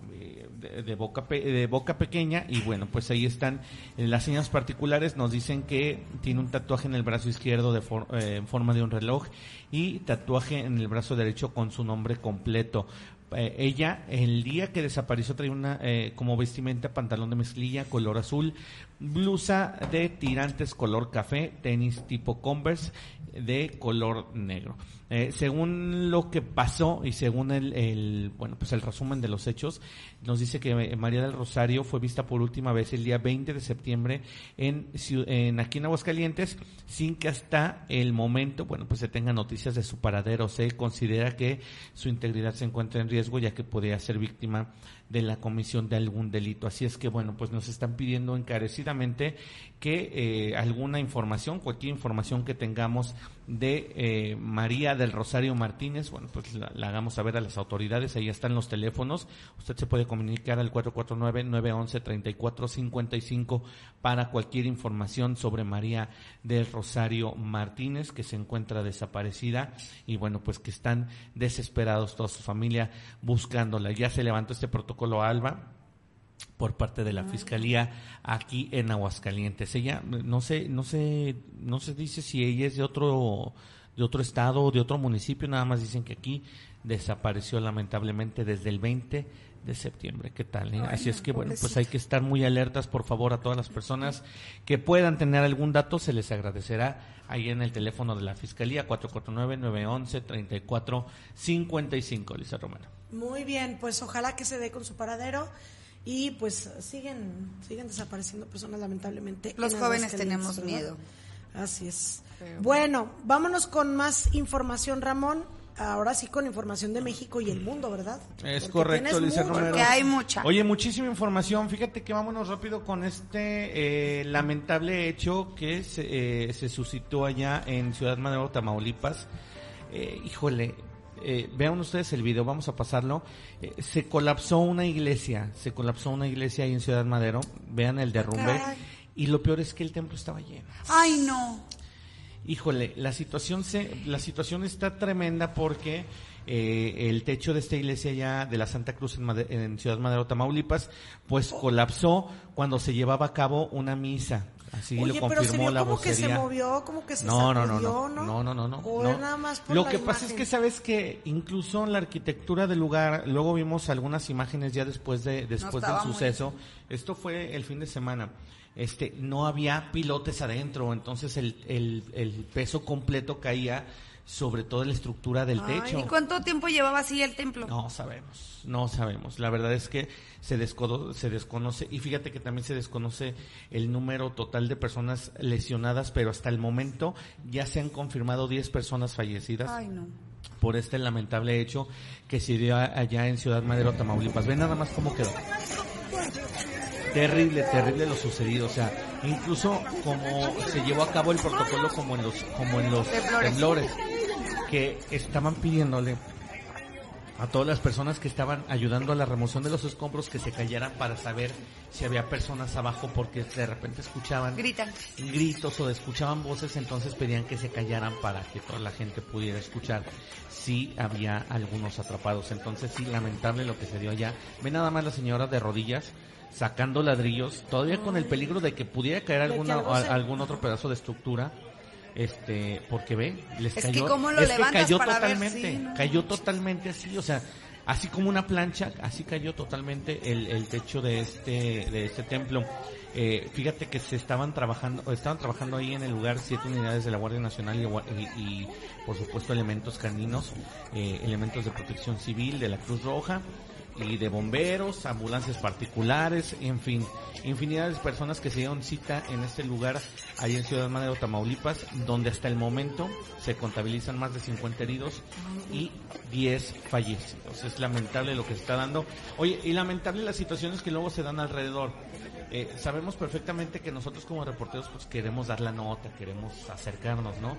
de, boca de boca pequeña y bueno pues ahí están eh, las señas particulares nos dicen que tiene un tatuaje en el brazo izquierdo de eh, en forma de un reloj y tatuaje en el brazo derecho con su nombre completo eh, ella el día que desapareció traía una como vestimenta pantalón de mezclilla color azul blusa de tirantes color café tenis tipo Converse de color negro. Eh, según lo que pasó y según el, el, bueno pues el resumen de los hechos nos dice que eh, María del Rosario fue vista por última vez el día 20 de septiembre en, en aquí en Aguascalientes sin que hasta el momento bueno pues se tenga noticias de su paradero. Se considera que su integridad se encuentra en riesgo ya que podría ser víctima de la comisión de algún delito. Así es que, bueno, pues nos están pidiendo encarecidamente que eh, alguna información, cualquier información que tengamos de eh, María del Rosario Martínez, bueno, pues la, hagamos saber a las autoridades, ahí están los teléfonos, usted se puede comunicar al 449-911-3455 para cualquier información sobre María del Rosario Martínez, que se encuentra desaparecida y bueno, pues que están desesperados toda su familia buscándola. Ya se levantó este protocolo ALBA, por parte de la fiscalía aquí en Aguascalientes. Ella no sé, no sé, no se dice si ella es de otro de otro estado o de otro municipio, nada más dicen que aquí desapareció lamentablemente desde el 20 de septiembre. ¿Qué tal? Eh? Así es que bueno, pues hay que estar muy alertas, por favor, a todas las personas que puedan tener algún dato, se les agradecerá ahí en el teléfono de la Fiscalía 449-911-3455, Lisa Romero. Muy bien, pues ojalá que se dé con su paradero y pues siguen siguen desapareciendo personas lamentablemente. Los jóvenes tenemos miedo. Así es. bueno, vámonos con más información, Ramón. Ahora sí con información de México y el mundo, ¿verdad? Es correcto, Lisa Romero. Porque hay mucha. Oye, muchísima información. Fíjate que vámonos rápido con este eh, lamentable hecho que se, eh, se suscitó allá en Ciudad Madero, Tamaulipas. Eh, híjole, eh, vean ustedes el video, vamos a pasarlo. Eh, se colapsó una iglesia, se colapsó una iglesia ahí en Ciudad Madero. Vean el derrumbe. Y lo peor es que el templo estaba lleno. Ay, no. Híjole, la situación se, la situación está tremenda porque eh, el techo de esta iglesia ya de la Santa Cruz en, en Ciudad Madero, Tamaulipas, pues colapsó cuando se llevaba a cabo una misa. Así lo confirmó pero se vio la como que se movió, como que se no, no, no, no, no, no, no, no. No. Nada más lo que pasa es que sabes que incluso en la arquitectura del lugar, luego vimos algunas imágenes ya después de después del suceso. Esto fue el fin de semana. Este, no había pilotes adentro, entonces el, el, el peso completo caía sobre todo la estructura del techo. ¿Y cuánto tiempo llevaba así el templo? No sabemos, no sabemos. La verdad es que se, se desconoce y fíjate que también se desconoce el número total de personas lesionadas, pero hasta el momento ya se han confirmado 10 personas fallecidas. Por este lamentable hecho que se dio allá en Ciudad Madero, Tamaulipas. Ven nada más cómo quedó terrible, terrible lo sucedido. O sea, incluso como se llevó a cabo el protocolo como en los, como en los temblores. que estaban pidiéndole a todas las personas que estaban ayudando a la remoción de los escombros que se cayeran para saber si había personas abajo porque de repente escuchaban gritos o escuchaban voces entonces pedían que se callaran para que toda la gente pudiera escuchar si había algunos atrapados. Entonces sí lamentable lo que se dio allá. Ve nada más la señora de rodillas sacando ladrillos todavía con el peligro de que pudiera caer alguna algún otro pedazo de estructura este porque ve les cayó es que cayó totalmente cayó totalmente así o sea así como una plancha así cayó totalmente el, el techo de este de este templo. Eh, fíjate que se estaban trabajando estaban trabajando ahí en el lugar siete unidades de la Guardia Nacional y, y, por supuesto elementos caninos eh, elementos de protección civil de la Cruz Roja y de bomberos, ambulancias particulares, en fin, infinidad de personas que se dieron cita en este lugar, ahí en Ciudad Madero, Tamaulipas, donde hasta el momento se contabilizan más de 50 heridos y 10 fallecidos. Es lamentable lo que se está dando. Oye, y lamentable las situaciones que luego se dan alrededor. Eh, sabemos perfectamente que nosotros como reporteros pues queremos dar la nota, queremos acercarnos, ¿no?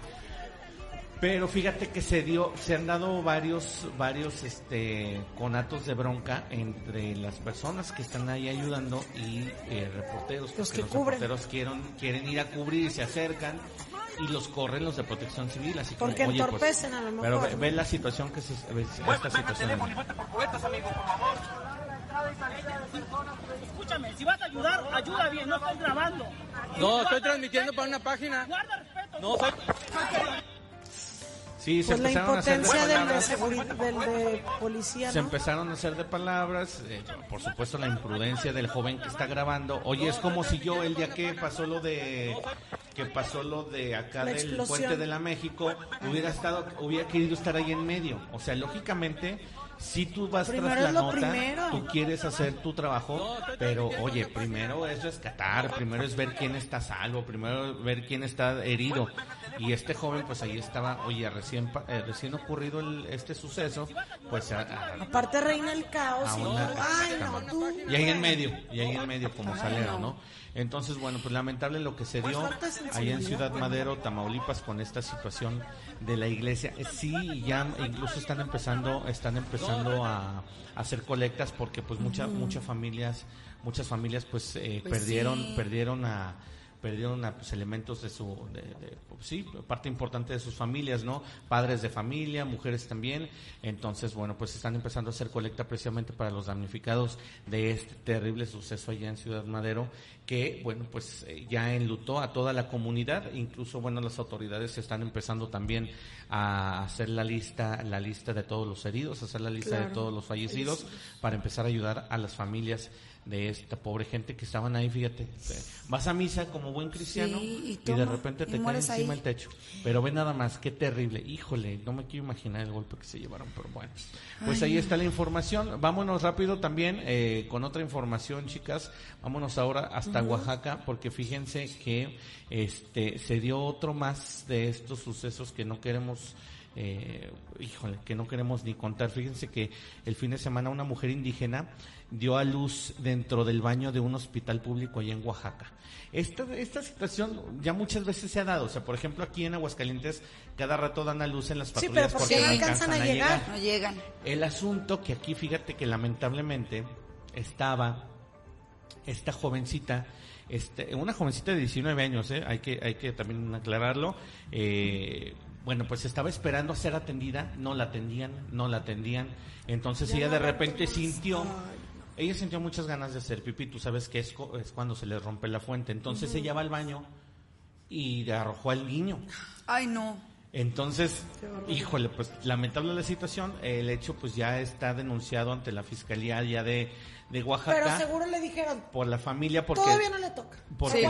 Pero fíjate que se dio, se han dado varios, varios, este, conatos de bronca entre las personas que están ahí ayudando y eh, reporteros. Los porque que cubren. reporteros quieren, quieren ir a cubrir y se acercan y los corren los de protección civil, así como, Porque oye, pues, entorpecen a lo mejor, Pero ve, ve la situación que se, ve esta situación. Escúchame, si vas a ayudar, ayuda bien, no estoy grabando. No, estoy transmitiendo para una página. Guarda respeto. No, soy... Sí, se Pues la empezaron a hacer de del de, del de policía, Se empezaron a hacer de palabras, eh, por supuesto la imprudencia del joven que está grabando. Oye, es como si yo el día que pasó lo de que pasó lo de acá La del explosión. puente de la México, hubiera estado hubiera querido estar ahí en medio. O sea, lógicamente si tú vas Primero tras la nota, primero. tú quieres hacer tu trabajo, pero oye, primero es rescatar, primero es ver quién está salvo, primero ver quién está herido. Y este joven, pues ahí estaba, oye, recién pa- eh, recién ocurrido el- este suceso, pues a- a- Aparte reina el caos y una-. Ay, no, tú. y ahí en medio, y ahí en medio como salero, ¿no? Entonces, bueno, pues lamentable lo que se Pues dio ahí en Ciudad pues. Madero, Tamaulipas, con esta situación de la iglesia. Eh, Sí, ya incluso están empezando, están empezando a, a hacer colectas porque pues muchas, muchas familias, muchas familias pues, eh, Pues perdieron, sí. perdieron a perdieron a, pues, elementos de su de, de- pues, sí parte importante de sus familias no padres de familia mujeres también. Entonces bueno pues están empezando a hacer colecta precisamente para los damnificados de este terrible suceso allá en Ciudad Madero que bueno pues eh, ya enlutó a toda la comunidad. Incluso bueno las autoridades están empezando también a hacer la lista la lista de todos los heridos hacer la lista de todos los fallecidos. para empezar a ayudar a las familias de esta pobre gente que estaban ahí, fíjate. Vas a misa como buen cristiano Sí, y de repente te cae encima ahí. el techo. Pero ve nada más, qué terrible. Híjole, no me quiero imaginar el golpe que se llevaron, pero bueno. Pues Ay, ahí está la información. Vámonos rápido también eh, con otra información, chicas. Vámonos ahora hasta. Oaxaca, porque fíjense que este se dio otro más de estos sucesos que no queremos eh, híjole, que no queremos ni contar. Fíjense que el fin de semana una mujer indígena dio a luz dentro del baño de un hospital público allá en Oaxaca. Esta, esta situación ya muchas veces se ha dado. O sea, por ejemplo, aquí en Aguascalientes cada rato dan a luz en las Sí, patrullas pero ¿por qué porque no no alcanzan a llegar? No llegan. el asunto que aquí fíjate que lamentablemente estaba esta jovencita, este, una jovencita de 19 años, ¿eh? hay que hay que también aclararlo. eh, bueno, pues estaba esperando a ser atendida, no la atendían, no la atendían. Entonces Ya ella de repente sintió, ella sintió muchas ganas de hacer pipí, tú sabes que es, es cuando se le rompe la fuente. Entonces ella va al baño y arrojó al niño. Ay, no. Entonces, híjole, pues lamentable la situación. El hecho pues ya está denunciado ante la Fiscalía ya de, de Pero Oaxaca seguro le dijeron, por la familia porque... todavía no le toca. Porque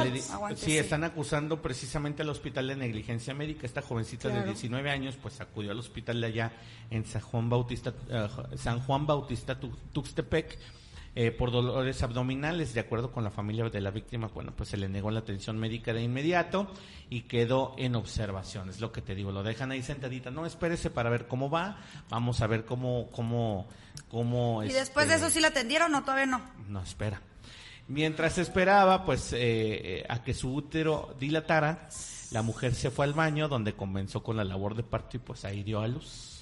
Sí, le están acusando precisamente al hospital de negligencia médica. Esta jovencita de Claro. 19 años, pues acudió al hospital de allá en San Juan Bautista, eh, San Juan Bautista Tu- Tuxtepec. Eh, por dolores abdominales, de acuerdo con la familia de la víctima, bueno, pues se le negó la atención médica de inmediato y quedó en observación. Es lo que te digo, lo dejan ahí sentadita. No, espérese para ver cómo va. Vamos a ver cómo, cómo, cómo. ¿Y después de este, eso sí la atendieron o todavía no? no, espera. Mientras esperaba, pues, eh, eh, a que su útero dilatara, la mujer se fue al baño donde comenzó con la labor de parto y pues ahí dio a luz.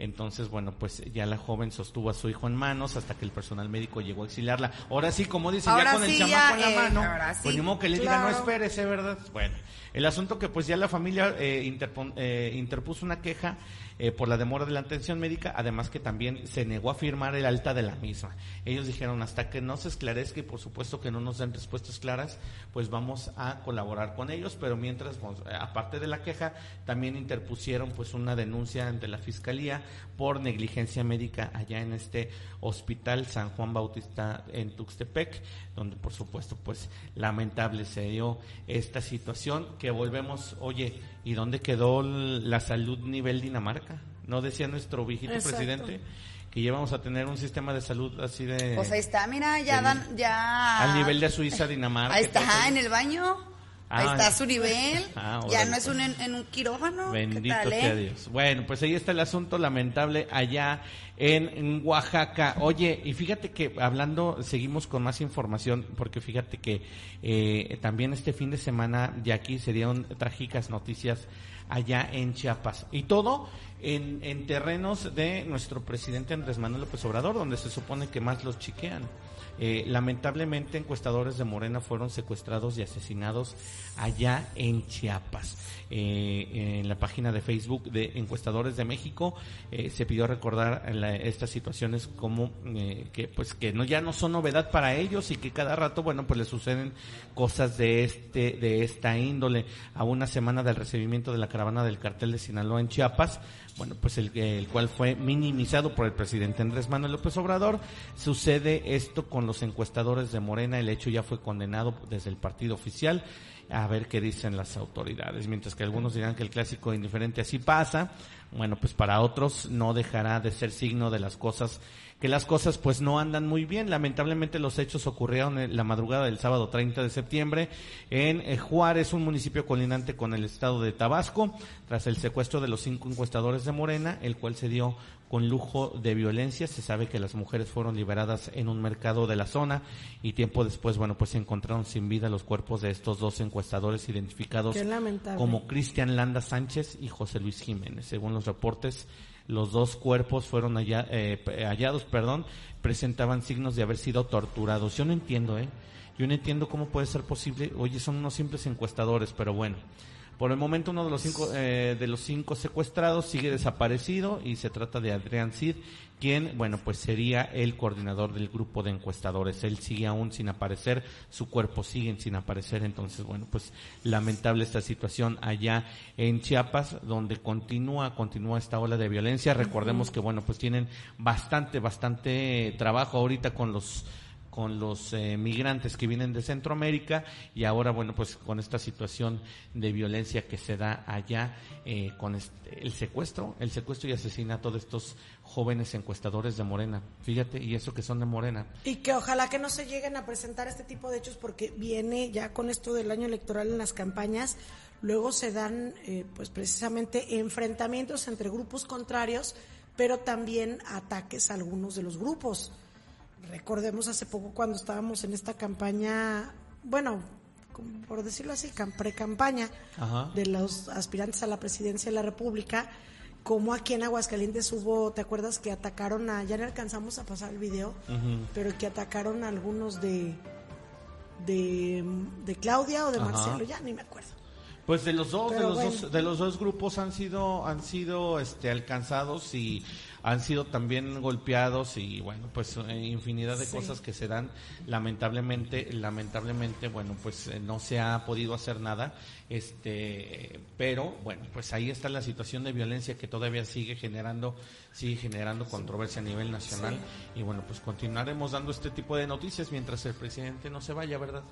Entonces, bueno, pues ya la joven sostuvo a su hijo en manos hasta que el personal médico llegó a auxiliarla. Ahora sí, como dicen, Ahora ya con el chamaco en la eh, mano, ahora pues sí, ni modo que le diga, no claro. espérese, ¿verdad? Bueno, el asunto que pues ya la familia eh, interpon- eh, interpuso una queja eh, por la demora de la atención médica, además que también se negó a firmar el alta de la misma. Ellos dijeron, hasta que no se esclarezca y por supuesto que no nos den respuestas claras, pues vamos a colaborar con ellos, pero mientras, pues, aparte de la queja, también interpusieron pues una denuncia ante la fiscalía por negligencia médica allá en este hospital San Juan Bautista en Tuxtepec, donde por supuesto pues lamentable se dio esta situación que volvemos, oye, ¿y dónde quedó la salud nivel Dinamarca? ¿No decía nuestro viejito Exacto. presidente? que íbamos a tener un sistema de salud así de... Pues ahí está, mira, ya dan, ya. Al nivel de Suiza, Dinamarca. Ahí está, en el baño. Ahí Ah, está su nivel. Ah, ya no es pues. un en, en un quirófano. ¿Qué Bendito tal, sea eh? Dios. Bueno, pues ahí está el asunto lamentable allá en, en Oaxaca. Oye, y fíjate que hablando, seguimos con más información, porque fíjate que eh, también este fin de semana, de aquí se dieron trágicas noticias allá en Chiapas. Y todo en, en terrenos de nuestro presidente Andrés Manuel López Obrador, donde se supone que más los chiquean. Eh, lamentablemente, encuestadores de Morena fueron secuestrados y asesinados allá en Chiapas. Eh, en la página de Facebook de Encuestadores de México eh, se pidió recordar estas situaciones como que pues que no ya no son novedad para ellos y que cada rato bueno pues les suceden cosas de este de esta índole. A una semana del recibimiento de la caravana del cartel de Sinaloa en Chiapas, bueno, pues el, el cual fue minimizado por el presidente Andrés Manuel López Obrador. Sucede esto con los encuestadores de Morena, el hecho ya fue condenado desde el partido oficial. A ver qué dicen las autoridades. Mientras que algunos dirán que el clásico indiferente así pasa, bueno, pues para otros no dejará de ser signo de las cosas, que las cosas pues no andan muy bien. Lamentablemente los hechos ocurrieron en la madrugada del sábado 30 de septiembre en eh, Juárez, un municipio colindante con el estado de Tabasco, tras el secuestro de los cinco encuestadores de Morena, el cual se dio con lujo de violencia. Se sabe que las mujeres fueron liberadas en un mercado de la zona y tiempo después, bueno, pues se encontraron sin vida los cuerpos de estos dos encuestadores identificados como Cristian Landa Sánchez y José Luis Jiménez. Según los reportes, los dos cuerpos fueron halla- eh, p- hallados, perdón, presentaban signos de haber sido torturados. Yo no entiendo, ¿eh? Yo no entiendo cómo puede ser posible. Oye, son unos simples encuestadores, pero bueno. Por el momento uno de los cinco eh, de los cinco secuestrados sigue desaparecido y se trata de Adrián Cid, quien, bueno, pues sería el coordinador del grupo de encuestadores. Él sigue aún sin aparecer, su cuerpo sigue sin aparecer, entonces, bueno, pues lamentable esta situación allá en Chiapas, donde continúa, continúa esta ola de violencia. Recordemos que, bueno, pues tienen bastante, bastante trabajo ahorita con los con los eh, migrantes que vienen de Centroamérica y ahora, bueno, pues con esta situación de violencia que se da allá, eh, con este- el secuestro, el secuestro y asesinato de estos jóvenes encuestadores de Morena. Fíjate, y eso que son de Morena. Y que ojalá que no se lleguen a presentar este tipo de hechos porque viene ya con esto del año electoral en las campañas, luego se dan eh, pues precisamente enfrentamientos entre grupos contrarios, pero también ataques a algunos de los grupos. Recordemos hace poco cuando estábamos en esta campaña, bueno, por decirlo así, cam- pre-campaña de los aspirantes a la presidencia de la República, como aquí en Aguascalientes hubo, ¿te acuerdas que atacaron a, ya no alcanzamos a pasar el video, pero que atacaron a algunos de, de, de Claudia o de Ajá. Marcelo, ya ni me acuerdo. Pues de los dos, de los bueno. dos, de los dos grupos han sido, han sido, este, alcanzados y han sido también golpeados y bueno, pues eh, infinidad de Sí. cosas que se dan. Lamentablemente, lamentablemente, bueno, pues eh, no se ha podido hacer nada, este, pero bueno, pues ahí está la situación de violencia que todavía sigue generando, sigue generando controversia a nivel nacional y bueno, pues continuaremos dando este tipo de noticias mientras el presidente no se vaya, ¿verdad?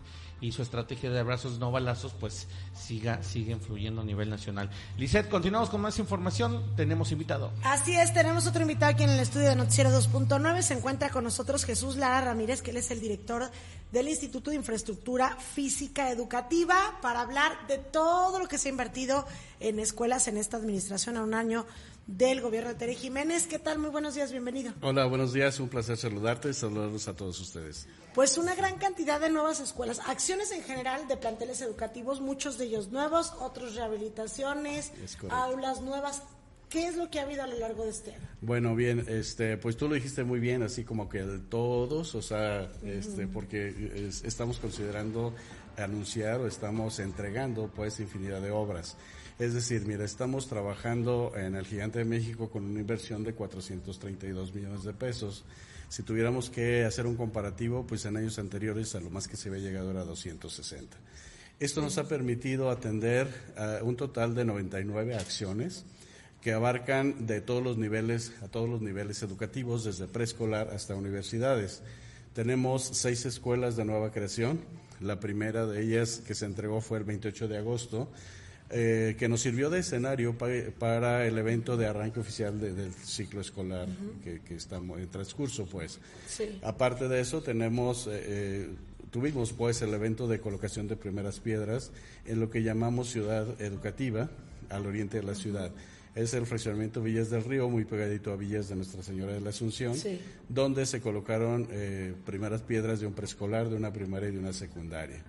Y su estrategia de abrazos no balazos, pues siga, sigue influyendo a nivel nacional. Lisette, continuamos con más información. Tenemos invitado. Así es, tenemos otro invitado aquí en el estudio de Noticiero 2.9. Se encuentra con nosotros Jesús Lara Ramírez, que él es el director del Instituto de Infraestructura Física Educativa, para hablar de todo lo que se ha invertido en escuelas en esta administración a un año del gobierno de Tere Jiménez. ¿Qué tal? Muy buenos días, bienvenido. Hola, buenos días, un placer saludarte y saludarlos a todos ustedes. Pues una gran cantidad de nuevas escuelas, acciones en general de planteles educativos, muchos de ellos nuevos, otros rehabilitaciones, aulas nuevas. ¿Qué es lo que ha habido a lo largo de este año? Bueno, bien, este, pues tú lo dijiste muy bien, así como que de todos, o sea, este, porque es- estamos considerando anunciar o estamos entregando pues infinidad de obras. Es decir, mira, estamos trabajando en el Gigante de México con una inversión de 432 millones de pesos. Si tuviéramos que hacer un comparativo, pues en años anteriores a lo más que se había llegado era 260. Esto nos ha permitido atender a un total de 99 acciones que abarcan de todos los niveles, a todos los niveles educativos, desde preescolar hasta universidades. Tenemos seis escuelas de nueva creación. La primera de ellas que se entregó fue el 28 de agosto, eh, que nos sirvió de escenario para el evento de arranque oficial del ciclo escolar que, que, está en transcurso, pues. Aparte de eso, tenemos, eh, eh, tuvimos pues el evento de colocación de primeras piedras en lo que llamamos ciudad educativa al oriente de la ciudad es el fraccionamiento Villas del Río, muy pegadito a Villas de Nuestra Señora de la Asunción, donde se colocaron eh, primeras piedras de un preescolar, de una primaria y de una secundaria.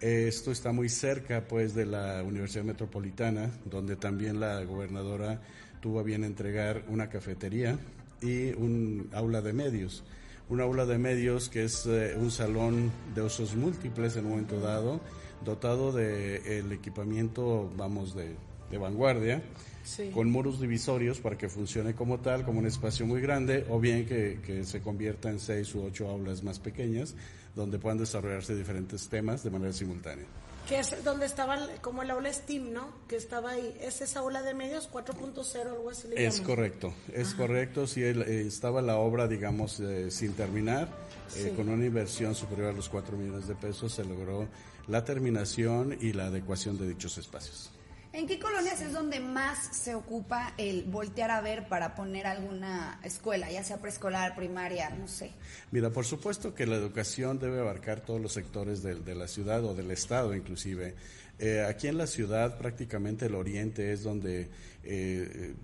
esto está muy cerca, pues, de la Universidad Metropolitana, donde también la gobernadora tuvo a bien entregar una cafetería y un aula de medios. Un aula de medios que es eh, un salón de usos múltiples en un momento dado, dotado de el equipamiento, vamos, de, de vanguardia, con muros divisorios para que funcione como tal, como un espacio muy grande, o bien que, se convierta en seis u ocho aulas más pequeñas, donde puedan desarrollarse diferentes temas de manera simultánea. Que es donde estaba como el aula STEAM, ¿no? Que estaba ahí. ¿Es esa aula de medios 4.0, algo así le Es correcto, es correcto. Sí, eh, estaba la obra, digamos, eh, sin terminar, eh, con una inversión superior a los 4 millones de pesos, se logró la terminación y la adecuación de dichos espacios. ¿En qué colonias es donde más se ocupa el voltear a ver para poner alguna escuela, ya sea preescolar, primaria, no sé? Mira, por supuesto que la educación debe abarcar todos los sectores de, la ciudad o del estado inclusive. Eh, aquí en la ciudad prácticamente el oriente es donde... Eh,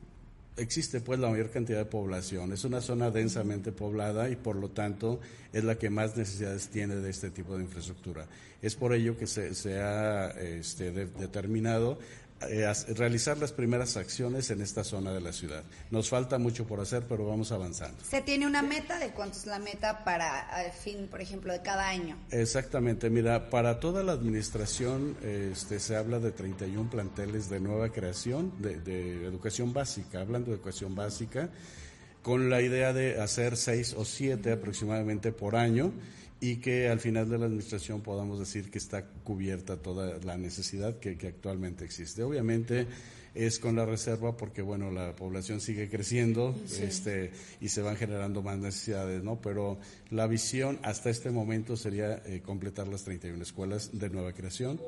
existe pues la mayor cantidad de población. Es una zona densamente poblada y por lo tanto es la que más necesidades tiene de este tipo de infraestructura. Es por ello que se, ha este, determinado eh, realizar las primeras acciones en esta zona de la ciudad. Nos falta mucho por hacer, pero vamos avanzando. ¿Se tiene una meta de cuánto es la meta para el fin, por ejemplo, de cada año? Exactamente, mira, para toda la administración este, se habla de 31 planteles de nueva creación de, de educación básica, hablando de educación básica, con la idea de hacer seis o siete aproximadamente por año y que al final de la administración podamos decir que está cubierta toda la necesidad que, actualmente existe. Obviamente es con la reserva porque bueno la población sigue creciendo este y se van generando más necesidades no pero la visión hasta este momento sería eh, completar las 31 escuelas de nueva creación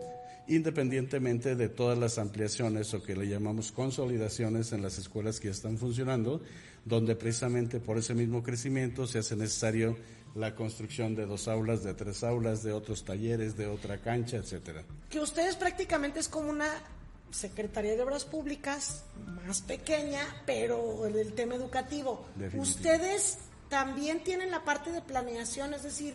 independientemente de todas las ampliaciones o que le llamamos consolidaciones en las escuelas que ya están funcionando donde precisamente por ese mismo crecimiento se hace necesario la construcción de dos aulas, de tres aulas, de otros talleres, de otra cancha, etcétera. Que ustedes prácticamente es como una Secretaría de Obras Públicas más pequeña, pero el tema educativo. Ustedes también tienen la parte de planeación, es decir,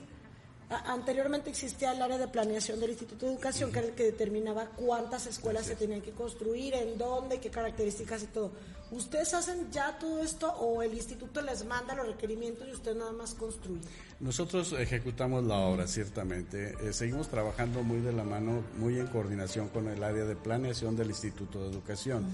anteriormente existía el área de planeación del Instituto de Educación, que era el que determinaba cuántas escuelas se tenían que construir, en dónde, qué características y todo. ¿Ustedes hacen ya todo esto o el instituto les manda los requerimientos y usted nada más construye? Nosotros ejecutamos la obra, ciertamente. Eh, seguimos trabajando muy de la mano, muy en coordinación con el área de planeación del Instituto de Educación.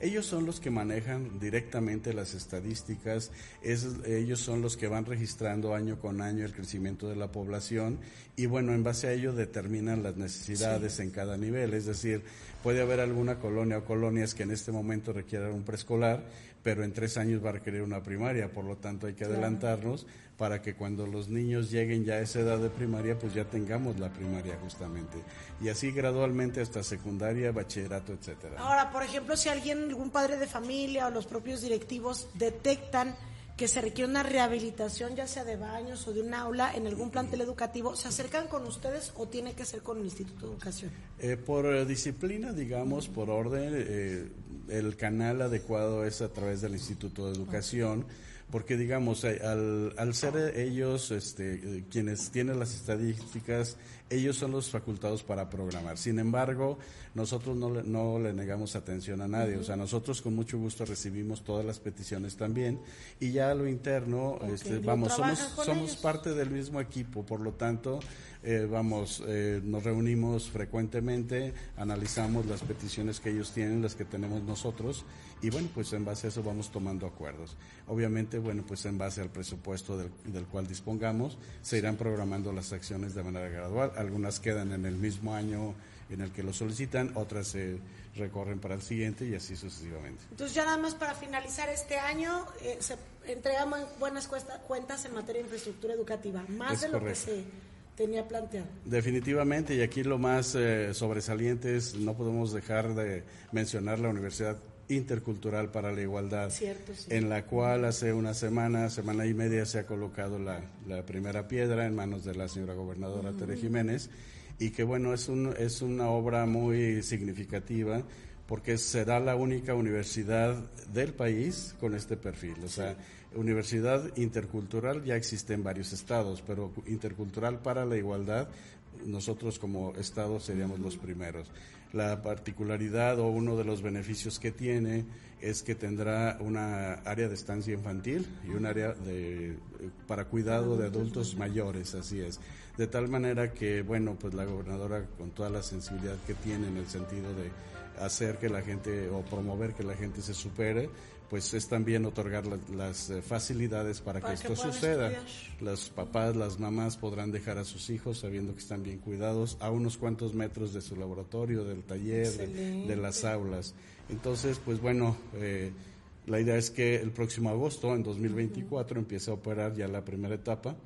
Ellos son los que manejan directamente las estadísticas, ellos son los que van registrando año con año el crecimiento de la población y bueno, en base a ello determinan las necesidades en cada nivel. Es decir, puede haber alguna colonia o colonias que en este momento requieran un preescolar, pero en tres años va a requerir una primaria, por lo tanto hay que adelantarnos para que cuando los niños lleguen ya a esa edad de primaria, pues ya tengamos la primaria justamente. Y así gradualmente hasta secundaria, bachillerato, etcétera. Ahora, por ejemplo, si alguien, algún padre de familia o los propios directivos detectan que se requiere una rehabilitación, ya sea de baños o de un aula en algún plantel educativo, ¿se acercan con ustedes o tiene que ser con el Instituto de Educación? Eh, por eh, disciplina, digamos, por orden, eh, el canal adecuado es a través del Instituto de Educación porque digamos, eh, al, al ser ellos este, eh, quienes tienen las estadísticas, ellos son los facultados para programar. Sin embargo, nosotros no le, no le negamos atención a nadie, o sea, nosotros con mucho gusto recibimos todas las peticiones también y ya a lo interno, este, vamos, somos, somos parte del mismo equipo, por lo tanto, eh, vamos, eh, nos reunimos frecuentemente, analizamos las peticiones que ellos tienen, las que tenemos nosotros, y bueno, pues en base a eso vamos tomando acuerdos. Obviamente, bueno, pues en base al presupuesto del, del cual dispongamos, se irán programando las acciones de manera gradual. Algunas quedan en el mismo año en el que lo solicitan, otras se recorren para el siguiente y así sucesivamente. Entonces ya nada más para finalizar este año, eh, se entregamos buenas cuesta- cuentas en materia de infraestructura educativa, más Es de lo que se tenía planteado. Definitivamente, y aquí lo más eh, sobresaliente es, no podemos dejar de mencionar la Universidad Intercultural para la Igualdad, Cierto, sí. en la cual hace una semana, semana y media se ha colocado la, la primera piedra en manos de la señora gobernadora Mm. Tere Jiménez, y que bueno, es, un, es una obra muy significativa porque será la única universidad del país con este perfil. O sea, universidad intercultural ya existe en varios estados, pero intercultural para la igualdad, nosotros como estado seríamos los primeros. La particularidad o uno de los beneficios que tiene es que tendrá una área de estancia infantil y un área de, para cuidado de adultos mayores, así es. De tal manera que, bueno, pues la gobernadora con toda la sensibilidad que tiene en el sentido de hacer que la gente o promover que la gente se supere, pues es también otorgar la- las eh, facilidades para, Para que que esto suceda. estudiar. Los papás, las mamás podrán dejar a sus hijos sabiendo que están bien cuidados a unos cuantos metros de su laboratorio, del taller, de, las aulas. Entonces, pues bueno, eh, la idea es que el próximo agosto, en 2024, empiece a operar ya la primera etapa.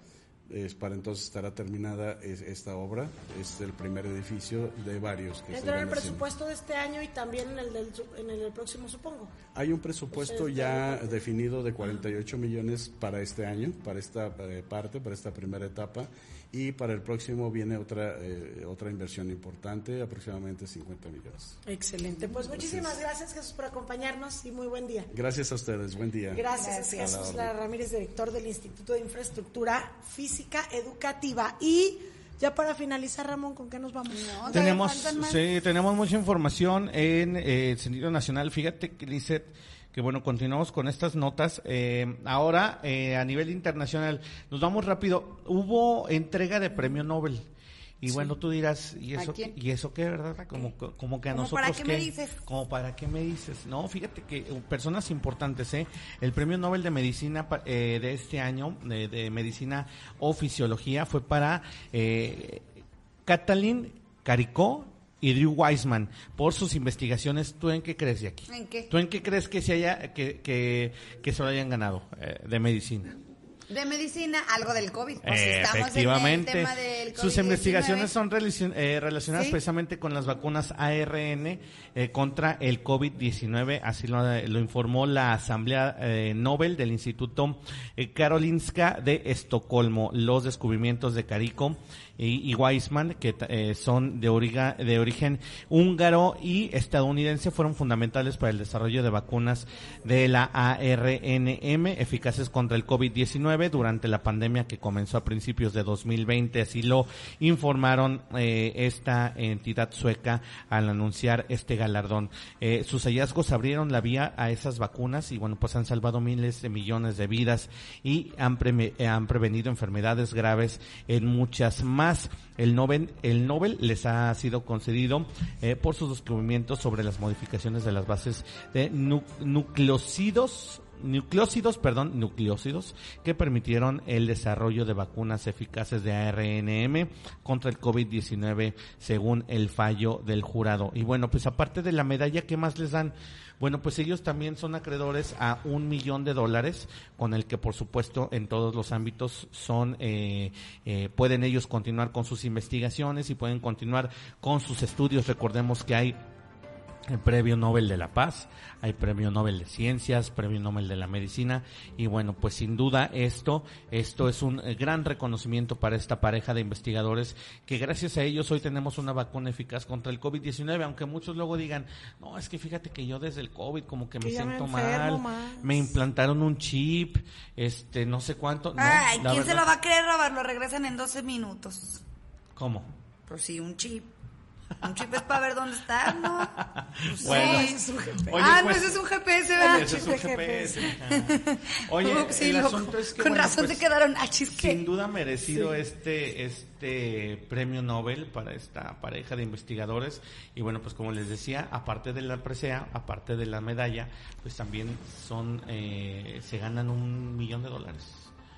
Es para entonces estará terminada es- esta obra. Es el primer edificio de varios que se Entra en el irán haciendo. presupuesto de este año y también en el del, en el del próximo, supongo. Hay un presupuesto ya tienen- definido de 48 millones para este año, para esta eh, parte, para esta primera etapa, y para el próximo viene otra eh, otra inversión importante, aproximadamente 50 millones. Excelente. Pues muchísimas gracias, Jesús, por acompañarnos y muy buen día. Gracias a ustedes, buen día. Gracias, la Jesús. Lara Ramírez, director del Instituto de Infraestructura Física Educativa. Y ya para finalizar, Ramón, ¿con qué nos vamos? Tenemos, sí, tenemos mucha información en eh, el sentido nacional. Fíjate que dice que bueno, continuamos con estas notas. Eh, ahora, eh, a nivel internacional, nos vamos rápido. Hubo entrega de premio Nobel. Y Sí. bueno, tú dirás, ¿y ¿A eso? ¿y eso qué, verdad? Como, como que a ¿Cómo nosotros para qué me dices? Como para qué me dices. No, fíjate que uh, personas importantes, ¿eh? El premio Nobel de Medicina eh, de este año, de, de Medicina o Fisiología, fue para eh, Katalin Caricó y Drew Weissman por sus investigaciones. ¿Tú en qué crees, Jackie? ¿En qué? ¿Tú en qué crees que se haya que, que, que se lo hayan ganado eh, de medicina? De medicina, algo del COVID. Pues estamos Efectivamente. en el tema del Sus COVID-19. investigaciones son relacion- eh, relacionadas Sí. precisamente con las vacunas ARN eh, contra el COVID-19, así lo, lo informó la Asamblea eh, Nobel del Instituto eh, Karolinska de Estocolmo. Los descubrimientos de Carico y, y Weissman, que eh, son de, origa- de origen húngaro y estadounidense, fueron fundamentales para el desarrollo de vacunas de la ARNM eficaces contra el COVID-19 durante la pandemia que comenzó a principios de 2020. Así lo informaron eh, esta entidad sueca al anunciar este galardón. Eh, sus hallazgos abrieron la vía a esas vacunas y bueno, pues han salvado miles de millones de vidas y han, eh, han prevenido enfermedades graves en muchas más. El Nobel, el Nobel les ha sido concedido eh, por sus descubrimientos sobre las modificaciones de las bases de nu- nucleócidos nucleócidos, perdón, nucleócidos que permitieron el desarrollo de vacunas eficaces de ARNM contra el COVID-19 según el fallo del jurado. Y bueno, pues aparte de la medalla, ¿qué más les dan? Bueno, pues ellos también son acreedores a un millón de dólares, con el que por supuesto en todos los ámbitos son, eh, eh, pueden ellos continuar con sus investigaciones y pueden continuar con sus estudios. Recordemos que hay el Premio Nobel de la Paz, hay Premio Nobel de Ciencias, Premio Nobel de la Medicina y bueno, pues sin duda esto esto es un eh, gran reconocimiento para esta pareja de investigadores que gracias a ellos hoy tenemos una vacuna eficaz contra el COVID-19, aunque muchos luego digan, "No, es que fíjate que yo desde el COVID como que me Que ya me siento mal, más". me implantaron un chip, este no sé cuánto." No, Ay, ¿quién se lo va a querer robar? Lo regresan en 12 minutos. ¿Cómo? Pues sí, un chip. Un chip es para ver dónde está, ¿no? Pues Bueno. sí. Ese es un GPS. Oye, ah, pues- no, ese es un GPS, ¿verdad? Ese es un GPS. Oye, Ups, sí, el loco. asunto es que Con bueno, razón pues, te quedaron ah, chisque. Sin duda merecido Sí. este este premio Nobel para esta pareja de investigadores y bueno pues como les decía aparte de la presea aparte de la medalla pues también son eh, se ganan un millón de dólares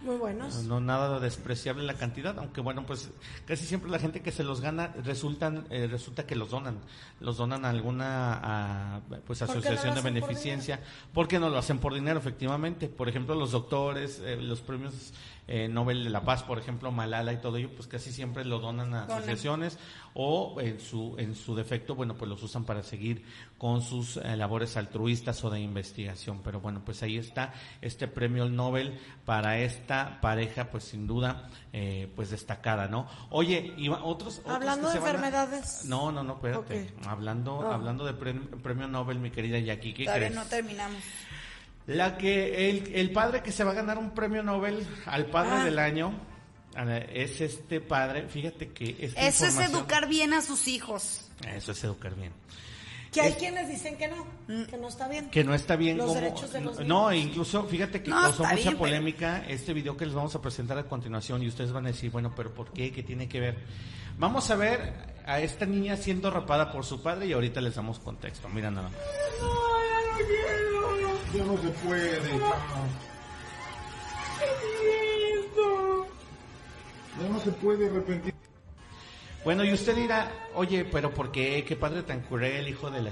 Muy buenos. No nada despreciable la cantidad, aunque bueno, pues casi siempre la gente que se los gana resultan eh, resulta que los donan, los donan a alguna a, pues ¿Por qué no asociación de por beneficencia, porque no lo hacen por dinero efectivamente. Por ejemplo, los doctores, eh, los premios eh, Nobel de la Paz, por ejemplo, Malala y todo ello, pues casi siempre lo donan a asociaciones o en su en su defecto, bueno, pues los usan para seguir con sus eh, labores altruistas o de investigación. Pero bueno, pues ahí está este premio Nobel para esta pareja, pues sin duda, eh, pues destacada, ¿no? Oye, y otros, otros Hablando que de se van a- enfermedades. No, no, no, espérate. Hablando, hablando de pre- premio Nobel, mi querida Jackie, ¿qué Todavía crees? no terminamos. La que el, el padre que se va a ganar un premio Nobel al padre Ah. del año es este padre. Fíjate que Eso es educar bien a sus hijos. Eso es educar bien. Que hay Es- quienes dicen que no, que no está bien. Que no está bien Los como- derechos de los No, niños. incluso fíjate que No, causó mucha bien, pero- polémica este video que les vamos a presentar a continuación y ustedes van a decir, bueno, pero ¿por qué? ¿Qué tiene que ver? Vamos a ver a esta niña siendo rapada por su padre y ahorita les damos contexto. Mira nada más. Ya no se puede. Ya no se puede arrepentir. Bueno, y usted dirá, oye, pero ¿por qué? ¿Qué padre tan cruel, hijo de la...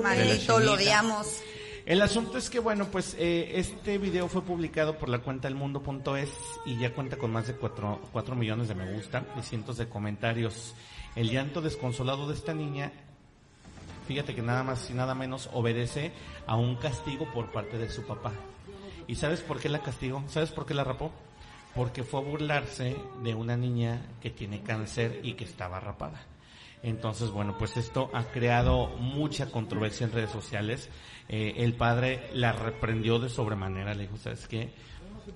Maldito, la lo odiamos. El asunto es que, bueno, pues eh, este video fue publicado por la cuenta elmundo.es y ya cuenta con más de 4, millones de me gusta y cientos de comentarios. El llanto desconsolado de esta niña, fíjate que nada más y nada menos obedece a un castigo por parte de su papá. ¿Y sabes por qué la castigó? ¿Sabes por qué la rapó? Porque fue a burlarse de una niña que tiene cáncer y que estaba rapada. Entonces, bueno, pues esto ha creado mucha controversia en redes sociales. Eh, el padre la reprendió de sobremanera, le dijo, ¿sabes qué?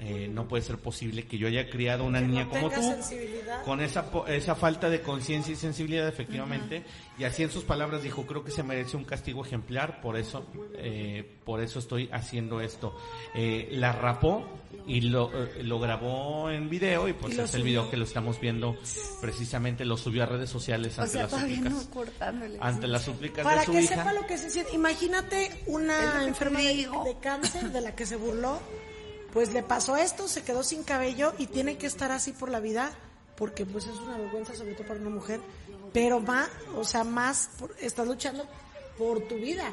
Eh, no puede ser posible que yo haya criado una Que no niña como tú, sensibilidad. con esa, po- esa falta de conciencia y sensibilidad, efectivamente. Y así en sus palabras dijo, creo que se merece un castigo ejemplar, por eso, eh, por eso estoy haciendo esto. Eh, la rapó y lo, eh, lo grabó en video y pues Y es el video que lo estamos viendo precisamente, lo subió a redes sociales O ante sea, las súplicas. no. Ante las súplicas Para de su que hija. sepa lo que se siente. Imagínate una enferma de, de cáncer de la que se burló. Pues le pasó esto, se quedó sin cabello y tiene que estar así por la vida porque pues es una vergüenza sobre todo para una mujer. Pero más, o sea, más, por- estás luchando por tu vida.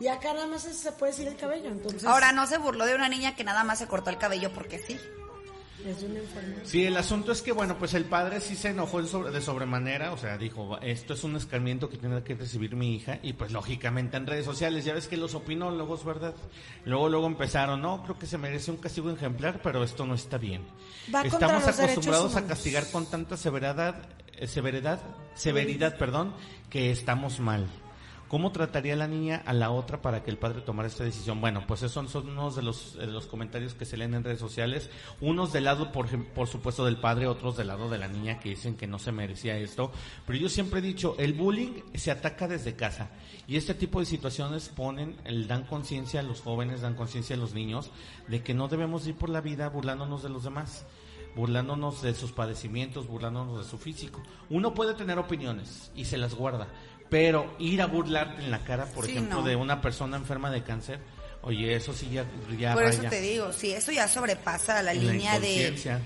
Y acá nada más se puede decir el cabello. Entonces, Ahora no se burló de una niña que nada más se cortó el cabello porque sí. Es una enfermedad. Sí, el asunto es que, bueno, pues el padre sí se enojó de sobremanera, o sea, dijo, esto es un escarmiento que tiene que recibir mi hija, y pues lógicamente en redes sociales, ya ves que los opinólogos, ¿verdad? Luego, luego empezaron, no, creo que se merece un castigo ejemplar, pero esto no está bien. Va Estamos acostumbrados a castigar con tanta severidad, eh, severidad, severidad, perdón, que estamos mal. ¿Cómo trataría la niña a la otra para que el padre tomara esta decisión? Bueno, pues esos son unos de los, de los comentarios que se leen en redes sociales. Unos del lado, por, por supuesto, del padre, otros del lado de la niña que dicen que no se merecía esto. Pero yo siempre he dicho, el bullying se ataca desde casa. Y este tipo de situaciones ponen, dan conciencia a los jóvenes, dan conciencia a los niños de que no debemos ir por la vida burlándonos de los demás burlándonos de sus padecimientos, burlándonos de su físico. Uno puede tener opiniones y se las guarda, pero ir a burlarte en la cara, por Sí, ejemplo, no. de una persona enferma de cáncer, oye, eso sí ya, ya Por eso te digo, sí, eso ya sobrepasa la en la línea de,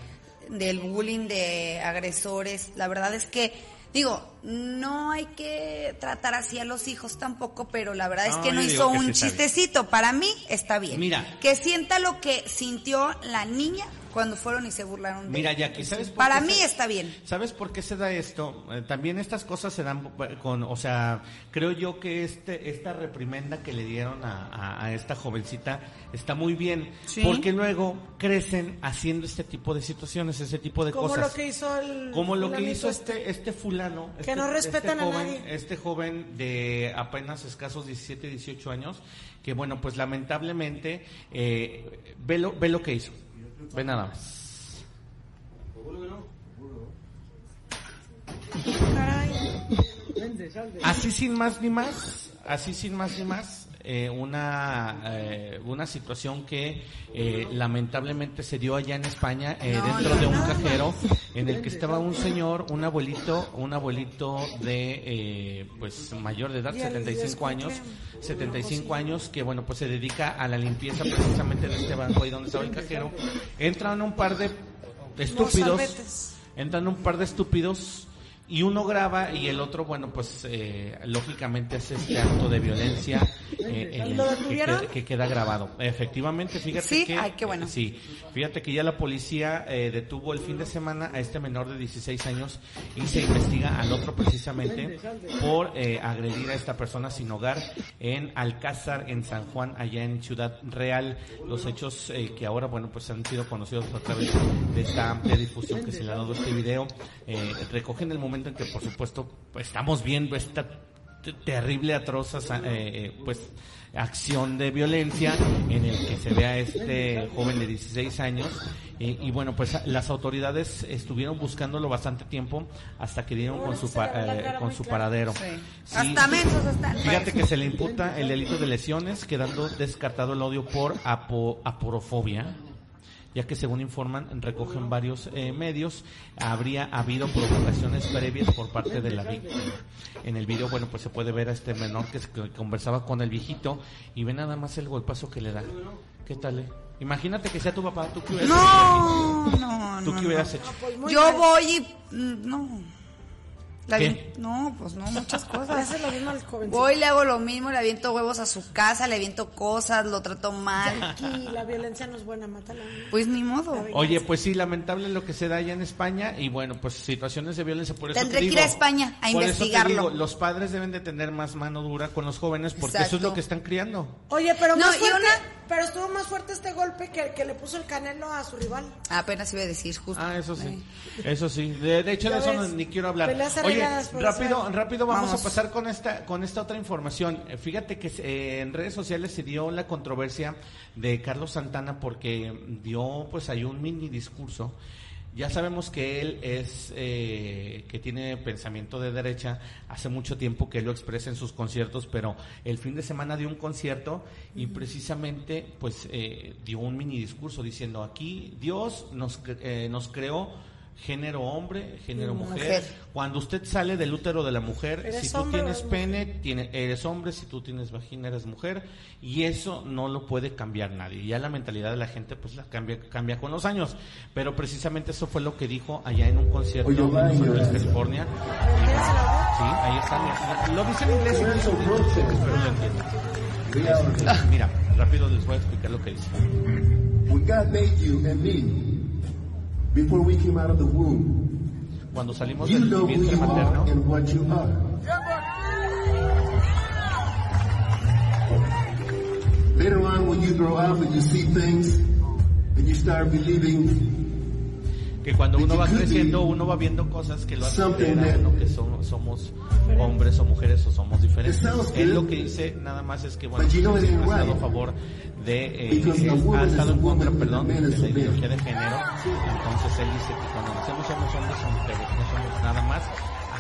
del bullying de agresores. La verdad es que, digo, no hay que tratar así a los hijos tampoco, pero la verdad es que no hizo que un sí está bien. chistecito. Para mí está bien. Mira. Que sienta lo que sintió la niña cuando fueron y se burlaron de Mira. Jackie, ¿sabes por Para qué mí se- está bien. ¿Sabes por qué se da esto? Eh, también estas cosas se dan con, o sea, creo yo que este, esta reprimenda que le dieron a, a- a esta jovencita está muy bien, Sí. porque luego crecen haciendo este tipo de situaciones, ese tipo de Como cosas. lo que hizo el Como lo que hizo este, este fulano. Que este- no respetan este a joven, nadie. Este joven de apenas escasos 17, 18 años, que bueno, pues lamentablemente, eh, ve, lo, ve lo que hizo. Ve nada más. Así sin más ni más, así sin más ni más, eh, una, eh, una situación que eh, lamentablemente se dio allá en España eh, dentro de un cajero en el que estaba un señor, un abuelito, un abuelito de eh, pues mayor de edad, Día del 75 años, descumpleaños. 75 años que bueno pues se dedica a la limpieza precisamente de este banco ahí donde estaba el cajero. Entran un par de estúpidos, entran un par de estúpidos y uno graba y el otro, bueno, pues eh, lógicamente hace este acto de violencia eh, en el ¿Lo que, queda, que queda grabado. Efectivamente, fíjate Sí, que ay, qué bueno. sí, fíjate que ya la policía eh, detuvo el fin de semana a este menor de 16 años y se investiga al otro precisamente por eh, agredir a esta persona sin hogar en Alcázar, en San Juan, allá en Ciudad Real. Los hechos eh, que ahora, bueno, pues han sido conocidos a través de esta amplia difusión que se le ha dado este video, eh, recogen el momento en que, por supuesto, pues, estamos viendo esta terrible, atroz, eh, eh, pues, acción de violencia en el que se ve a este joven de 16 años. Eh, y bueno pues las autoridades estuvieron buscándolo bastante tiempo hasta que dieron con su pa- eh, con su paradero. Sí. Hasta. Fíjate que se le imputa el delito de lesiones, quedando descartado el odio por apo- aporofobia, ya que según informan, recogen varios eh, medios, habría habido provocaciones previas por parte de la víctima. En el video, bueno, pues se puede ver a este menor que, conversaba con el viejito y ve nada más el golpazo que le da. ¿Qué tal? eh? Imagínate que sea tu papá, ¿tú qué hubieras No, hecho? no, ¿Tú no, qué hubieras no. hecho? Yo voy y mm, no. La ¿Qué? avien- No, pues no, muchas Le cosas. hace lo mismo al jovencito. Voy, le hago lo mismo, le aviento huevos a su casa, le aviento cosas, lo trato mal. Aquí la violencia no es buena, mátala. Pues ni modo. Oye, pues sí, lamentable lo que se da allá en España y bueno, pues situaciones de violencia. Por eso Tendré te que ir a España a por eso te investigarlo. digo, los padres deben de tener más mano dura con los jóvenes porque eso es lo que están criando. Oye, pero No, más fuerte, una- pero estuvo más fuerte este golpe que, que le puso el canelo a su rival. Apenas iba a decir justo. Ah, eso sí, eso sí. De, de hecho, Ya de eso ves, no- ni quiero hablar. peleas Oye, rápido, rápido vamos, Vamos. a pasar con esta, con esta otra información. Eh, Fíjate que eh, en redes sociales se dio la controversia de Carlos Santana porque dio, pues, hay un mini discurso. Ya sabemos que él es, eh, que tiene pensamiento de derecha, hace mucho tiempo que lo expresa en sus conciertos, pero el fin de semana dio un concierto y precisamente pues eh, dio un mini discurso diciendo aquí Dios nos, eh, nos creó género hombre, género Y mujer. mujer. Cuando usted sale del útero de la mujer, ¿Eres si tú tienes pene, tiene, eres hombre, si tú tienes vagina, eres mujer, y eso no lo puede cambiar nadie. Y ya la mentalidad de la gente pues la cambia, cambia con los años. Pero precisamente eso fue lo que dijo allá en un concierto en Los Ángeles, California. Sí, ahí está. Lo dice en inglés, pero lo entiendo. Mira, rápido les voy a explicar lo que dice. Before we came out of the womb, Cuando salimos you del know who you are and what you are. Later on, when you grow up and you see things, and you start believing que cuando uno va creciendo, uno va viendo cosas que lo hacen creer que somos, somos hombres o mujeres o somos diferentes. Él lo que dice nada más es que, bueno, ha estado a favor de, eh, ha estado en contra, perdón, de la ideología de género. Entonces él dice que cuando nacemos somos hombres o mujeres, no somos nada más.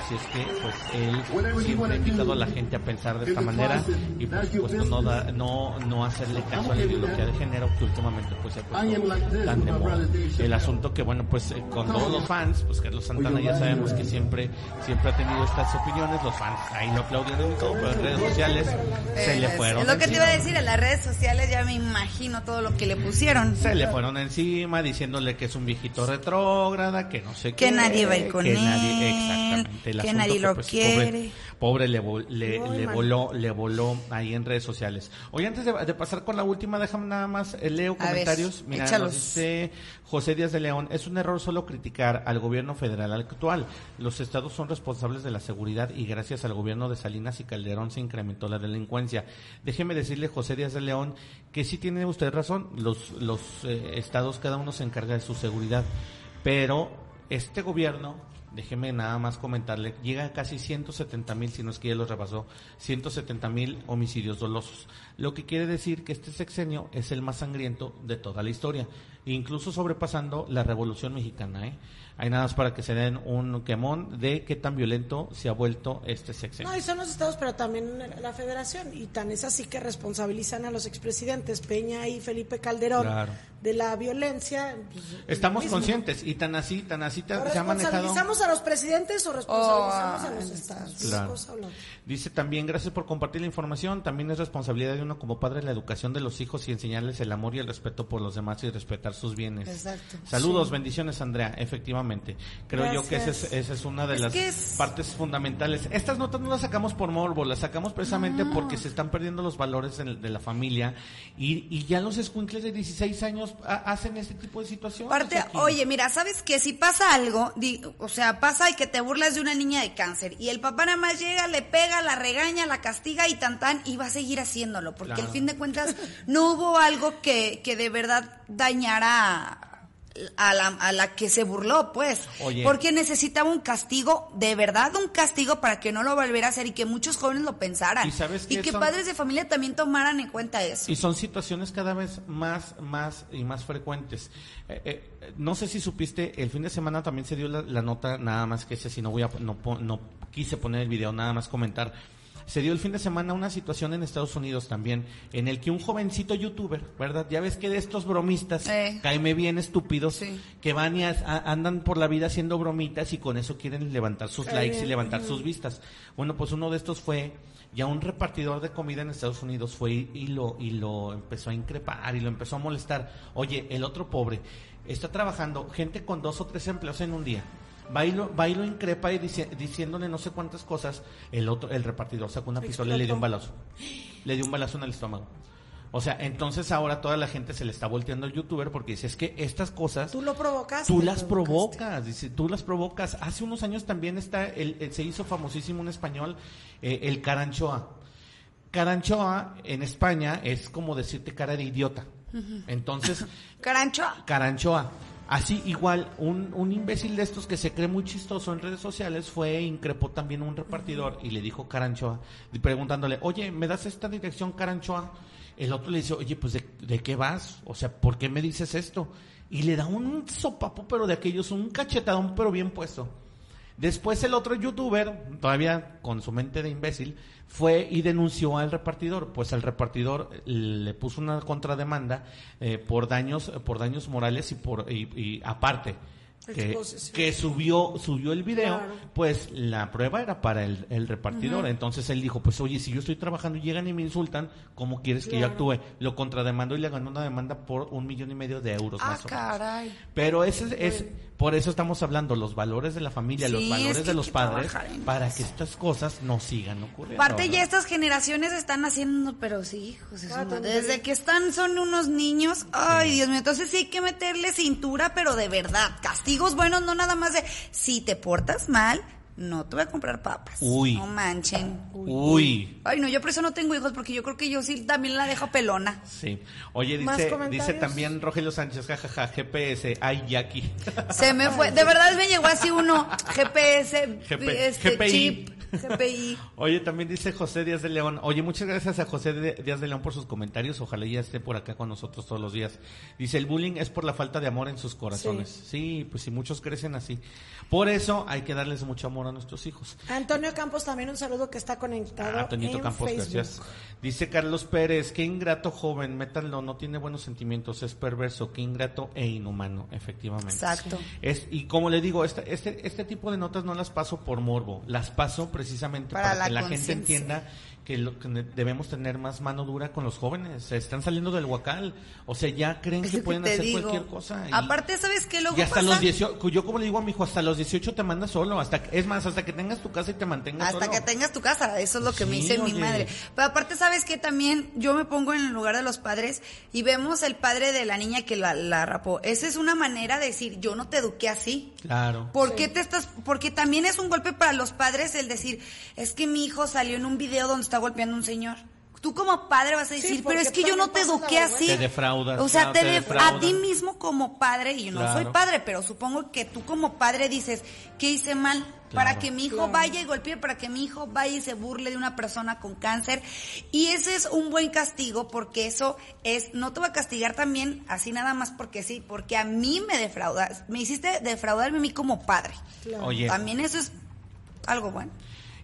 Así es que, pues, él siempre ha invitado a la gente a pensar de esta manera y, por supuesto, no, da, no, no hacerle caso a la ideología de género que últimamente, pues, se ha puesto tan de moda. El asunto que, bueno, pues, eh, con todos los fans, pues, Carlos Santana ya sabemos que siempre, siempre ha tenido estas opiniones, los fans ahí lo aplaudieron y todo, pero en redes sociales se le Es- fueron Es lo que te iba a decir, en las redes sociales ya me imagino todo lo que le pusieron. Se le fueron encima diciéndole que es un viejito retrógrada, que no sé Que qué. nadie va a ir con que él, nadie- exactamente. El que asunto nadie lo pues, quiere. Pobre, pobre le, voló, le voló ahí en redes sociales. Oye, antes de, de pasar con la última, déjame nada más, eh, leo A ver, comentarios. Mira, nos dice José Díaz de León, es un error solo criticar al gobierno federal actual. Los estados son responsables de la seguridad y gracias al gobierno de Salinas y Calderón se incrementó la delincuencia. Déjeme decirle, José Díaz de León, que sí tiene usted razón, los, los eh, estados cada uno se encarga de su seguridad, pero este gobierno, déjeme nada más comentarle, llega a casi 170 mil, si no es que ya lo rebasó, 170 mil homicidios dolosos. Lo que quiere decir que este sexenio es el más sangriento de toda la historia. Incluso sobrepasando la Revolución Mexicana. ¿eh? Hay nada más para que se den un quemón de qué tan violento se ha vuelto este sexenio. No, y son los estados, pero también la federación. Y tan es así que responsabilizan a los expresidentes Peña y Felipe Calderón Claro. de la violencia. pues, Estamos conscientes y tan así, tan así te- ¿O se ha manejado. ¿Responsabilizamos a los presidentes o responsabilizamos a los estados? Claro. Dice también, gracias por compartir la información. También es responsabilidad de uno como padre la educación de los hijos y enseñarles el amor y el respeto por los demás y respetar sus bienes. Exacto. Saludos, Sí. bendiciones, Andrea. Efectivamente. Creo yo que esa es, Gracias. esa es una de Es las que es- partes fundamentales. Estas notas no las sacamos por morbo, las sacamos precisamente porque se están perdiendo los valores de, de la familia y, y ya los escuincles de 16 años ha- hacen este tipo de situaciones. Aparte, aquí. oye, mira, ¿sabes qué? Si pasa algo, di- o sea, pasa y que te burlas de una niña de cáncer y el papá nada más llega, le pega, la regaña, la castiga y tan tan y va a seguir haciéndolo, porque Claro. al fin de cuentas no hubo algo que, que de verdad dañara a la, a la que se burló, pues. Oye. Porque necesitaba un castigo, de verdad un castigo para que no lo volviera a hacer y que muchos jóvenes lo pensaran. ¿Y sabes que son? padres de familia también tomaran en cuenta eso. Y son situaciones cada vez más, más y más frecuentes. Eh, eh, no sé si supiste, el fin de semana también se dio la, la nota, nada más que ese, si no voy a, no, no quise poner el video, nada más comentar. Se dio el fin de semana una situación en Estados Unidos también, en el que un jovencito youtuber, ¿verdad? Ya ves que de estos bromistas, Eh. caeme bien estúpidos, que van y a- a- andan por la vida haciendo bromitas y con eso quieren levantar sus Cae likes y levantar sus vistas. Bueno, pues uno de estos fue ya un repartidor de comida en Estados Unidos fue y, y lo y lo empezó a increpar y lo empezó a molestar. Oye, el otro pobre está trabajando, gente con dos o tres empleos en un día. Va y lo, va y lo increpa y dice- diciéndole no sé cuántas cosas. El otro, el repartidor sacó una pistola y le dio un balazo. Le dio un balazo en el estómago. O sea, entonces ahora toda la gente se le está volteando al youtuber porque dice, es que estas cosas Tú lo provocaste. Tú las provocaste. provocas, dice, tú las provocas. Hace unos años también está, el, el- se hizo famosísimo en español, eh, el caranchoa. Caranchoa en España es como decirte cara de idiota. Entonces, Caranchoa. Caranchoa. Así igual, un, un imbécil de estos que se cree muy chistoso en redes sociales fue e increpó también un repartidor y le dijo Caranchoa, preguntándole, oye, ¿me das esta dirección Caranchoa? El otro le dice, oye, pues ¿de, de qué vas? O sea, ¿por qué me dices esto? Y le da un sopapo, pero de aquellos, un cachetadón, pero bien puesto. Después el otro youtuber, todavía con su mente de imbécil, fue y denunció al repartidor. Pues al repartidor le puso una contrademanda eh, por daños, por daños morales y por y, y aparte que, subió subió el video, Claro. pues la prueba era para el, el repartidor. Entonces él dijo, pues oye, si yo estoy trabajando y llegan y me insultan, ¿cómo quieres que yo actúe? Lo contrademandó y le ganó una demanda por un millón y medio de euros Ah, más o menos. caray. Pero ese es, por eso estamos hablando, los valores de la familia, los valores es que de los padres, para que estas cosas no sigan ocurriendo. Aparte ¿no? ya estas generaciones están haciendo, pero sí, su Ah, desde que están son unos niños, ay Dios mío, entonces sí hay que meterle cintura, pero de verdad, castigos buenos, no nada más de, si te portas mal, no te voy a comprar papas. Uy. No manchen. Uy. Ay, no, yo por eso no tengo hijos, porque yo creo que yo sí también la dejo pelona. Sí. Oye, ¿Más dice, dice también Rogelio Sánchez, jajaja, GPS, ay, Jackie. Se me fue, de verdad me llegó así uno, GPS, GP, este GPI. chip, GPI. Oye, también dice José Díaz de León. Oye, muchas gracias a José Díaz de León por sus comentarios. Ojalá ya esté por acá con nosotros todos los días. Dice, el bullying es por la falta de amor en sus corazones. Sí, pues si muchos crecen así. Por eso hay que darles mucho amor a nuestros hijos. Antonio Campos también un saludo que está conectado Ah, en Campos, Facebook. gracias. Dice Carlos Pérez, qué ingrato joven, métanlo, no tiene buenos sentimientos, es perverso, qué ingrato e inhumano, efectivamente. Exacto. Es, y como le digo, este, este, este tipo de notas no las paso por morbo, las paso precisamente Para para, la que la gente entienda que, lo, que debemos tener más mano dura con los jóvenes. Se están saliendo del huacal, o sea, ya creen Es que pueden hacer digo. cualquier cosa. y- Aparte, ¿sabes qué? Luego y hasta pasa? los 18, yo como le digo a mi hijo, hasta los 18 te mandas solo, hasta que- es más, hasta que tengas tu casa y te mantengas Hasta solo. que tengas tu casa, eso es lo que me dice mi madre. Pero aparte, ¿sabes que También yo me pongo en el lugar de los padres y vemos el padre de la niña que la, la rapó. Esa es una manera de decir, yo no te eduqué así. Claro. ¿Por qué te estás...? Porque también es un golpe para los padres el decir, es que mi hijo salió en un video donde está golpeando a un señor. Tú como padre vas a decir, pero es que yo no te eduqué así. Te defraudas, O sea, claro, te te a ti mismo como padre, y yo no Claro. soy padre, pero supongo que tú como padre dices, ¿qué hice mal? para que mi hijo vaya y golpee, para que mi hijo vaya y se burle de una persona con cáncer. Y ese es un buen castigo porque eso es, no te va a castigar también así nada más porque sí, porque a mí me defraudas, me hiciste defraudarme a mí como padre. Oye. También eso es algo bueno.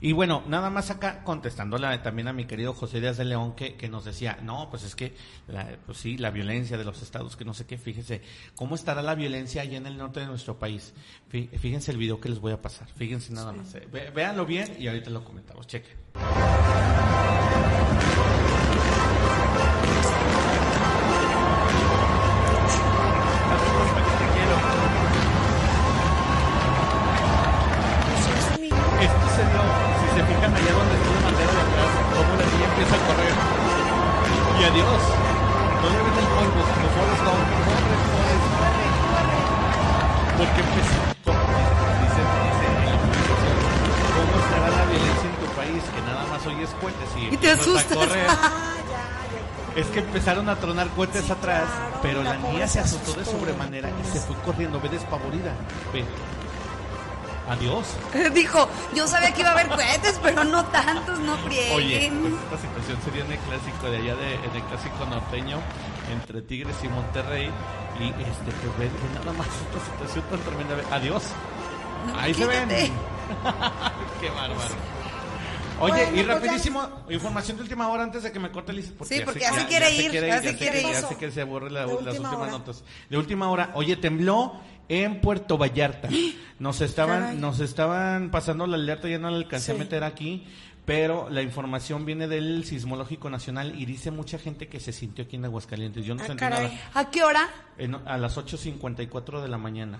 Y bueno, nada más acá contestándole también a mi querido José Díaz de León que, que nos decía, no, pues es que, la, pues sí, la violencia de los estados, que no sé qué, fíjese, ¿cómo estará la violencia allá en el norte de nuestro país? Fí- Fíjense el video que les voy a pasar, fíjense nada más. eh. Ve- véanlo bien y ahorita lo comentamos, chequen. A correr. Y adiós. No le ven el polvo, como Forrest Gump. Corre, corre, corre. Porque empezó, dice, dice en la publicación, ¿cómo estará la violencia en tu país? Que nada más oyes cohetes y, Y te asustas. correr. Es que empezaron a tronar cohetes atrás, pero la niña se asustó de sobremanera y se fue corriendo, ve despavorida. Ve. Adiós. Dijo, yo sabía que iba a haber cohetes, pero no tantos, no frieguen. Oye, pues esta situación sería en el clásico de allá, de, en el clásico norteño, entre Tigres y Monterrey. Y este, pues ve, ve nada más esta situación tan tremenda. Adiós. No, Ahí se ven. Qué bárbaro. Oye, Bueno, y pues ya- rapidísimo, información de última hora antes de que me corte Lisa. Sí, ya porque ya se ya- quiere ya se ir, quiere ya ir, ya quiere ir. Ya sé que se aburre la- las última últimas hora. notas. De última hora, oye, tembló en Puerto Vallarta. Nos estaban, Caray. nos estaban pasando la alerta, ya no la alcancé a Sí. meter aquí, pero la información viene del Sismológico Nacional y dice mucha gente que se sintió aquí en Aguascalientes. Yo no Ah, sentí caray. nada. ¿A qué hora? En- a las 8.54 de la mañana.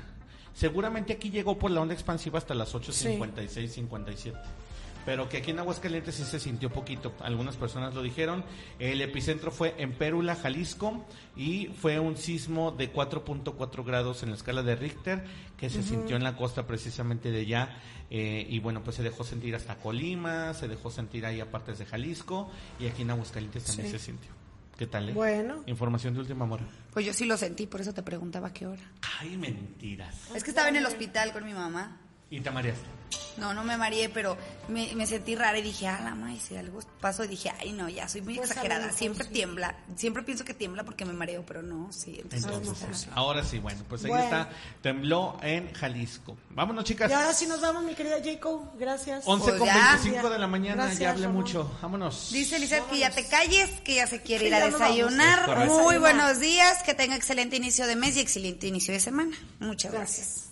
Seguramente aquí llegó por la onda expansiva hasta las 8.56, 57. Pero que aquí en Aguascalientes sí se sintió poquito. Algunas personas lo dijeron. El epicentro fue en Pérula, Jalisco, y fue un sismo de 4.4 grados en la escala de Richter, que se sintió en la costa precisamente de allá. eh, y bueno, pues se dejó sentir hasta Colima, se dejó sentir ahí a partes de Jalisco, y aquí en Aguascalientes también Sí. se sintió. ¿Qué tal? eh? Bueno. Información de última hora. Pues yo sí lo sentí, por eso te preguntaba a qué hora. Ay, mentiras. Es que estaba en el hospital con mi mamá. Y te mareaste. No, no me mareé, pero me, me sentí rara y dije, ah, la madre, si algo pasó, y dije, ay, no, ya soy muy Pues, exagerada. Siempre sí. tiembla. Siempre pienso que tiembla porque me mareo, pero no, sí. Entonces, Entonces, ahora sí, bueno, pues ahí Bueno. está. Tembló en Jalisco. Vámonos, chicas. Y ahora sí nos vamos, mi querida Jacob. Gracias. 11 Pues con ya. 25 de la mañana, Gracias, ya hablé Ramón. mucho. Vámonos. Dice Lizeth que ya te calles, que ya se quiere Sí, ir a desayunar. Muy buenos días, que tenga excelente inicio de mes y excelente inicio de semana. Muchas gracias.